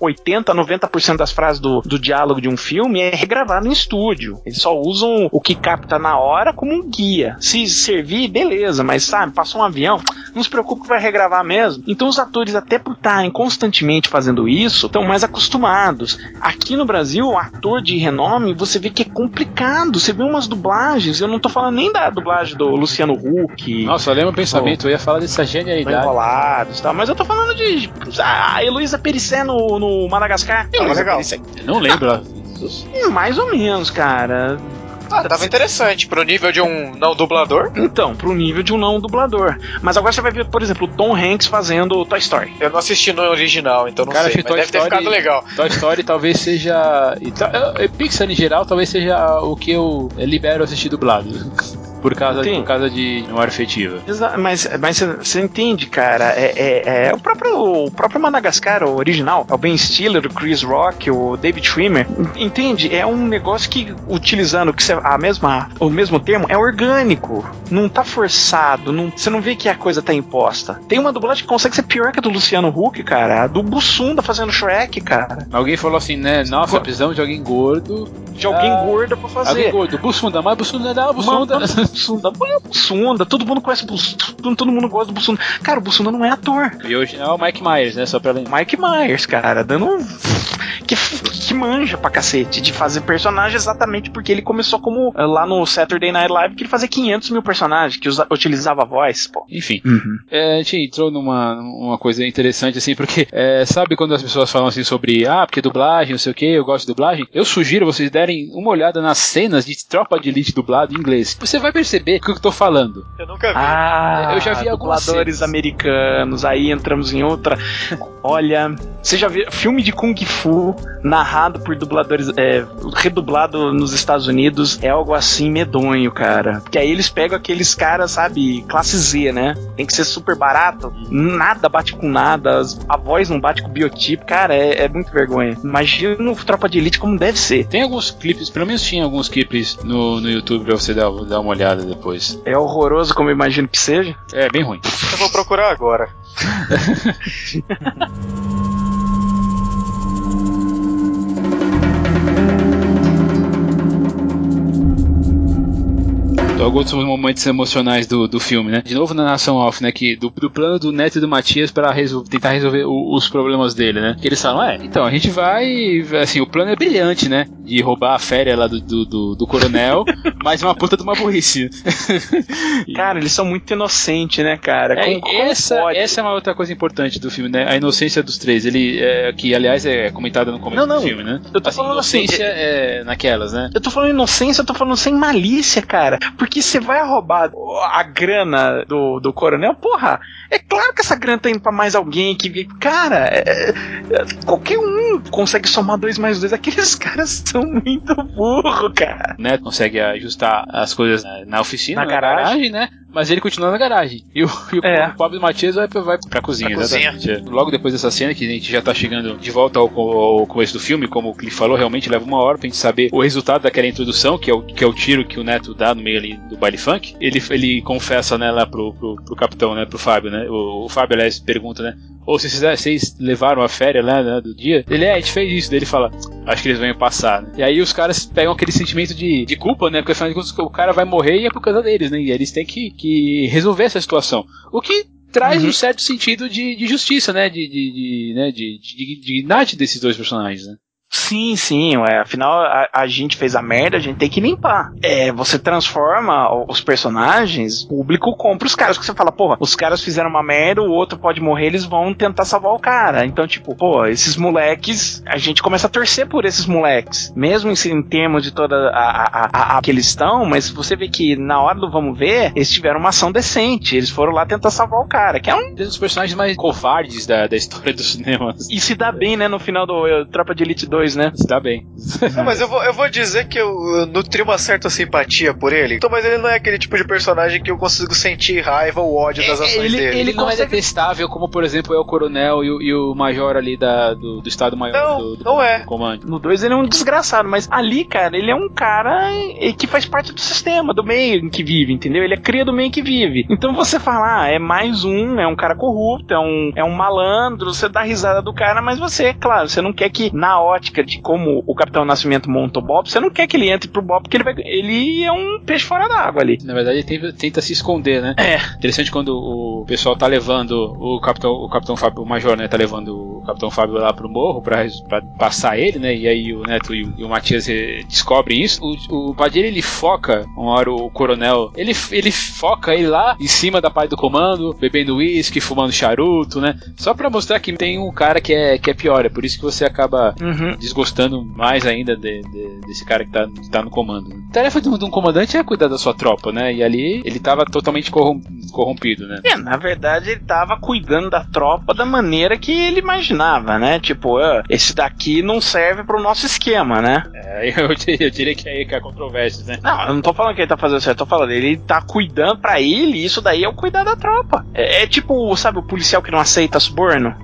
80, 90% das frases do, do diálogo de um filme é regravado em estúdio. Eles só usam o que capta na hora como um guia. Se servir, beleza, mas sabe, passou um avião, não se preocupe que vai regravar mesmo. Então os atores, até por estarem constantemente fazendo isso, estão mais acostumados. Aqui no Brasil, ator de renome, você vê que é complicado. Você vê umas dublagens, eu não tô falando nem da dublagem do Luciano Huck. Nossa, eu lembro o pensamento, eu ia falar dessa genialidade. enrolados tal, mas eu tô falando de. A Heloísa Perissé no, no Madagascar. Heloísa legal. Perissé. Eu não lembro. Hum, Mais ou menos, cara. Ah, tava interessante. Pro nível de um não dublador, Então, pro nível de um não dublador. Mas agora você vai ver, por exemplo, o Tom Hanks fazendo Toy Story. eu não assisti no original, então não Cara, sei. acho que Mas Toy deve ter Story- ficado legal. Toy Story talvez seja. e Pixar em geral talvez seja o que eu libero assistir dublado. Por causa, Sim. por causa de memória afetiva. Mas mas você entende, cara? É, é- é o, próprio, o próprio Madagascar, o original. É o Ben Stiller, o Chris Rock, o David Schwimmer. Entende? É um negócio que, utilizando que a mesma, o mesmo termo, é orgânico. Não tá forçado. Não, você não vê que a coisa tá imposta. Tem uma dublagem que consegue ser pior que a do Luciano Huck, cara. A do Bussunda fazendo Shrek, cara. Alguém falou assim, né? Nossa, precisamos de alguém gordo. De alguém Ah, gordo pra fazer. Alguém gordo. Bussunda, mas Bussunda dá, Bussunda. Mano, Bussunda, Mano, Bussunda, todo mundo conhece Bussunda, todo mundo gosta do Bussunda. Cara, o Bussunda não é ator. E hoje é o Mike Myers, né? Só pra lembrar. Mike Myers, cara, dando um. Que, que manja pra cacete de fazer personagem exatamente porque ele começou como eh, lá no Saturday Night Live que ele fazia 500 mil personagens que usa- utilizava a voz, pô. Enfim. É, a gente entrou numa uma coisa interessante, assim, porque é, sabe quando as pessoas falam assim sobre ah, porque dublagem, não sei o que, eu gosto de dublagem? Eu sugiro vocês derem uma olhada nas cenas de tropa de elite dublado em inglês. Você vai perceber o que eu tô falando. Eu nunca vi. Ah, Eu já vi algumas dubladores americanos, aí entramos em outra. Olha, você já viu filme de Kung Fu narrado por dubladores, é, redublado nos Estados Unidos, é algo assim medonho, cara. Porque aí eles pegam aqueles caras, sabe, classe Z, né? Tem que ser super barato, nada bate com nada, a voz não bate com o biotipo, cara, é, é muito vergonha. Imagina o Tropa de Elite como deve ser. Tem alguns clipes, pelo menos tinha alguns clipes no, no YouTube pra você dar, dar uma olhada depois. É horroroso como eu imagino que seja. É bem ruim. Eu vou procurar agora. Então, alguns dos momentos emocionais do, do filme, né? De novo na narração off, né? Que do, do plano do Neto e do Matias para tentar resolver o- os problemas dele, né? Que eles falam, é, então a gente vai. Assim, o plano é brilhante, né? De roubar a férias lá do, do, do, do coronel, mas uma puta de uma burrice. Cara, eles são muito inocentes, né, cara? É, Como- como essa, pode? essa é uma outra coisa importante do filme, né? A inocência dos três. Ele, é, que aliás é comentada no começo Não, não. do filme, né? Eu tô Assim, falando assim, inocência é naquelas, né? Eu tô falando inocência, eu tô falando sem malícia, cara. Porque que você vai roubar a grana do, do coronel, porra, é claro que essa grana tá indo pra mais alguém que. Cara, é, é, qualquer um consegue somar dois mais dois. Aqueles caras são muito burro, cara. Né, consegue ajustar as coisas na, na oficina, Na na, garagem. garagem. né? Mas ele continua na garagem. E o, e o É. pobre Matias vai, pra- vai pra cozinha, Pra cozinha. exatamente. É. Logo depois dessa cena, que a gente já tá chegando de volta ao, ao começo do filme, como o Cliff falou, realmente leva uma hora pra gente saber o resultado daquela introdução, que é o, que é o tiro que o Neto dá no meio ali do baile funk. Ele, ele confessa, né, lá pro, pro, pro capitão, né, pro Fábio, né? O, o Fábio, aliás, pergunta, né? Ou se vocês, vocês levaram a férias lá né, do dia? Ele é, a gente fez isso. Daí ele fala, acho que eles vão passar, né? E aí os caras pegam aquele sentimento de, de culpa, né? Porque afinal de contas o cara vai morrer e é por causa deles, né? E eles têm que, que resolver essa situação. O que traz um certo sentido de, de justiça, né? De, de, de, né? de, de, de dignidade desses dois personagens, né? Sim, sim, ué. Afinal, a, a gente fez a merda, a gente tem que limpar. É, você transforma os personagens, o público compra os caras. Que você fala, porra, os caras fizeram uma merda, o outro pode morrer, eles vão tentar salvar o cara. Então, tipo, pô, esses moleques, a gente começa a torcer por esses moleques. Mesmo em, em termos de toda a, a, a, que eles estão, mas você vê que na hora do vamos ver, eles tiveram uma ação decente. Eles foram lá tentar salvar o cara, que é um dos personagens mais covardes da, da história do cinema. e se dá bem, né, no final do eh, Tropa de Elite 2, né? Se dá bem. Não, mas eu vou, eu vou dizer que eu, nutri uma certa simpatia por ele. Então, mas ele não é aquele tipo de personagem que eu consigo sentir raiva ou ódio das ações ele- dele. Ele, não é consegue- detestável como, por exemplo, é o coronel e o, e o major ali da, do, do Estado Maior Não, do, do, não é. do comando. No 2 ele é um desgraçado, mas ali, cara, ele é um cara que faz parte do sistema, do meio em que vive, entendeu? Ele é cria do meio em que vive. Então você fala, ah, é mais um, é um cara corrupto, é um, é um malandro, você dá risada do cara, mas você, claro, você não quer que, na ótica de como o Capitão Nascimento monta o Bob, você não quer que ele entre pro Bob, porque ele, vai, ele é um peixe fora d'água ali. Na verdade, ele tenta, tenta se esconder, né? É. Interessante quando o pessoal tá levando o capitão, o capitão Fábio, o major, né? Tá levando o capitão Fábio lá pro morro pra, pra passar ele, né? E aí o Neto e o, e o Matias eh, descobrem isso. O, o Padilha ele foca, uma hora o coronel, ele, ele foca ele lá em cima da parte do comando, bebendo uísque, fumando charuto, né? Só pra mostrar que tem um cara que é, que é pior. É por isso que você acaba Uhum. Desgostando mais ainda de- de- desse cara que tá, que tá no comando. A tarefa de um, de um comandante é cuidar da sua tropa, né? E ali ele tava totalmente corrom- corrompido, né? É, na verdade ele tava cuidando da tropa da maneira que ele imaginava, né? Tipo, ah, esse daqui não serve pro nosso esquema, né? É, eu, diria- eu diria que é aí que é a controvérsia, né? Não, eu não tô falando que ele tá fazendo certo, eu tô falando, ele tá cuidando pra ele, isso daí é o cuidar da tropa. É, é tipo, sabe, o policial que não aceita suborno?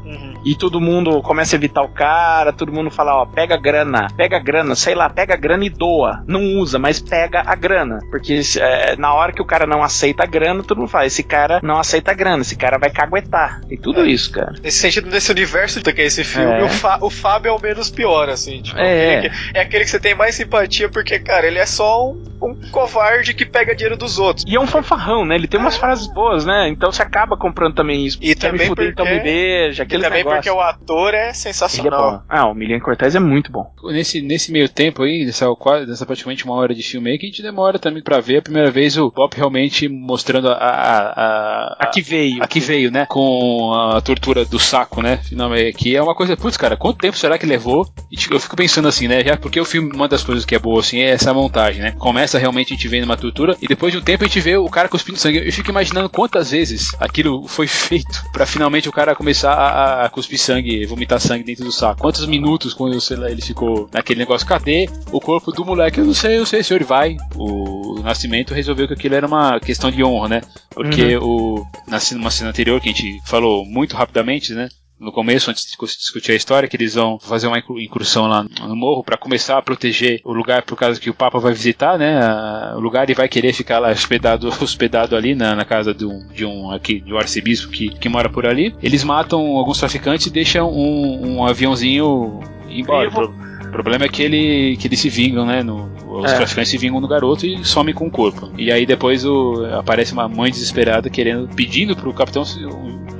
E todo mundo começa a evitar o cara, todo mundo fala, ó, pega a grana, pega a grana, sei lá, pega a grana e doa. Não usa, mas pega a grana. Porque é, na hora que o cara não aceita a grana, todo mundo fala, esse cara não aceita a grana, esse cara vai caguetar. E tudo isso, cara. Nesse sentido, nesse universo que é esse filme, É. o, Fá- o Fábio é o menos pior, assim. Tipo, É. aquele que- é aquele que você tem mais simpatia, porque, cara, ele é só um, um covarde que pega dinheiro dos outros. E é um fanfarrão, né? Ele tem umas frases boas, né? Então você acaba comprando também isso. E Quer me também fuder, então porque- me beija, E aquele também negócio. Porque o ator é é sensacional. bom. Ah, o Milian Cortez é muito bom. Nesse, nesse meio tempo aí, dessa, quase, dessa praticamente uma hora de filme aí, que a gente demora também pra ver a primeira vez o Bob realmente mostrando a. a, a, a Aqui veio. Aqui veio, né? Com a tortura do saco, né? Finalmente, que é uma coisa, putz, cara, quanto tempo será que levou? E tipo, eu fico pensando assim, né? Já porque o filme, uma das coisas que é boa, assim, é essa montagem, né? Começa realmente a gente vendo uma tortura e depois de um tempo a gente vê o cara cuspindo sangue. Eu fico imaginando quantas vezes aquilo foi feito pra finalmente o cara começar a, a cuspir sangue, vomitar sangue dentro do saco. Quantos minutos quando lá, ele ficou naquele negócio? Cadê o corpo do moleque? Eu não sei, eu sei, senhor, vai. O, o Nascimento resolveu que aquilo era uma questão de honra, né? Porque o na uma cena anterior que a gente falou muito rapidamente, né? No começo, antes de discu- discutir a história, que eles vão fazer uma incursão lá no morro para começar a proteger o lugar por causa que o Papa vai visitar, né? a- o lugar e vai querer ficar lá hospedado, hospedado ali na, na casa de um, de um aqui de um arcebispo que, que mora por ali. Eles matam alguns traficantes e deixam um, um aviãozinho embora. Vivo. O problema é que, ele, que eles se vingam, né? No, os É. traficantes se vingam no garoto e somem com o corpo. E aí depois o, aparece uma mãe desesperada querendo, pedindo pro capitão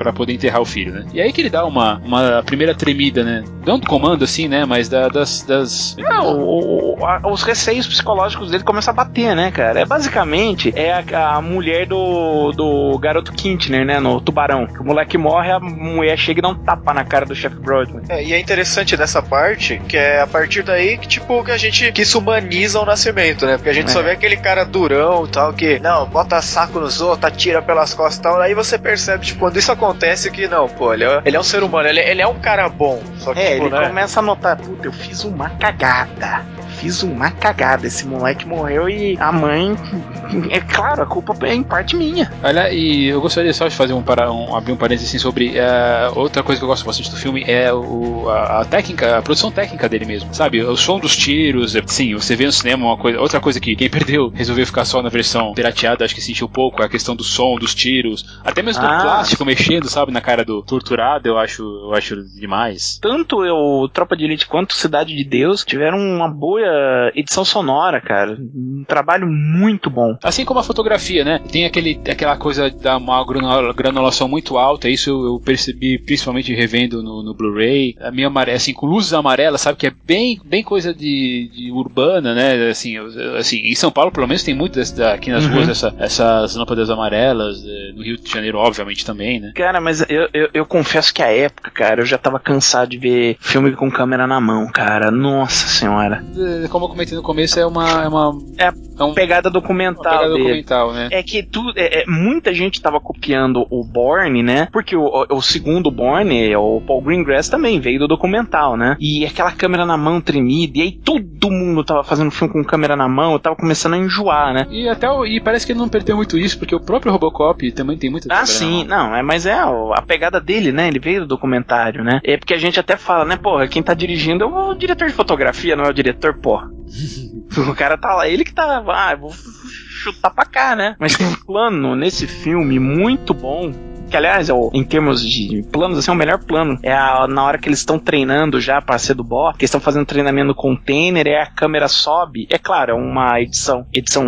pra poder enterrar o filho, né? E aí que ele dá uma, uma primeira tremida, né? Não do comando, assim, né? Mas da- das. das... Não, o- o- a- os receios psicológicos dele começam a bater, né, cara? É basicamente é a, a mulher do, do garoto Kintner, né, no Tubarão. Que o moleque morre, a mulher chega e dá um tapa na cara do chefe Broadman. É, e é interessante dessa parte, que é a partir daí que, tipo, que a gente que isso humaniza o nascimento, né? Porque a gente É. só vê aquele cara durão e tal, que, não, bota saco nos outros, atira pelas costas e tal. Aí você percebe, tipo, quando isso acontece, que não, pô, ele é, ele é um ser humano, ele, ele é um cara bom. Só que, É, tipo, ele né? começa a notar, puta, eu fiz uma cagada. Fiz uma cagada. Esse moleque morreu e a mãe. É claro, a culpa é em parte minha. Olha, e eu gostaria só de fazer um, para, um abrir um parênteses assim, sobre eh, outra coisa que eu gosto bastante do filme é o, a, a técnica, a produção técnica dele mesmo, sabe? O som dos tiros, é- sim, você vê no cinema uma coisa, outra coisa que quem perdeu resolveu ficar só na versão pirateada, acho que sentiu pouco, é a questão do som, dos tiros, até mesmo Ah. do plástico mexendo, sabe, na cara do torturado, eu acho, eu acho demais. Tanto eu, Tropa de Elite quanto Cidade de Deus tiveram uma boa edição sonora, cara. Um trabalho muito bom. Assim como a fotografia, né? Tem aquele, aquela coisa da uma granula- granulação muito alta, isso eu, percebi principalmente revendo no, no Blu-ray. A minha amarela, assim, com luzes amarelas, sabe? Que é bem, bem coisa de, de urbana, né? Assim, assim, em São Paulo, pelo menos, tem muito aqui nas Uhum. ruas essa- essas lâmpadas amarelas. eh, No Rio de Janeiro, obviamente, também, né? Cara, mas eu, eu, eu confesso que a época, cara, eu já tava cansado de ver filme com câmera na mão, cara. Nossa senhora. Eh, Como eu comentei no começo, é uma. É uma É é um, Pegada uma documental pegada dele. documental, né? É que tu, é, é, muita gente tava copiando o Borne, né? Porque o, o- segundo Borne, o Paul Greengrass, também veio do documental, né? E aquela câmera na mão tremida, e aí todo mundo tava fazendo filme com câmera na mão, eu tava começando a enjoar, né? E até o- e parece que ele não perdeu muito isso, porque o próprio Robocop também tem muita Ah, sim, não, é, mas é a pegada dele, né? Ele veio do documentário, né? É porque a gente até fala, né, porra, quem tá dirigindo é o diretor de fotografia, não é o diretor, porra. o cara tá lá, ele que tá, ah, vou chutar pra cá, né? Mas tem um plano nesse filme muito bom. Que, aliás, é o- em termos de planos, assim, é o melhor plano. É a- na hora que eles estão treinando já pra ser do boss, que eles estão fazendo treinamento no container, e a câmera sobe. É claro, é uma edição, edição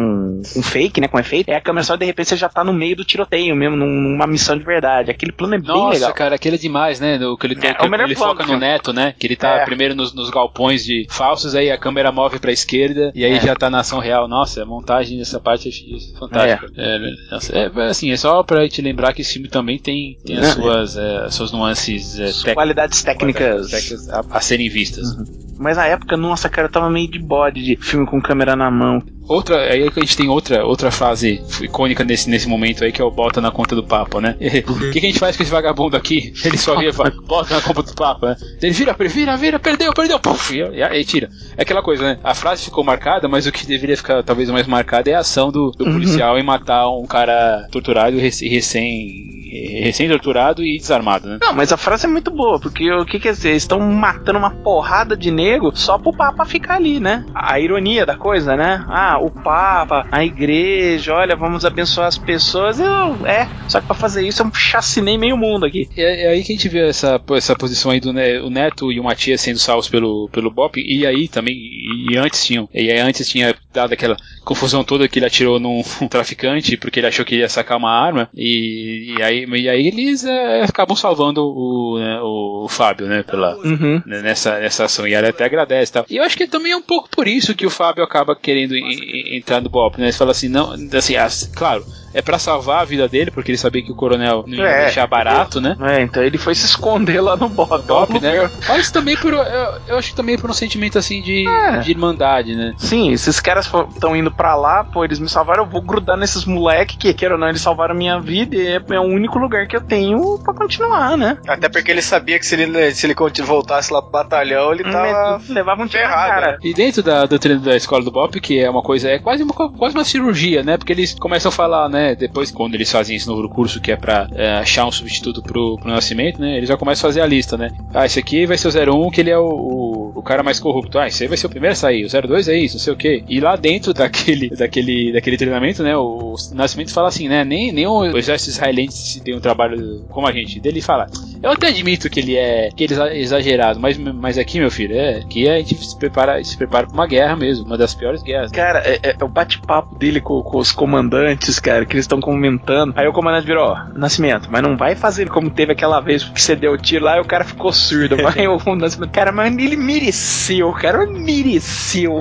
com fake, né, com efeito. É a câmera sobe e de repente você já tá no meio do tiroteio mesmo, num- numa missão de verdade. Aquele plano é bem Nossa, legal. cara, aquele é demais, né? O que ele, É, que é o melhor ele plano foca do no neto, né? Que ele tá É. primeiro nos, nos galpões de falsos, aí a câmera move pra esquerda e aí É. já tá na ação real. Nossa, a montagem dessa parte é fantástica. É, nossa, é, assim, é só pra te lembrar que esse filme também tem, tem as É. suas, é, as suas nuances é, Qualidades técnicas. técnicas a, a serem vistas. Mas na época, nossa, cara, eu tava meio de bode de filme com câmera na mão. Outra, aí que a gente tem outra, outra frase icônica nesse, nesse momento aí, que é o bota na conta do Papa, né? O que, que a gente faz com esse vagabundo aqui? Ele só vira bota na conta do Papa, né? Ele vira, vira, vira, perdeu, perdeu, puf, e aí tira. É aquela coisa, né? A frase ficou marcada, mas o que deveria ficar talvez mais marcado é a ação do, do policial em matar um cara torturado e rec- recém, recém torturado e desarmado, né? Não, mas a frase é muito boa, porque o que quer dizer? Eles estão matando uma porrada de nego só pro Papa ficar ali, né? A ironia da coisa, né? Ah, o Papa, a igreja, olha, vamos abençoar as pessoas. Eu, é, só que pra fazer isso eu chacinei meio mundo aqui. É, é aí que a gente vê essa, essa posição aí do Ne- o Neto e o Matias sendo salvos pelo, pelo Bop, e aí também, e antes tinham, e aí antes tinha dado aquela confusão toda que ele atirou num traficante porque ele achou que ia sacar uma arma, e, e aí, e aí eles é, acabam salvando o, né, o Fábio, né, pela, Uhum. né, nessa, nessa ação, e ela até agradece e tal. E eu acho que também é um pouco por isso que o Fábio acaba querendo en- en- entrar no Bop, né, ele fala assim, não, assim, as- claro, é pra salvar a vida dele, porque ele sabia que o coronel não ia É. deixar barato, né, É, então ele foi se esconder lá no Bop. Bop, né? Mas também por. Eu, eu acho que também por um sentimento assim de, É. de irmandade, né? Sim, esses caras estão indo pra lá, pô, eles me salvaram, eu vou grudar nesses moleque que, queira ou não, eles salvaram minha vida e é, é o único lugar que eu tenho pra continuar, né? Até porque ele sabia que se ele, se ele voltasse lá pro batalhão, ele tava. Me- levava um tiro na ferrado, cara. E dentro da, do treino da escola do Bop, que é uma coisa, é quase uma, quase uma cirurgia, né? Porque eles começam a falar, né? Depois, quando eles fazem esse novo curso que é pra é, achar um substituto pro, pro nascimento, né? Eles já começam a fazer a lista, né? Ah, esse aqui vai ser o 01, que ele é o, o, o cara mais corrupto, ah, esse aí vai ser o primeiro a sair, o 02 é isso, não sei o quê. E lá dentro daquele, daquele, daquele treinamento, né, o Nascimento fala assim, né, nem, nem o exército israelense tem um trabalho como a gente. Dele fala, eu até admito que ele é, que ele é exagerado, mas, mas aqui, meu filho, é, que a gente se prepara, se prepara pra uma guerra mesmo, uma das piores guerras. Cara, é, é- é o bate-papo dele com, com os comandantes, cara, que eles estão comentando. Aí o comandante virou, ó, Nascimento, mas não vai fazer como teve aquela vez que você deu o tiro lá e o cara ficou surdo. Aí o Nascimento, cara, mas ele mereceu, cara, mereceu.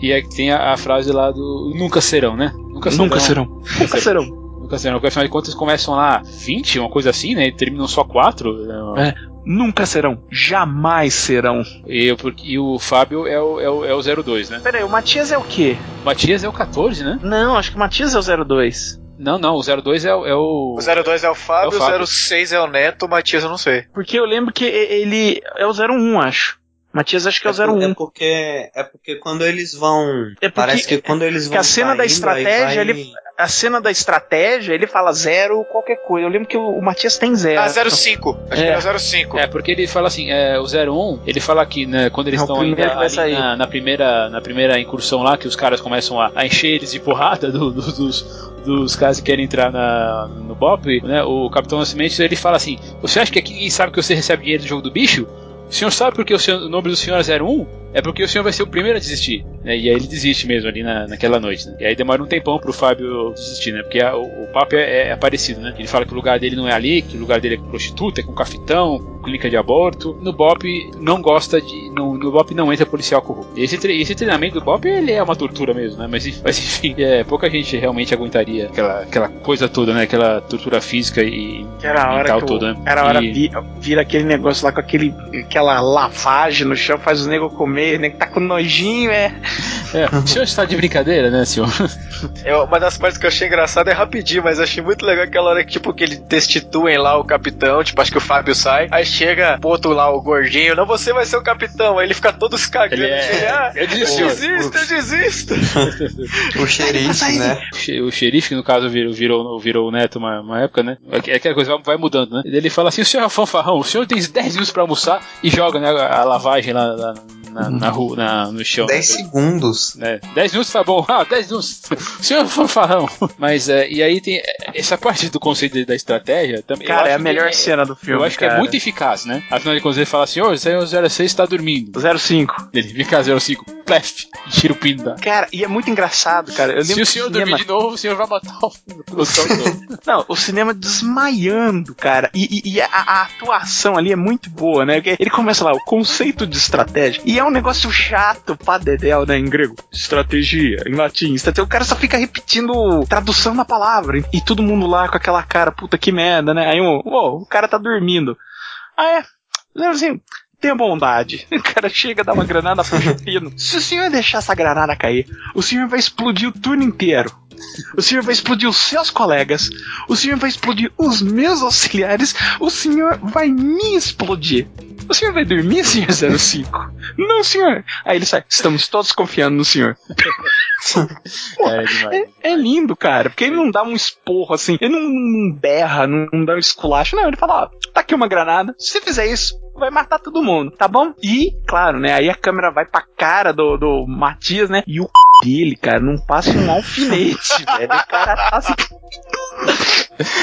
E aí tem a, a frase lá do nunca serão, né? Nunca serão. Nunca serão. Nunca serão. Nunca serão. Porque afinal de contas começam lá 20, uma coisa assim, né? E terminam só 4. É. Nunca serão. Jamais serão. E, e o Fábio é o, é, o, é o 02, né? Pera aí, o Matias é o quê? O Matias é o 14, né? Não, acho que o Matias é o 02. Não, não, o 02 é, o- é o. O 02 é o Fábio, É o Fábio. o 06 é o Neto, o Matias eu não sei. Porque eu lembro que ele é o 01, acho. Matias acho que é o por- 01. É porque, é porque quando eles vão. É porque- parece que quando eles que vão. a cena da saindo, aí estratégia, vai- ele- A cena da estratégia, ele fala zero qualquer coisa. Eu lembro que o, Matias tem zero. Ah, 05. Acho É. que era 05. É, porque ele fala assim, é, o 01, ele fala que né, quando eles É estão na, na primeira, na primeira incursão lá, que os caras começam a, a encher eles de porrada do- do- dos, dos caras que querem entrar na, no BOP, né, o Capitão Nascimento, ele fala assim, você acha que aqui ninguém sabe que você recebe dinheiro do jogo do bicho? O senhor sabe porque o, senhor- o nome do senhor é 01? É porque o senhor vai ser o primeiro a desistir. né? E aí ele desiste mesmo ali na, naquela noite. Né? E aí demora um tempão pro Fábio desistir, né? Porque a- o, o papo é, é parecido, né? Ele fala que o lugar dele não é ali, que o lugar dele é com prostituta, é com cafetão, com clínica de aborto. No BOP não gosta de. No, no BOP não entra policial corrupto. Esse, tre- esse treinamento do BOP ele é uma tortura mesmo, né? Mas, mas enfim, é, pouca gente realmente aguentaria aquela, aquela coisa toda, né? Aquela tortura física e Que era a hora que o, toda, né? era a hora E- vi- vira aquele negócio lá com aquele, aquela lavagem no chão, faz os negros comer, né? Que tá com nojinho, é. É, o senhor está de brincadeira, né, senhor? Eu- uma das partes que eu achei engraçada é rapidinho, mas eu achei muito legal aquela hora que, tipo, que eles destituem lá o capitão, tipo, acho que o Fábio sai, aí chega o outro lá, o gordinho, não, você vai ser o capitão, aí ele fica todo se cagando, Ele é- assim, ah, eu eu desisti. desisto, eu desisto. O xerife, né? O xe- O xerife, que no caso virou, virou, virou o neto uma, uma época, né? É aquela coisa vai, mudando, né? Ele fala assim: o senhor é fanfarrão, o senhor tem 10 minutos pra almoçar e joga né, a, a lavagem lá, lá na, na rua, na- no chão. 10 segundos. né? 10 minutos tá bom, ah, 10 minutos, o senhor é um fanfarrão. Mas, é, e aí tem essa parte do conceito da estratégia também. Cara, é a acho que melhor cena do filme. Eu acho que é cara. muito eficaz, né? Afinal de contas, ele fala assim: ô, esse aí é o 06 tá dormindo. 05. Ele fica 05, plef, tira o pino da. Cara, e é muito engraçado, cara. Eu Se o senhor dormir de novo, o senhor vai matar o. Não, o cinema desmaiando, cara. E, e- e a, a atuação ali é muito boa, né? Porque ele começa lá, o conceito de estratégia. E é um negócio chato pra dedéu, né? Em grego. Estratégia, em latim. Estratégia. O cara só fica repetindo tradução da palavra. E, todo mundo lá com aquela cara, puta que merda, né? Aí um, "Ô, o cara tá dormindo. Ah, é? Não, assim, tenha bondade. O cara chega, dá uma granada, puxa o pino. Se o senhor deixar essa granada cair, o senhor vai explodir o turno inteiro. O senhor vai explodir os seus colegas. O senhor vai explodir os meus auxiliares. O senhor vai me explodir. O senhor vai dormir, senhor 05? Não, senhor. Aí ele sai. Estamos todos confiando no senhor. É demais. É lindo, cara, porque ele não dá um esporro assim, ele não, não berra, não, não dá um esculacho, não, ele fala, ó, tá aqui uma granada, se fizer isso, vai matar todo mundo, tá bom? E, claro, né, aí a câmera vai pra cara do, do Matias, né, e o dele, cara, não passa um alfinete, velho, o cara tá assim...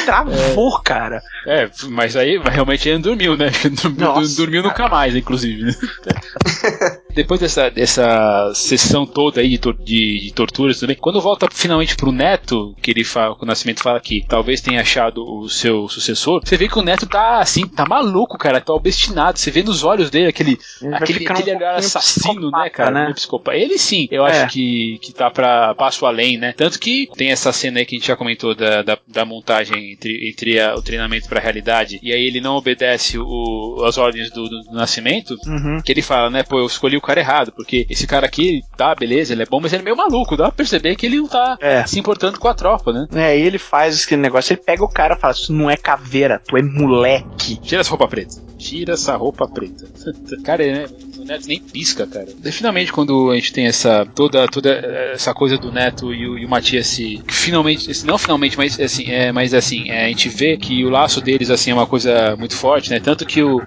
Travou, cara. É, mas aí realmente ele não dormiu, né? Dormiu, Nossa, dormiu nunca mais, inclusive. né? Depois dessa, dessa sessão toda aí de, tor- de, de torturas também, quando volta finalmente pro Neto, que ele fala, que o Nascimento fala que talvez tenha achado o seu sucessor, você vê que o Neto tá assim, tá maluco, cara, tá obstinado. Você vê nos olhos dele aquele, aquele, aquele um olhar assassino, né, cara? né? psicopata. Ele sim, eu É. acho que, que tá pra passo além, né? Tanto que tem essa cena aí que a gente já comentou da, da, da montagem entre, entre a- o treinamento pra realidade, e aí ele não obedece o, as ordens do, do Nascimento, Uhum. que ele fala, né, pô, eu escolhi o cara errado, porque esse cara aqui, tá, beleza, ele é bom, mas ele é meio maluco, dá pra perceber que ele não tá É. se importando com a tropa, né? É, e ele faz aquele negócio, ele pega o cara e fala, tu não é caveira, tu é moleque. Tira essa roupa preta. Tira essa roupa preta. cara, né? O Neto nem pisca, cara. E finalmente, quando a gente tem essa toda, toda essa coisa do Neto e o, e o Matias se finalmente, não finalmente, mas assim, é, mas assim, é, a gente vê que o laço deles assim é uma coisa muito forte, né? Tanto que o,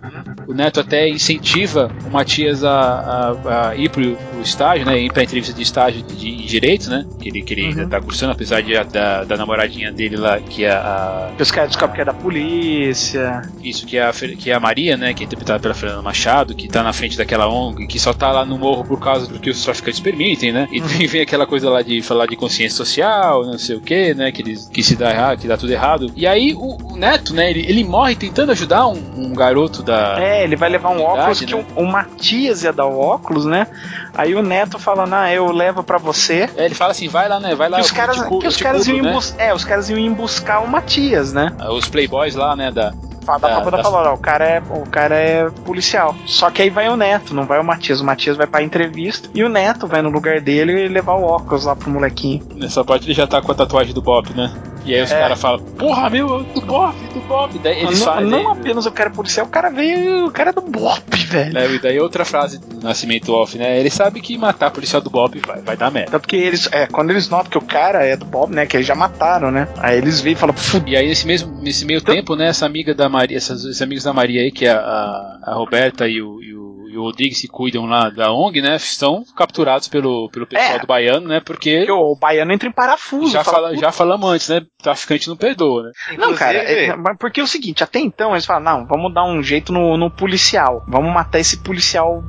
o Neto até incentiva o Matias a, a, a ir pro, estágio, né? Ir pra entrevista de estágio de, em direito, né? Que ele, que ele ainda tá cursando, apesar de, da, da namoradinha dele lá, que é a, Que os caras descobrem que é da polícia. isso, que é, a, que é a Maria, né? Que é interpretada pela Fernanda Machado, que tá na frente daquela ONG, que só tá lá no morro por causa do que os traficantes permitem, né? E vem, vem aquela coisa lá de falar de consciência social, não sei o que, né? Que, eles, que se dá errado, que dá tudo errado. E aí o, o Neto, né? Ele, ele morre tentando ajudar um, um garoto da. É, ele vai levar um óculos que né? o, o Matias ia dar o óculos, né? Aí o Neto falando, ah, eu levo pra você. É, ele fala assim, vai lá, né? Vai lá. Que os caras, te que os caras cubro, iam né? é, os caras iam buscar o Matias, né? Os playboys lá, né? Da, Da, Da- da, falar, ó, o cara é o cara é policial. Só que aí vai o Neto, não vai o Matias. O Matias vai pra entrevista e o Neto vai no lugar dele e levar o óculos lá pro molequinho. Nessa parte ele já tá com a tatuagem do Bob, né? E aí os É. caras falam, porra, meu, do Bob, do Bob. Daí eles não, falam. não apenas o cara é policial, o cara veio. O cara é do Bop, velho. É, e daí outra frase do Nascimento Off, né? Ele sabe que matar policial do Bob vai, vai dar merda. Tanto que eles, é, quando eles notam que o cara é do Bob, né? Que eles já mataram, né? Aí eles veem e falam, fudeu. E aí, nesse, mesmo, nesse meio tempo, né, essa amiga da Maria, esses amigos da Maria aí, que é a, a Roberta e o, e o, e o Rodrigues que cuidam lá da ONG, né, estão capturados pelo, pelo pessoal É. do Baiano, né, porque O baiano entra em parafuso. já, fala, fala, já falamos antes, né, traficante não perdoa, né. Não, cara, é- mas porque é o seguinte, até então eles falam, não, vamos dar um jeito no, no policial. Vamos matar esse policial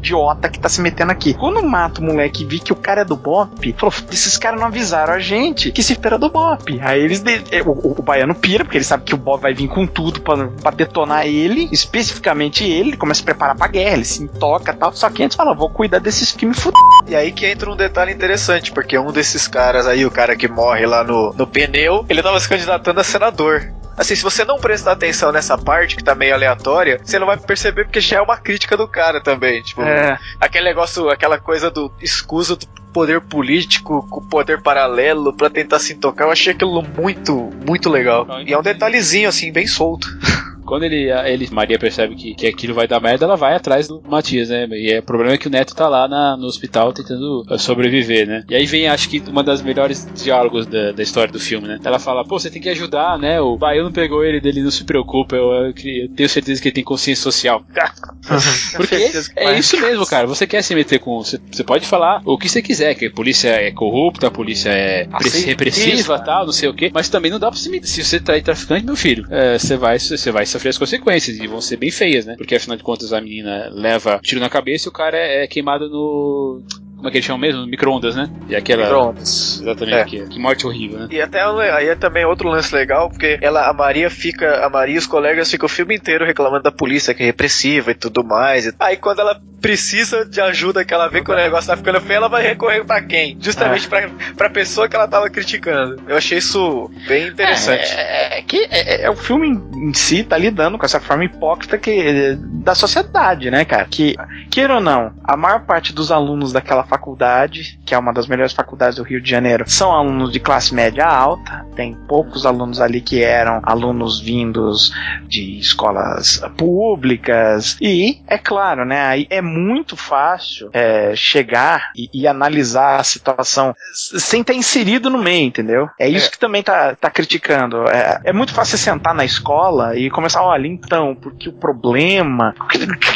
idiota que tá se metendo aqui. Quando mata o moleque e vi que o cara é do Bop, falou, esses caras não avisaram a gente que esse era do Bop. Aí eles, de- é, o, o, o baiano pira, porque ele sabe que o Bop vai vir com tudo pra, pra detonar ele, especificamente ele, ele começa a se preparar pra guerra, ele se toca e tal. Só que antes fala, vou cuidar desses que me fudem. E aí que entra um detalhe interessante, porque um desses caras aí, o cara que morre lá no, no pneu, ele tava se candidatando a senador. Assim, se você não prestar atenção nessa parte que tá meio aleatória, você não vai perceber porque já é uma crítica do cara também. Tipo, É, aquele negócio, aquela coisa do escuso do poder político com poder paralelo pra tentar se tocar. Eu achei aquilo muito, muito legal. E é um detalhezinho assim, bem solto. Quando ele, ele, Maria percebe que, que aquilo vai dar merda, ela vai atrás do Matias, né? E é, o problema é que o Neto tá lá na- no hospital tentando eh, sobreviver, né? E aí vem, acho que, uma das melhores diálogos da, da história do filme, né? Ela fala, pô, você tem que ajudar, né? O baiano pegou ele, dele não se preocupa, eu, eu eu tenho certeza que ele tem consciência social. Porque é isso mesmo, cara. Você quer se meter com. Você, você pode falar o que você quiser, que a polícia é corrupta, a polícia é Aceita repressiva isso, tal, não sei o quê. Mas também não dá pra se meter. Se você trair traficante, meu filho, é, você vai, você vai sofrer as consequências e vão ser bem feias, né? Porque afinal de contas a menina leva tiro na cabeça e o cara é, é queimado no. Como é que eles chamam mesmo? Micro-ondas, né? E aquela. Micro-ondas. Exatamente, É. que, que morte horrível, né? E até aí é também outro lance legal, porque ela, a Maria fica, a Maria e os colegas ficam o filme inteiro reclamando da polícia que é repressiva e tudo mais. E- Aí quando ela precisa de ajuda, que ela vê que o negócio tá ficando feio, ela vai recorrer pra quem? Justamente pra, pra pessoa que ela tava criticando. Eu achei isso bem interessante. É, é que é, é- o filme em si tá lidando com essa forma hipócrita que, da sociedade, né, cara? Que, queira ou não, a maior parte dos alunos daquela faculdade, que é uma das melhores faculdades do Rio de Janeiro, são alunos de classe média alta. Tem poucos alunos ali que eram alunos vindos de escolas públicas. E, é claro, né, aí é muito fácil é, chegar e, e analisar a situação sem estar inserido no meio, entendeu? É isso É. que também tá, tá criticando. É, é muito fácil você sentar na escola e começar, olha, então, porque o problema,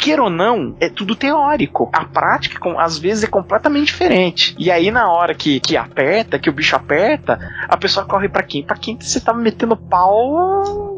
queira ou não, é tudo teórico. A prática, com- às vezes, é completamente diferente. E aí, na hora que, que aperta, que o bicho aperta, a pessoa corre pra quem? Pra quem você tava metendo pau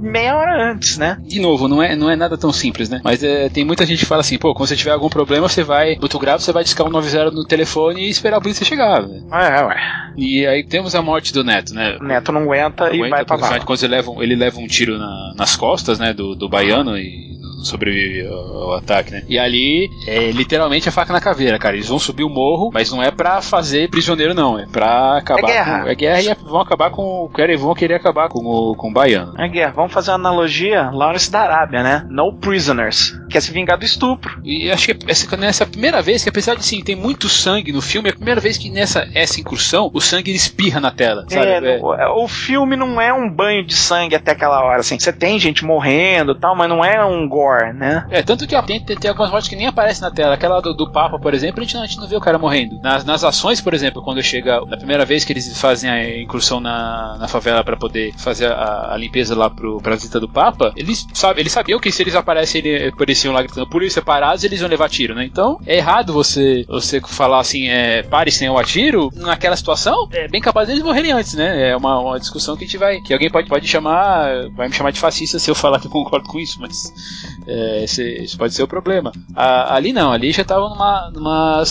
meia hora antes, né? De novo, não é, não é nada tão simples, né? Mas é, tem muita gente que fala assim, pô, quando você tiver algum problema, você vai, muito grave, você vai discar um 90 no telefone e esperar a polícia chegar, né? É, ué. E aí temos a morte do Neto, né? O neto não aguenta, e Aguenta, vai pra de contas, ele leva, um- ele leva um tiro na- nas costas, né, do, do baiano e sobrevive ao, ao ataque, né? E ali é literalmente a faca na caveira, cara. Eles vão subir o morro, mas não é pra fazer prisioneiro, não. É pra acabar É guerra. com. É guerra e vão acabar com. Querem, vão querer acabar com o, com o baiano. É guerra. Vamos fazer uma analogia. Lawrence da Arábia, né? No prisoners. Quer se vingar do estupro. E acho que essa, nessa primeira vez, que apesar de sim, tem muito sangue no filme, é a primeira vez que nessa essa incursão o sangue espirra na tela. Sabe? É, É. é, o filme não é um banho de sangue até aquela hora, assim. Você tem gente morrendo e tal, mas não é um gore, né? É, tanto que ó, tem, tem, algumas mortes que nem aparecem na tela. Aquela do, do Papa, por exemplo, a gente, não, a gente não vê o cara morrendo. Nas, nas ações, por exemplo, quando chega na primeira vez que eles fazem a incursão na, na favela para poder fazer a, a limpeza lá pro, pra visita do Papa, eles, sabe, eles sabiam que se eles aparecem, ele, apareciam lá gritando polícia parados, eles iam levar tiro, né? Então é errado você, você falar assim, é, pare sem o atiro naquela situação, é bem capaz deles morrerem antes, né? É uma, uma discussão que a gente vai. que alguém pode, pode chamar, vai me chamar de fascista se eu falar que eu concordo com isso, mas é, esse, esse pode ser o problema. A- ali não, ali já tava numa, numa,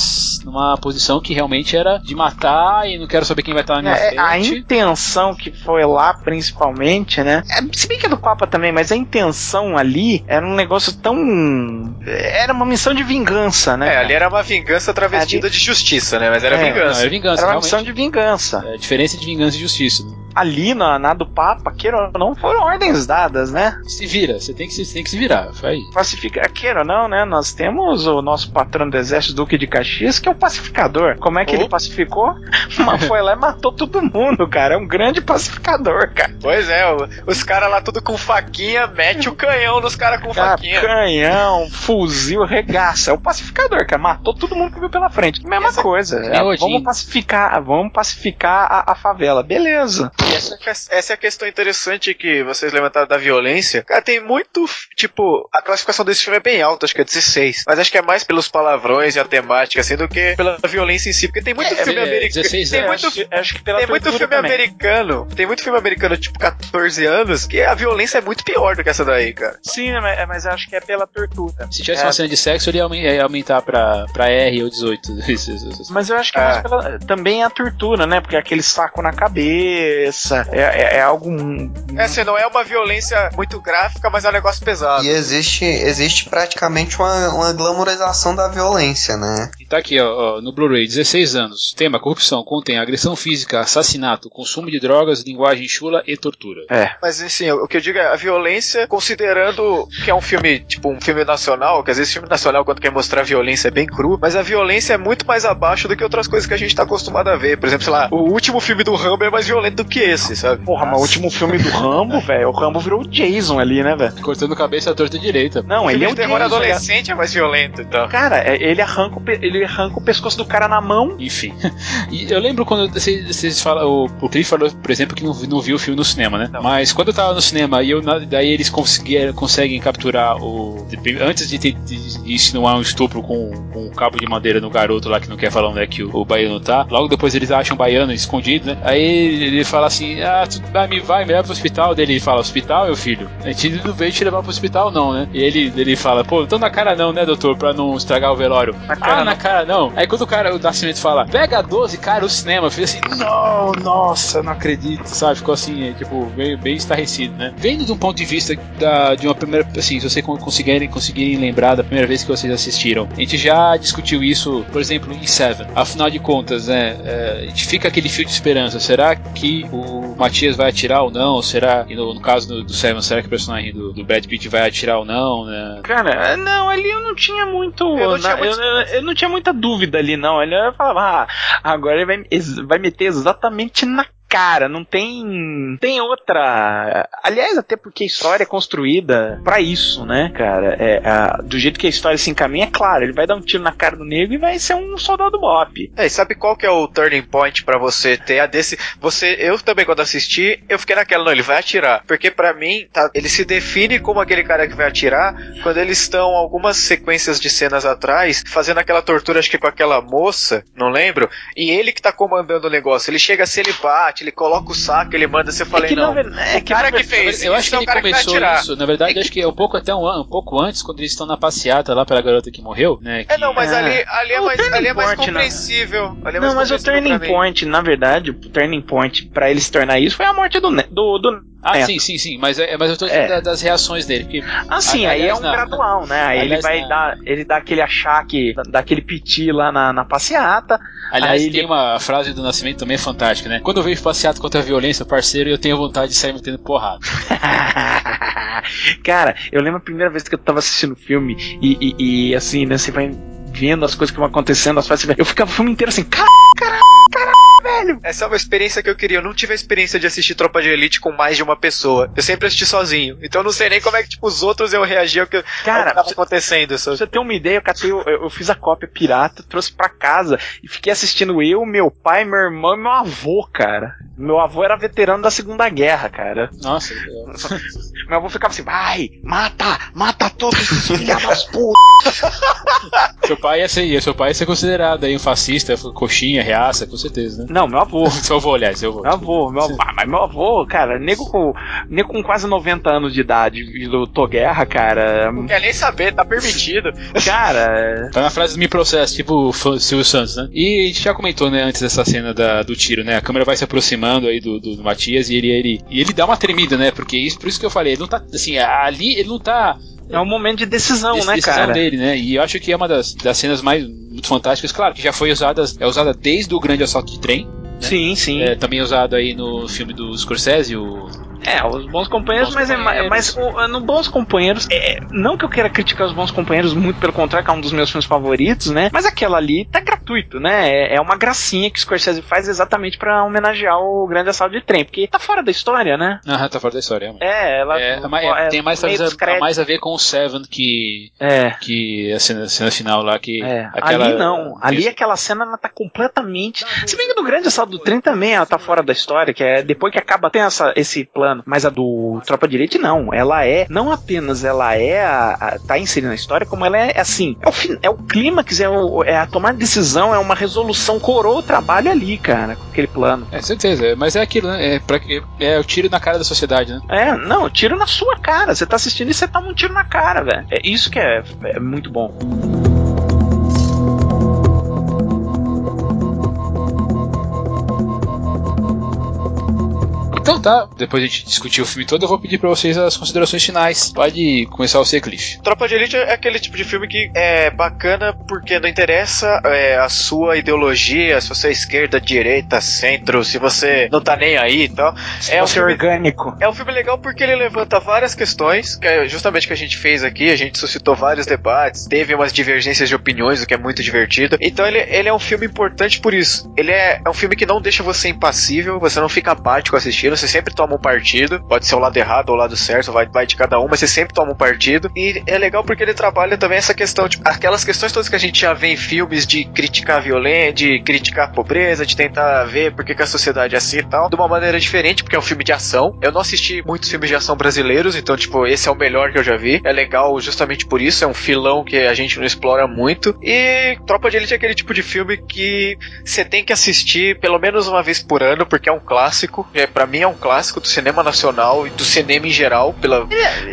numa posição que realmente era de matar e não quero saber quem vai estar na minha É, a frente. intenção que foi lá, principalmente, né? É, se bem que é do Papa também, mas a intenção ali era um negócio tão. Era uma missão de vingança, né? É, ali era uma vingança travestida de justiça, né? Mas era É, Não, vingança. era vingança, Era uma realmente. missão de vingança. É a diferença de vingança e justiça. né? Ali na, na do Papa, queira ou não, foram ordens dadas, né? Se vira, você tem que se, tem que se virar. Vai. Pacificar, queira ou não, né? Nós temos o nosso patrão do exército, Duque de Caxias, que é o pacificador. Como é que Oh. ele pacificou? Mas foi lá e matou todo mundo, cara. É um grande pacificador, cara. Pois é, os caras lá tudo com faquinha, mete o canhão nos caras com Cara, faquinha. canhão, fuzil, regaça. É o pacificador, cara. Matou todo mundo que viu pela frente. Mesma Essa- coisa. É, Odin. vamos pacificar, vamos pacificar a, a favela. Beleza. E essa, essa é a questão interessante que vocês levantaram da violência. Cara, tem muito. Tipo, a classificação desse filme é bem alta, acho que é 16. Mas acho que é mais pelos palavrões e a temática, assim, do que pela violência em si. Porque tem muito É, filme é, americano. 16 Tem anos. muito, acho, que- acho que pela tem muito tortura filme também. americano. Tem muito filme americano, tipo 14 anos, que a violência é muito pior do que essa daí, cara. Sim, mas, mas acho que é pela tortura. Se tivesse É. uma cena de sexo, ele ia aumen- ia aumentar pra, pra R ou 18. Isso, isso, isso. Mas eu acho que é É. mais pela- também é a tortura, né? Porque é aquele saco na cabeça. É, é, é algo. É, assim, não é uma violência muito gráfica, mas é um negócio pesado. E existe, existe praticamente uma, uma glamorização da violência, né? E tá aqui, ó, ó, no Blu-ray, 16 anos. Tema corrupção, contém agressão física, assassinato, consumo de drogas, linguagem chula e tortura. É. Mas assim, o que eu digo é a violência, considerando que é um filme, tipo, um filme nacional, que às vezes filme nacional, quando quer mostrar violência, é bem cru, mas a violência é muito mais abaixo do que outras coisas que a gente tá acostumado a ver. Por exemplo, sei lá, o último filme do Rambo é mais violento do que esse, sabe? Porra, mas o último filme do Rambo, velho, o Rambo virou o Jason ali, né, velho? Cortando cabeça à torta direita. Não, ele é o terror Jason. é- adolescente é mais violento, então. Cara, é- ele arranca, o pe- ele arranca o pescoço do cara na mão. Enfim. E eu lembro quando vocês, falam. O, o Cliff falou, por exemplo, que não, não viu o filme no cinema, né? Mas quando eu tava no cinema e eu, daí eles conseguiram, conseguem capturar o. Antes de, ter, de, de insinuar um estupro com, com um cabo de madeira no garoto lá que não quer falar onde é que o, o baiano tá. Logo depois eles acham o baiano escondido, né? Aí ele fala assim: Ah, tu vai, me vai, me leva pro hospital. Daí ele fala: Hospital, meu filho? A gente não veio te levar pro hospital, não, né? E ele, ele fala: Pô, então na cara não, né, doutor? Pra não estragar o velório. Na cara ah, não. na cara não. Aí quando o cara, o Nascimento fala, pega 12, cara, o cinema, eu assim, não, nossa, não acredito, sabe? Ficou assim, é, tipo, bem, bem estarrecido, né? Vendo de um ponto de vista da, de uma primeira, assim, se vocês con- conseguirem, conseguirem lembrar da primeira vez que vocês assistiram, a gente já discutiu isso, por exemplo, em Seven. Afinal de contas, né, é, a gente fica aquele fio de esperança, será que o Matias vai atirar ou não? Será, e no, no caso do, do Seven, será que o personagem do, do Brad Pitt vai atirar ou não, né? Cara, não, ali eu não tinha muito. Eu não tinha na- muito- eu, eu não tinha muita dúvida ali, não. Ele eu falava, ah, agora ele vai, vai meter exatamente na cara, não tem tem outra. Aliás, até porque a história é construída pra isso, né, cara? É, a- do jeito que a história se encaminha, é claro, ele vai dar um tiro na cara do negro e vai ser um soldado bop. É, e sabe qual que é o turning point pra você ter a desse. Você, eu também quando assisti, eu fiquei naquela, não, ele vai atirar. Porque pra mim, tá, ele se define como aquele cara que vai atirar quando eles estão algumas sequências de cenas atrás, fazendo aquela tortura, acho que com aquela moça, não lembro, e ele que tá comandando o negócio. Ele chega assim, ele bate, ele coloca o saco, ele manda, você fala, é que, não. na verdade, é o cara que fez Eu acho que é ele que começou isso, na verdade, acho que é um pouco até um ano, um pouco antes, quando eles estão na passeata lá pela garota que morreu, né? É, que- não, mas ali, ali, é mais, ali é mais né? compreensível. Ali é mais Não, mas o turning point, na verdade, o turning point pra ele se tornar isso foi a morte do, do, do Ah, É. sim, sim, sim. Mas, é, mas eu tô dizendo É. da- das reações dele. Porque, Assim, aliás, aí é um na- gradual, né? Aí ele vai na- dar, ele dá aquele achaque, dá aquele piti lá na, na passeata. Aliás, tem ele- uma frase do Nascimento também fantástica, né? Quando eu vejo passeado contra a violência, parceiro, eu tenho vontade de sair metendo porrada. Cara, eu lembro a primeira vez que eu tava assistindo o filme e, e- e, assim, né, você vai vendo as coisas que vão acontecendo, as fases, eu ficava o filme inteiro assim, cara, Essa é uma experiência que eu queria. Eu não tive a experiência de assistir Tropa de Elite com mais de uma pessoa. Eu sempre assisti sozinho. Então eu não sei nem como é que tipo, os outros iam reagir ao que, cara, tava acontecendo. Pra sabe? você ter uma ideia, eu, catei, eu, eu fiz a cópia pirata, trouxe pra casa e fiquei assistindo eu, meu pai, meu irmão e meu avô, cara. Meu avô era veterano da Segunda Guerra, cara. Nossa, eu- Meu avô ficava assim, vai, mata, mata todos esses filhos das putas. seu pai ia ser, seu pai ia ser considerado aí um fascista, coxinha, reaça, com certeza, né? Não, meu avô. Seu avô, aliás, seu avô. Meu avô, meu avô. Ah, mas meu avô, cara, nego com, nego com quase 90 anos de idade e lutou guerra, cara. Não quer nem saber, tá permitido. Cara, Tá na frase me processo, tipo Silvio Santos, né? E a gente já comentou, né, antes dessa cena da- do tiro, né? A câmera vai se aproximando aí do, do, do Matias e ele, ele, e ele dá uma tremida, né? Porque isso, por isso que eu falei, ele não tá, assim, ali ele não tá é um momento de decisão, Dec- né, decisão cara? dele, né? E eu acho que é uma das, das cenas mais muito fantásticas, claro, que já foi usada, é usada desde o grande assalto de trem, Sim, sim. é também usado aí no filme do Scorsese, o É, os bons companheiros, Bons mas, é Companheiros. ma- mas o- no Bons Companheiros, é, não que eu queira criticar os Bons Companheiros, muito pelo contrário, que é um dos meus filmes favoritos, né? Mas aquela ali tá gratuito, né? É, é uma gracinha que o Scorsese faz exatamente pra homenagear o grande assalto de trem, porque tá fora da história, né? Ah, tá fora da história. É, ela É, mas é, tem mais, talvez, discreto. mais a ver com o Seven que, É. que a cena, cena final lá que É, aquela ali não. Ali isso. aquela cena ela tá completamente. Se bem que no grande assalto do trem também ela tá fora da história, que é depois que acaba tem essa, esse plano. Mas a do Tropa de Elite não. Ela é, não apenas ela é a, a- tá inserida na história, como ela é assim. É o, é o clímax, é, o, é a tomar de decisão, é uma resolução, coroa o trabalho ali, cara, com aquele plano. É, certeza, mas é aquilo, né? É, pra, é, é o tiro na cara da sociedade, né? É, não, tiro na sua cara. Você tá assistindo e você toma um tiro na cara, velho. É isso que é, é muito bom. Então tá, depois a gente discutir o filme todo, eu vou pedir pra vocês as considerações finais. Pode começar você, Cliff. Tropa de Elite é aquele tipo de filme que é bacana porque não interessa é, a sua ideologia, se você é esquerda, direita, centro, se você não tá nem aí e tal. É um, Você filme, orgânico. é um filme legal porque ele levanta várias questões, que é justamente o que a gente fez aqui, a gente suscitou vários debates, teve umas divergências de opiniões, o que é muito divertido. Então ele, ele é um filme importante por isso. Ele é, é um filme que não deixa você impassível, você não fica apático assistindo, você sempre toma um partido, pode ser o lado errado ou o lado certo, vai, vai de cada um, mas você sempre toma um partido. E é legal porque ele trabalha também essa questão, tipo, aquelas questões todas que a gente já vê em filmes de criticar a violência, de criticar a pobreza, de tentar ver por que, que a sociedade é assim e tal, de uma maneira diferente, porque é um filme de ação. Eu não assisti muitos filmes de ação brasileiros, então, tipo, esse é o melhor que eu já vi. É legal justamente por isso, é um filão que a gente não explora muito. E Tropa de Elite é aquele tipo de filme que você tem que assistir pelo menos uma vez por ano, porque é um clássico. É, para mim é um clássico do cinema nacional e do cinema em geral, pela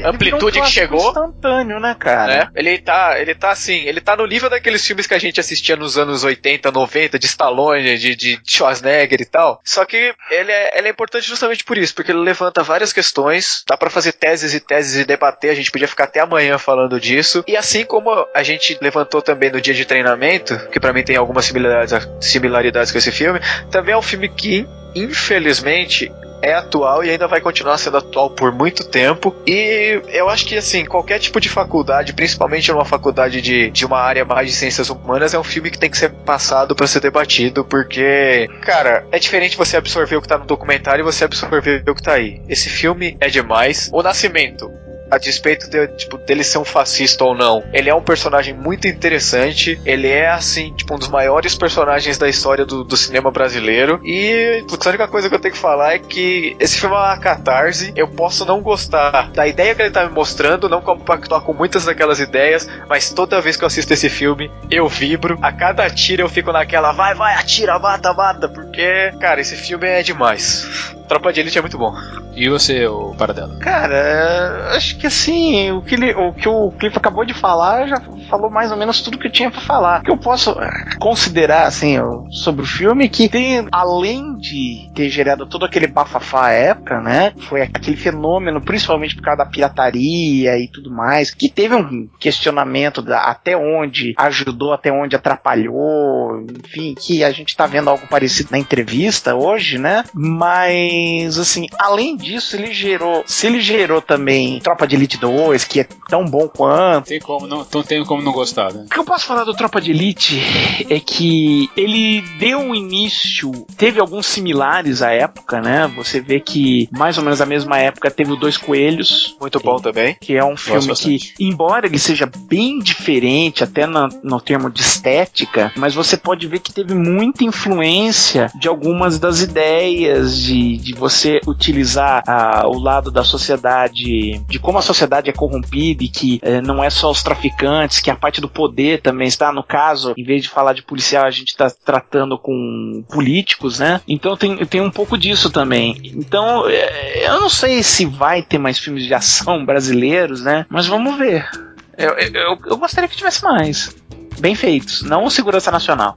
amplitude que chegou. instantâneo, né, cara? Né? Ele tá, ele tá assim, ele tá no nível daqueles filmes que a gente assistia nos anos 80, 90, de Stallone, de, de Schwarzenegger e tal. Só que ele é, ele é importante justamente por isso, porque ele levanta várias questões, dá pra fazer teses e teses e debater, a gente podia ficar até amanhã falando disso. E assim como a gente levantou também no dia de treinamento, que pra mim tem algumas similaridades, similaridades com esse filme, também é um filme que, infelizmente, é atual e ainda vai continuar sendo atual por muito tempo. E eu acho que, assim, qualquer tipo de faculdade, principalmente numa faculdade de, de uma área mais de ciências humanas, é um filme que tem que ser passado para ser debatido, porque, cara, é diferente você absorver o que tá no documentário e você absorver o que tá aí. Esse filme é demais. O Nascimento a despeito de, tipo, dele ser um fascista ou não, ele é um personagem muito interessante. Ele é, assim, tipo, um dos maiores personagens da história do, do cinema brasileiro. E, putz, a única coisa que eu tenho que falar é que esse filme é uma catarse. Eu posso não gostar da ideia que ele tá me mostrando, não compactuar com muitas daquelas ideias, mas toda vez que eu assisto esse filme, eu vibro. A cada tiro eu fico naquela, vai, vai, atira, mata, mata, porque, cara, esse filme é demais. Tropa de Elite é muito bom. E você, o Paradela? Cara, é, que assim, o que, ele, o que o Cliff acabou de falar já falou mais ou menos tudo que eu tinha para falar. O que eu posso eh, considerar, assim, sobre o filme que tem, além de ter gerado todo aquele bafafá à época, né? Foi aquele fenômeno, principalmente por causa da pirataria e tudo mais, que teve um questionamento da, até onde ajudou, até onde atrapalhou, enfim, que a gente tá vendo algo parecido na entrevista hoje, né? Mas, assim, além disso, ele gerou, se ele gerou também Tropa de Elite 2, que é tão bom quanto. Tem como não, não tem como não gostar, né? O que eu posso falar do Tropa de Elite é que ele deu um início, teve alguns similares à época, né? Você vê que mais ou menos na mesma época teve o Dois Coelhos. Muito bom também. Que é um filme que, embora ele seja bem diferente, até no, no termo de estética, mas você pode ver que teve muita influência de algumas das ideias de, de você utilizar ah, o lado da sociedade, de como a sociedade é corrompida e que eh, não é só os traficantes, que a parte do poder também está. No caso, em vez de falar de policial, a gente está tratando com políticos, né? Então tem, tem um pouco disso também. Então, eh, eu não sei se vai ter mais filmes de ação brasileiros, né? Mas vamos ver. Eu, eu, eu gostaria que tivesse mais bem feitos, não segurança nacional.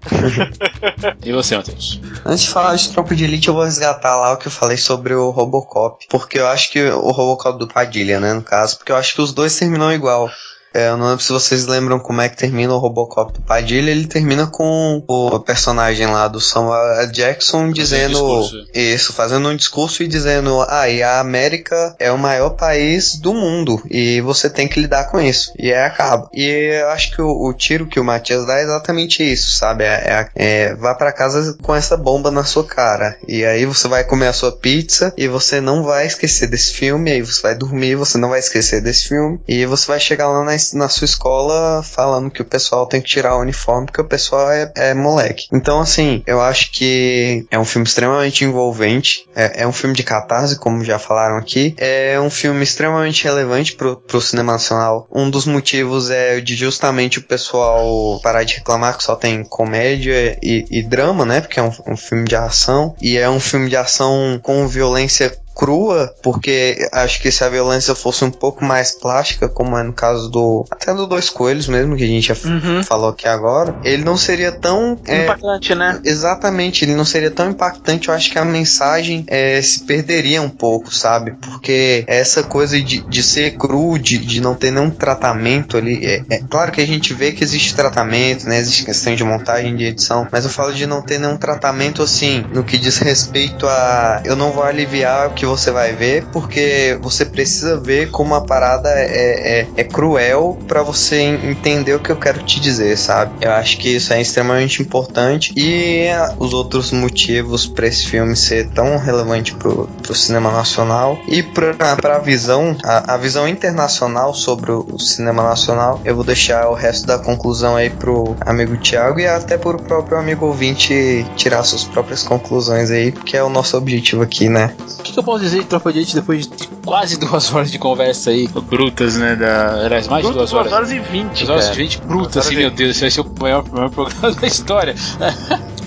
e você, Matheus? Antes de falar de Tropa de Elite, eu vou resgatar lá o que eu falei sobre o Robocop, porque eu acho que o Robocop do Padilha, né, no caso, porque eu acho que os dois terminam igual. É, eu não lembro se vocês lembram como é que termina o Robocop do Padilha. Ele termina com o personagem lá do Samuel Jackson dizendo um isso, fazendo um discurso e dizendo: Ah, e a América é o maior país do mundo e você tem que lidar com isso. E aí acaba. E eu acho que o, o tiro que o Matias dá é exatamente isso, sabe? É, é, é vá para casa com essa bomba na sua cara. E aí você vai comer a sua pizza e você não vai esquecer desse filme. Aí você vai dormir, você não vai esquecer desse filme. E você vai chegar lá na na sua escola falando que o pessoal tem que tirar o uniforme porque o pessoal é, é moleque. Então, assim, eu acho que é um filme extremamente envolvente. É, é, um filme de catarse, como já falaram aqui. É um filme extremamente relevante pro, pro cinema nacional. Um dos motivos é de justamente o pessoal parar de reclamar que só tem comédia e, e drama, né? Porque é um, um filme de ação. E é um filme de ação com violência crua, porque acho que se a violência fosse um pouco mais plástica, como é no caso do. Até do Dois Coelhos mesmo, que a gente já uhum. falou aqui agora, ele não seria tão. É, impactante, é, né? Exatamente, ele não seria tão impactante. Eu acho que a mensagem é, se perderia um pouco, sabe? Porque essa coisa de, de ser cru, de, de não ter nenhum tratamento ali. É, é claro que a gente vê que existe tratamento, né? Existe questão de montagem, de edição, mas eu falo de não ter nenhum tratamento assim, no que diz respeito a. Eu não vou aliviar o que você vai ver, porque você precisa ver como a parada é, é, é cruel para você entender o que eu quero te dizer, sabe? Eu acho que isso é extremamente importante e os outros motivos para esse filme ser tão relevante pro, pro cinema nacional e pra, pra visão, a, a visão internacional sobre o cinema nacional, eu vou deixar o resto da conclusão aí pro amigo Thiago e até pro próprio amigo ouvinte tirar suas próprias conclusões aí, porque é o nosso objetivo aqui, né? O que, que eu posso dizer de Tropa de Elite depois de quase duas horas de conversa aí, brutas, né? Da, aliás, mais de duas horas. Duas horas e vinte. Duas horas e vinte brutas, assim, meu Deus, esse vai ser o maior, maior programa da história.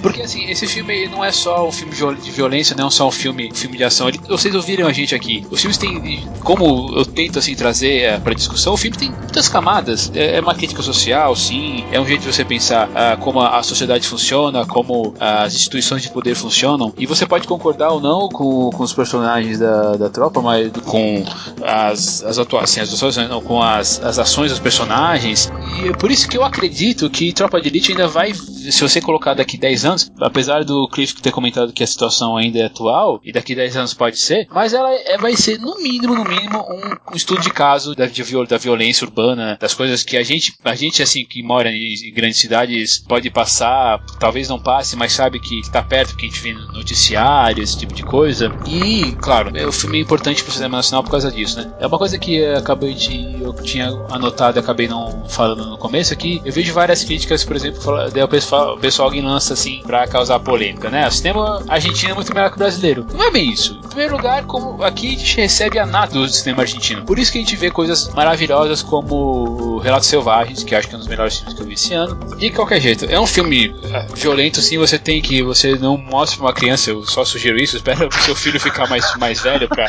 Porque assim, esse filme não é só um filme de violência, não é só um filme, filme de ação. Vocês ouviram a gente aqui. Os filmes têm, como eu tento assim trazer é, para discussão, o filme tem muitas camadas. É, é, uma crítica social, sim. É um jeito de você pensar ah, como a, a, sociedade funciona, como ah, as instituições de poder funcionam. E você pode concordar ou não com, com os personagens da, da tropa, mas com as, as atuações, as atuações não, com as, as ações dos personagens. E é por isso que eu acredito que Tropa de Elite ainda vai, se você colocar daqui 10 anos anos, apesar do Cliff ter comentado que a situação ainda é atual, e daqui 10 anos pode ser, mas ela é, vai ser, no mínimo, no mínimo, um, um estudo de caso da, de, da violência urbana, das coisas que a gente, a gente, assim, que mora em, em grandes cidades, pode passar, talvez não passe, mas sabe que está perto, que a gente vê no noticiário, esse tipo de coisa. E, claro, é, o filme é importante para o cinema nacional por causa disso, né? É uma coisa que acabei de. eu tinha anotado e acabei não falando no começo aqui. Eu vejo várias críticas, por exemplo, da pessoa pessoal, o pessoal alguém lança assim pra causar polêmica, né? O cinema argentino é muito melhor que o brasileiro. Não é bem isso. Em primeiro lugar, como aqui a gente recebe a nata do cinema argentino. Por isso que a gente vê coisas maravilhosas como Relatos Selvagens, que acho que é um dos melhores filmes que eu vi esse ano. De qualquer jeito, é um filme é, violento, sim. Você tem que. Você não mostra pra uma criança, eu só sugiro isso. Espera o seu filho ficar mais, mais velho pra,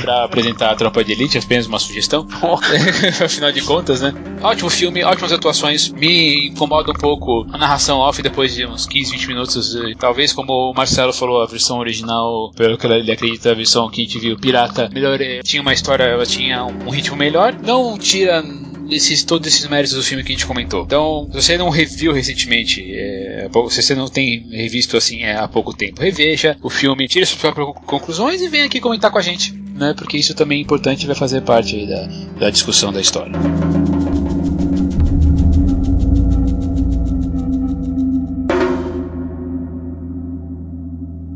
pra apresentar a tropa de elite, apenas uma sugestão. Afinal de contas, né? Ótimo filme, ótimas atuações. Me incomoda um pouco a narração off depois de uns 15, 20 minutos. Talvez, como o Marcelo falou, a versão original, pelo que ele acredita, a versão que a gente viu, pirata, melhor, tinha uma história, ela tinha um ritmo melhor. Não tira esses, todos esses méritos do filme que a gente comentou. Então, se você não reviu recentemente, é, se você não tem revisto assim é, há pouco tempo, reveja o filme, tire suas próprias conclusões e venha aqui comentar com a gente, né? Porque isso também é importante e vai fazer parte da, da discussão da história.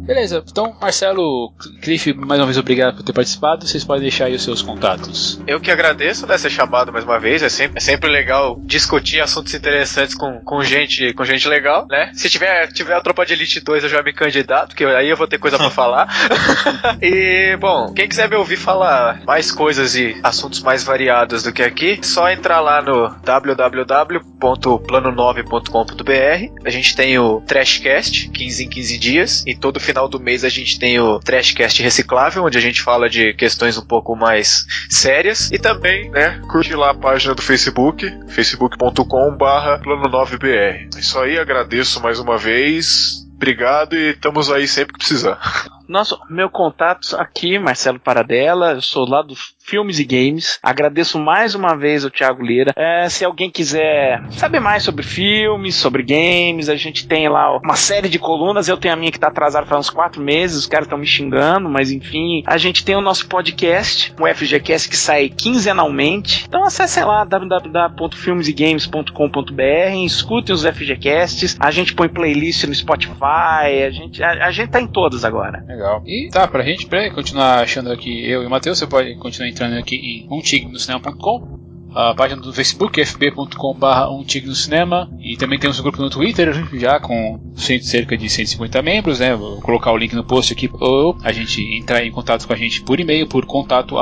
Beleza, então Marcelo, Cliff, mais uma vez obrigado por ter participado. Vocês podem deixar aí os seus contatos. Eu que agradeço né, ser chamado mais uma vez. É sempre, é sempre legal discutir assuntos interessantes com, com, gente, com gente legal, né? Se tiver, tiver a Tropa de Elite 2, eu já me candidato, que aí eu vou ter coisa para falar. e, bom, quem quiser me ouvir falar mais coisas e assuntos mais variados do que aqui, só entrar lá no www.plano9.com.br. A gente tem o Trashcast, 15 em 15 dias, e todo final final do mês a gente tem o Trashcast Reciclável, onde a gente fala de questões um pouco mais sérias. E também, né, curte lá a página do Facebook, facebook.com barra plano 9BR. É isso aí, agradeço mais uma vez. Obrigado e estamos aí sempre que precisar. Nosso, meu contato aqui, Marcelo Paradela, eu sou lá do Filmes e Games. Agradeço mais uma vez ao Thiago Lira. É, se alguém quiser saber mais sobre filmes, sobre games, a gente tem lá uma série de colunas. Eu tenho a minha que tá atrasada faz uns quatro meses, os caras estão me xingando, mas enfim. A gente tem o nosso podcast, o FGCast, que sai quinzenalmente. Então acessem lá www.filmesegames.com.br, escutem os FGCasts. A gente põe playlist no Spotify, a gente, a, a gente tá em todas agora. Legal. E tá, pra gente, pra continuar achando aqui eu e o Matheus, você pode continuar entrando aqui em umtignocinema.com a página do Facebook, fb.com.br um no cinema e também temos um grupo no Twitter já com cerca de 150 membros, né? Vou colocar o link no post aqui ou a gente entrar em contato com a gente por e-mail por contato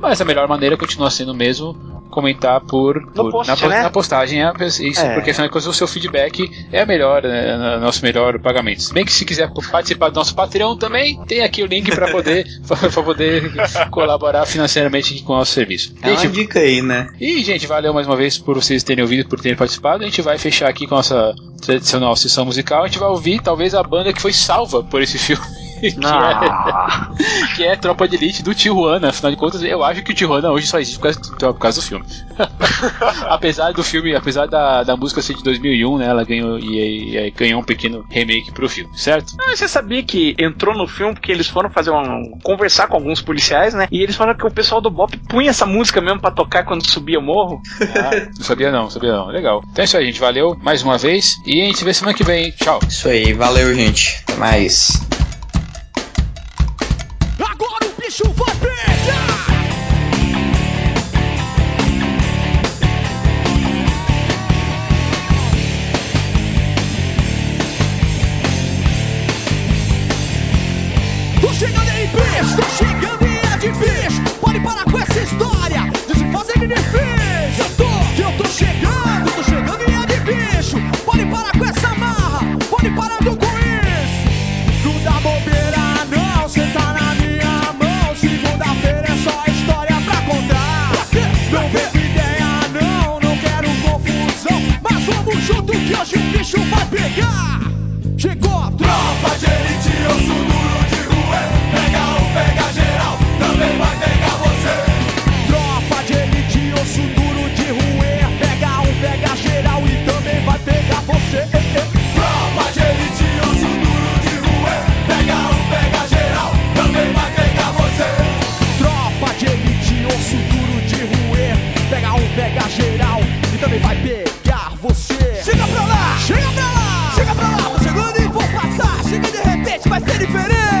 mas a melhor maneira continua sendo mesmo comentar por, por post, na, né? na, postagem é isso, é. porque afinal de contas o seu feedback é a melhor, né, nosso melhor pagamento. Se bem que se quiser participar do nosso Patreon também, tem aqui o link para poder para poder colaborar financeiramente com o nosso serviço. É gente, uma dica aí, né? E gente, valeu mais uma vez por vocês terem ouvido, por terem participado. A gente vai fechar aqui com a nossa tradicional sessão musical. A gente vai ouvir talvez a banda que foi salva por esse filme. que, é, que é Tropa de Elite do Tijuana. Afinal de contas, eu acho que o Tijuana hoje só existe por causa, por causa do filme. apesar do filme, apesar da, da música ser de 2001, né, ela ganhou e, e, ganhou um pequeno remake pro filme, certo? Ah, você sabia que entrou no filme porque eles foram fazer um conversar com alguns policiais, né? E eles falaram que o pessoal do Bop punha essa música mesmo para tocar quando subia o morro. Ah, não sabia não, sabia não. Legal. Então é isso aí, gente. Valeu mais uma vez e a gente se vê semana que vem. Tchau. Isso aí, valeu, gente. Até mais. Bicho vai pegar! Tô chegando aí, bicho! Tô chegando e é difícil! Pode parar com essa história de se fazer de difícil! Eu tô, eu tô chegando, hoje o bicho vai pegar! Chegou a tropa de elite, sou duro de rua. Pega um, pega geral, também vai pegar você. Tropa de elite, osso duro de ruer. Pega um, pega geral e também vai pegar você. Tropa de elite, osso duro de ruer. Pega um, pega geral, também vai pegar você. Tropa de elite, osso duro de ruer. Pega um, pega geral e também vai pegar você. vai ser diferente.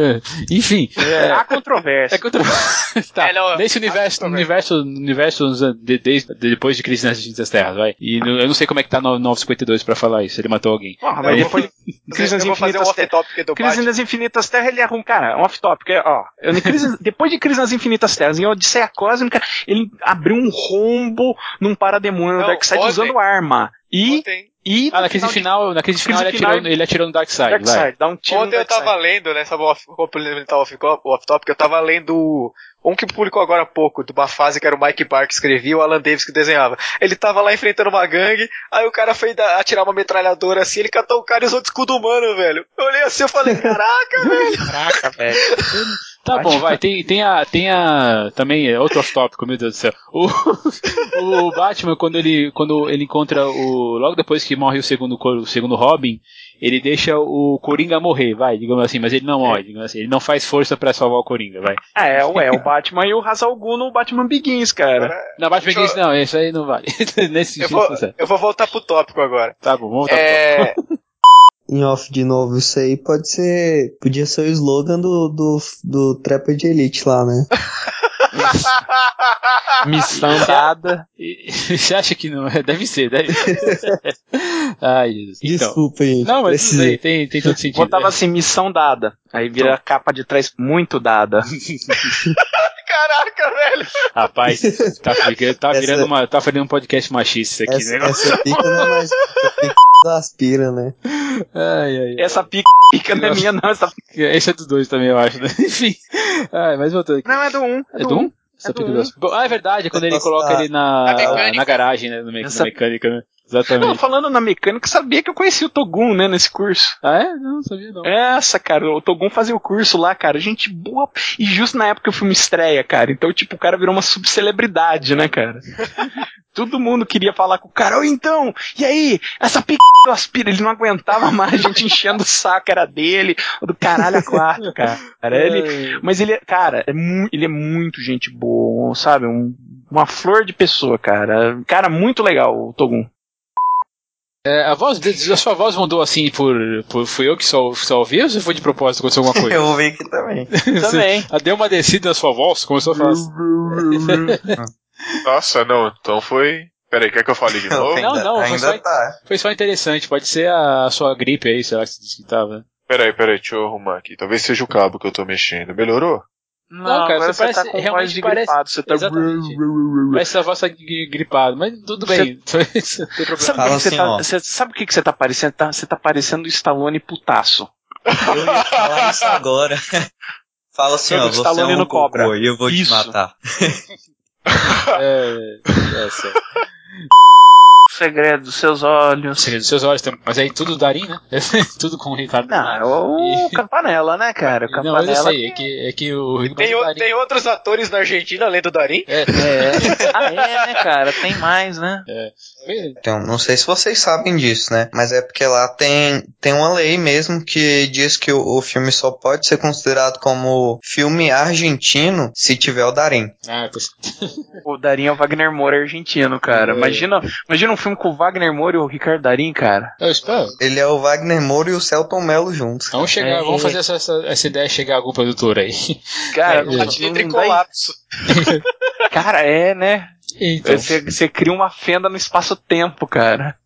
enfim. É, há controvérsia. É contra... tá, É, não, nesse universo, universo, universo de, de- de- depois de Crise nas Distintas Terras, vai. E no- eu não sei como é que tá no 952 pra falar isso, ele matou alguém. Porra, mas depois de Crise nas Infinitas Terras. do Crise nas Infinitas Terras, ele arruma, cara, um off-topic, é, ó. Crise- depois de Crise nas Infinitas Terras, em Odisseia Cósmica, ele abriu um rombo num parademônio no Darkseid usando arma. E, Ontem, e Ah, na crise de final, na crise final, ele, Crise atirou, final- ele atirou no Darkseid, vai. Darkseid, dá um tiro ontem no eu tava lendo, né, sobre o off- complementar o off- o off-topic, eu tava lendo um que publicou agora há pouco, de uma fase que era o Mike Barr que escrevia e o Alan Davis que desenhava. Ele tava lá enfrentando uma gangue, aí o cara foi atirar uma metralhadora assim, ele catou o cara e usou de escudo humano, velho. Eu olhei assim e falei, caraca, velho. Caraca, velho. Tá bom, vai. Tem, tem a. Tem a. Também é outro off-tópico, meu Deus do céu. O, o Batman, quando ele, quando ele encontra o. Logo depois que morre o segundo, o segundo Robin, ele deixa o Coringa morrer, vai, digamos assim, mas ele não morre, digamos assim. Ele não faz força pra salvar o Coringa, vai. É, ué, o Batman e o Ra's al Ghul no Batman Begins, cara. Não, Batman eu- Begins, não, isso aí não vale. Nesse Eu sentido, vou, tá eu vou voltar pro tópico agora. Tá bom, vamos voltar. É, Em off de novo, isso aí pode ser. Podia ser o slogan do, do, do Trapper de Elite lá, né? Missão dada. E- Você acha que não é? Deve ser, deve ser. Ai, Jesus. Então. Desculpa, gente. Não, mas tudo bem, tem, tem todo sentido. Botava assim, missão dada. Aí vira a capa de trás muito dada. caraca, velho. Rapaz, tá, tá Essa- virando uma, tá virando um podcast machista isso aqui, Essa, né? essa pica não é mais. Pica aspira, né? Ai, ai, ai. Essa pica, pica não é minha, não. Essa Esse é dos dois também, eu acho, né? Enfim. Ai, mas voltando aqui. Não, é do 1. Um, É do 1? Essa do pica um. do- Ah, é verdade, é quando ele coloca ele na, na garagem, né? no me- Essa- Na mecânica, né? Não, Exatamente. falando na mecânica, sabia que eu conhecia o Togun, né, nesse curso. Ah, é? Não, não sabia não. Essa, cara, o Togun fazia o curso lá, cara, gente boa. E justo na época que o filme estreia, cara. Então, tipo, o cara virou uma subcelebridade, né, cara? Todo mundo queria falar com o cara, ou então, e aí, essa pica do aspira, ele não aguentava mais, a gente enchendo o saco, era dele, do caralho a quatro, cara. Ele, mas ele, é- cara, é ele é muito gente boa, sabe? Um- uma flor de pessoa, cara. Cara, muito legal o Togun. É, a voz a sua voz mudou assim por, por fui eu que só, só ouvi ou você foi de propósito aconteceu alguma coisa? Eu ouvi aqui também. Também. Ah, Deu uma descida na sua voz, começou a falar assim. Nossa, não, então foi. Peraí, quer que eu fale de novo? Não, não, foi ainda só- tá. Foi só interessante, pode ser a, a sua gripe aí, sei lá que você disse que tava. Peraí, peraí, deixa eu arrumar aqui. Talvez seja o cabo que eu tô mexendo. Melhorou? Não, cara, agora você você, tá parece- com voz de parece- gripado, você tá... Exatamente. Parece a voz tá gri- gripada, mas tudo bem. Não problema. Sabe o você assim, tá, você- sabe o que, que você tá parecendo? Tá- você tá parecendo o Stallone putaço. Eu ia falar isso agora. Fala assim, Sabe ó, você Stallone é um no Cobra. e eu vou Isso. te matar. É, é certo. Segredo dos seus olhos. Segredo dos seus olhos. Mas aí tudo Darim, né? tudo com o Ricardo. Não, o Campanella, né, cara? O Não, mas eu Campanella. sei, é que, é que o Ricardo Tem, o- tem outros atores na Argentina, além do Darim? É, É. ah, é, né, cara? Tem mais, né? é. Então, não sei se vocês sabem disso, né? Mas é porque lá tem, tem uma lei mesmo que diz que o, o filme só pode ser considerado como filme argentino se tiver o Darim. Ah, tô... O Darim é o Wagner Moura argentino, cara. É. Imagina, imagina um filme com o Wagner Moura e o Ricardo Darim, cara. Eu espero. Ele é o Wagner Moura e o Celton Mello juntos. Vamos chegar, É. vamos fazer essa, essa, essa ideia chegar a algum produtor aí. Cara, É, não, é. não colapso. cara, é, né? Então, Você, você cria uma fenda no espaço-tempo, cara.